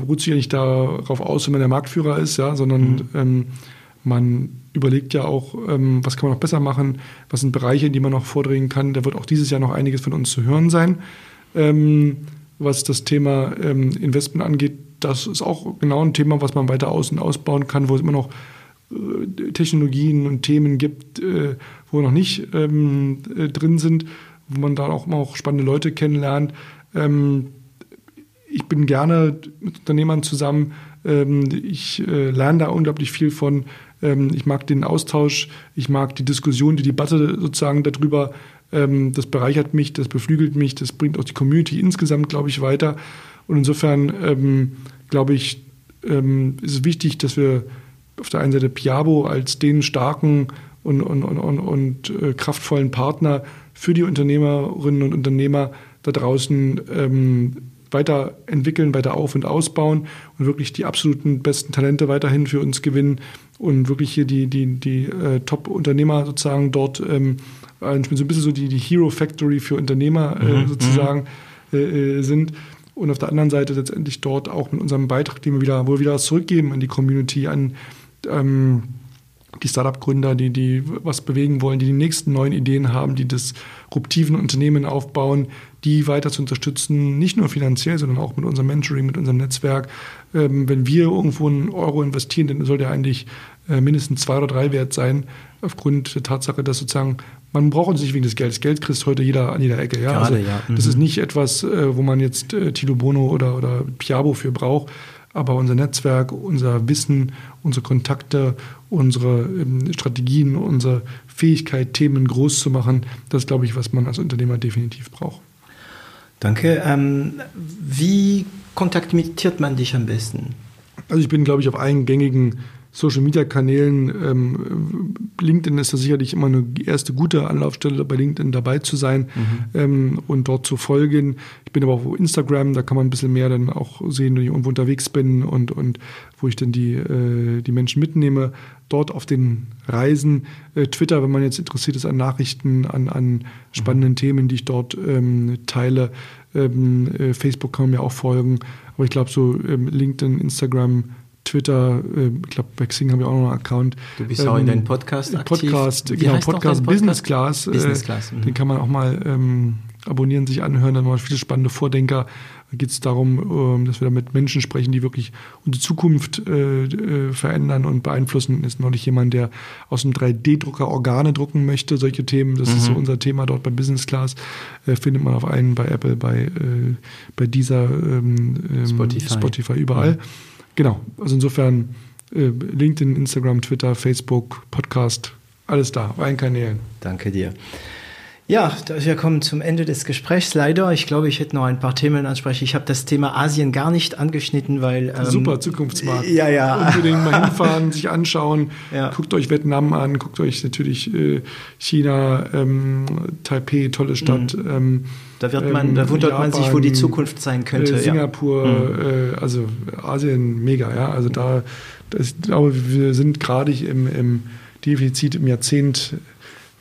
ruht sich ja nicht darauf aus, wenn man der Marktführer ist, ja, sondern mhm. ähm, man überlegt ja auch, ähm, was kann man noch besser machen, was sind Bereiche, in die man noch vordringen kann. Da wird auch dieses Jahr noch einiges von uns zu hören sein. Ähm, was das Thema Investment angeht, das ist auch genau ein Thema, was man weiter aus- und ausbauen kann, wo es immer noch Technologien und Themen gibt, äh, wo noch nicht ähm, äh, drin sind, wo man da auch immer auch spannende Leute kennenlernt. Ähm, ich bin gerne mit Unternehmern zusammen. Ähm, ich äh, lerne da unglaublich viel von. Ähm, ich mag den Austausch, ich mag die Diskussion, die Debatte sozusagen darüber. Ähm, das bereichert mich, das beflügelt mich, das bringt auch die Community insgesamt, glaube ich, weiter. Und insofern ähm, glaube ich, ist es wichtig, dass wir auf der einen Seite Piabo als den starken und, und, und, und, und äh, kraftvollen Partner für die Unternehmerinnen und Unternehmer da draußen ähm, weiterentwickeln, weiter auf- und ausbauen und wirklich die absoluten besten Talente weiterhin für uns gewinnen und wirklich hier die, die, die äh, Top-Unternehmer sozusagen dort, ähm, so ein bisschen so die, die Hero Factory für Unternehmer äh, mhm. sozusagen äh, äh, sind. Und auf der anderen Seite letztendlich dort auch mit unserem Beitrag, den wir wieder, wo wir wieder was zurückgeben an die Community, an ähm, die Startup-Gründer, die, die was bewegen wollen, die die nächsten neuen Ideen haben, die disruptiven Unternehmen aufbauen, die weiter zu unterstützen, nicht nur finanziell, sondern auch mit unserem Mentoring, mit unserem Netzwerk. Ähm, wenn wir irgendwo einen Euro investieren, dann soll der eigentlich äh, mindestens zwei oder drei wert sein, aufgrund der Tatsache, dass sozusagen man braucht uns nicht wegen des Geldes. Geld kriegt heute jeder an jeder Ecke. Ja? Gerade, also, ja. Mhm. Das ist nicht etwas, äh, wo man jetzt äh, Tilo Bono oder, oder Piabo für braucht, aber unser Netzwerk, unser Wissen, unsere Kontakte, unsere ähm, Strategien, unsere Fähigkeit, Themen groß zu machen, das ist, glaube ich, was man als Unternehmer definitiv braucht. Danke. Ähm, wie kontaktiert man dich am besten? Also ich bin, glaube ich, auf allen gängigen Social-Media-Kanälen. Ähm, LinkedIn ist da sicherlich immer eine erste gute Anlaufstelle, bei LinkedIn dabei zu sein mhm. ähm, und dort zu folgen. Ich bin aber auch auf Instagram, da kann man ein bisschen mehr dann auch sehen, wenn ich irgendwo unterwegs bin und, und wo ich dann die, äh, die Menschen mitnehme. Dort auf den Reisen. Äh, Twitter, wenn man jetzt interessiert ist an Nachrichten, an, an spannenden mhm. Themen, die ich dort ähm, teile. Ähm, äh, Facebook kann man mir auch folgen. Aber ich glaube, so ähm, LinkedIn, Instagram, Twitter, äh, ich glaube, bei Xing haben wir auch noch einen Account. Du bist ähm, auch in deinem Podcast aktiv. Podcast, Wie genau, Podcast, Podcast Business Class. Business Class. Mhm. Den kann man auch mal ähm, abonnieren, sich anhören. Dann haben wir viele spannende Vordenker. Da geht es darum, ähm, dass wir da mit Menschen sprechen, die wirklich unsere Zukunft äh, äh, verändern und beeinflussen. Ist neulich jemand, der aus einem 3D-Drucker Organe drucken möchte. Solche Themen, das mhm. ist so mhm. unser Thema dort bei Business Class. Äh, findet man auf einen bei Apple, bei, äh, bei dieser ähm, ähm, Spotify. Spotify, überall. Mhm. Genau, also insofern äh, LinkedIn, Instagram, Twitter, Facebook, Podcast, alles da, auf allen Kanälen. Danke dir. Ja, wir kommen zum Ende des Gesprächs. Leider, ich glaube, ich hätte noch ein paar Themen ansprechen. Ich habe das Thema Asien gar nicht angeschnitten, weil ähm, super Zukunftsmarkt. Ja, ja. Unbedingt mal hinfahren, sich anschauen. Ja. Guckt euch Vietnam an, guckt euch natürlich äh, China, ähm, Taipei, tolle Stadt. Mhm. Ähm, da wird man, da wundert Japan, man sich, wo die Zukunft sein könnte. Äh, Singapur, ja. mhm. äh, also Asien, mega, ja. Also da, das, ich glaube, wir sind gerade im, im Defizit im Jahrzehnt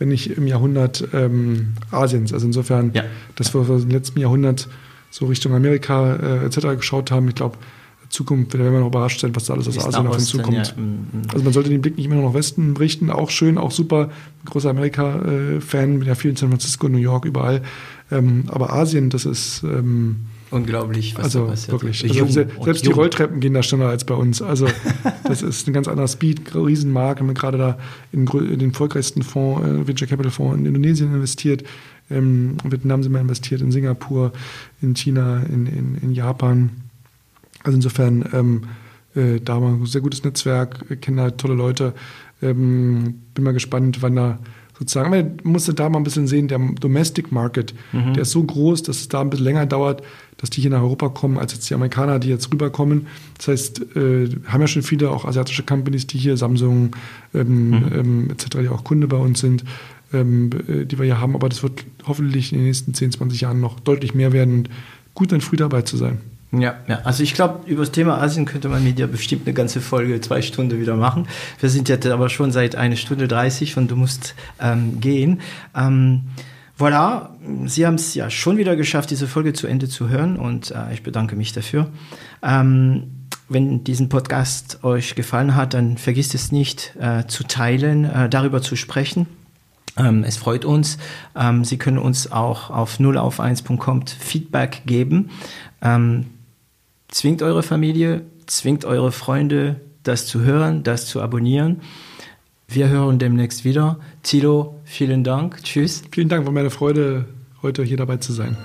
wenn nicht im Jahrhundert ähm, Asiens. Also insofern, ja. dass wir im letzten Jahrhundert so Richtung Amerika äh, etc. geschaut haben, ich glaube, Zukunft, werden wir noch überrascht sein, was da alles aus Asien auf uns zukommt. Ja. Also man sollte den Blick nicht immer noch nach Westen richten, auch schön, auch super, großer Amerika-Fan, bin ja viel in San Francisco, New York, überall. Ähm, aber Asien, das ist ähm, Unglaublich, was also, da passiert. Wirklich. Also se selbst die Rolltreppen gehen da schneller als bei uns. Also das ist ein ganz anderer Speed, Riesenmarkt. Haben wir gerade da in, den erfolgreichsten Fonds, äh, Venture Capital Fonds in Indonesien investiert. Ähm, in Vietnam sind wir investiert, in Singapur, in China, in, in, in Japan. Also insofern ähm, äh, da haben wir ein sehr gutes Netzwerk, kennen halt tolle Leute. Ähm, bin mal gespannt, wann da sozusagen. Man musste da mal ein bisschen sehen, der Domestic Market, mhm. der ist so groß, dass es da ein bisschen länger dauert, dass die hier nach Europa kommen, als jetzt die Amerikaner, die jetzt rüberkommen. Das heißt, äh, haben ja schon viele auch asiatische Companies, die hier, Samsung ähm, mhm. ähm, etc., die auch Kunde bei uns sind, ähm, äh, die wir hier haben. Aber das wird hoffentlich in den nächsten 10, 20 Jahren noch deutlich mehr werden und gut dann früh dabei zu sein. Ja, ja, also ich glaube, über das Thema Asien könnte man mit dir bestimmt eine ganze Folge, zwei Stunden wieder machen. Wir sind jetzt aber schon seit eine Stunde 30 und du musst ähm, gehen. Ähm, voilà, Sie haben es ja schon wieder geschafft, diese Folge zu Ende zu hören und äh, ich bedanke mich dafür. Ähm, wenn diesen Podcast euch gefallen hat, dann vergisst es nicht äh, zu teilen, äh, darüber zu sprechen. Ähm, es freut uns. Ähm, Sie können uns auch auf 0auf1.com Feedback geben. Ähm, zwingt eure Familie, zwingt eure Freunde, das zu hören, das zu abonnieren. Wir hören demnächst wieder. Tilo, vielen Dank. Tschüss. Vielen Dank, war mir eine Freude, heute hier dabei zu sein.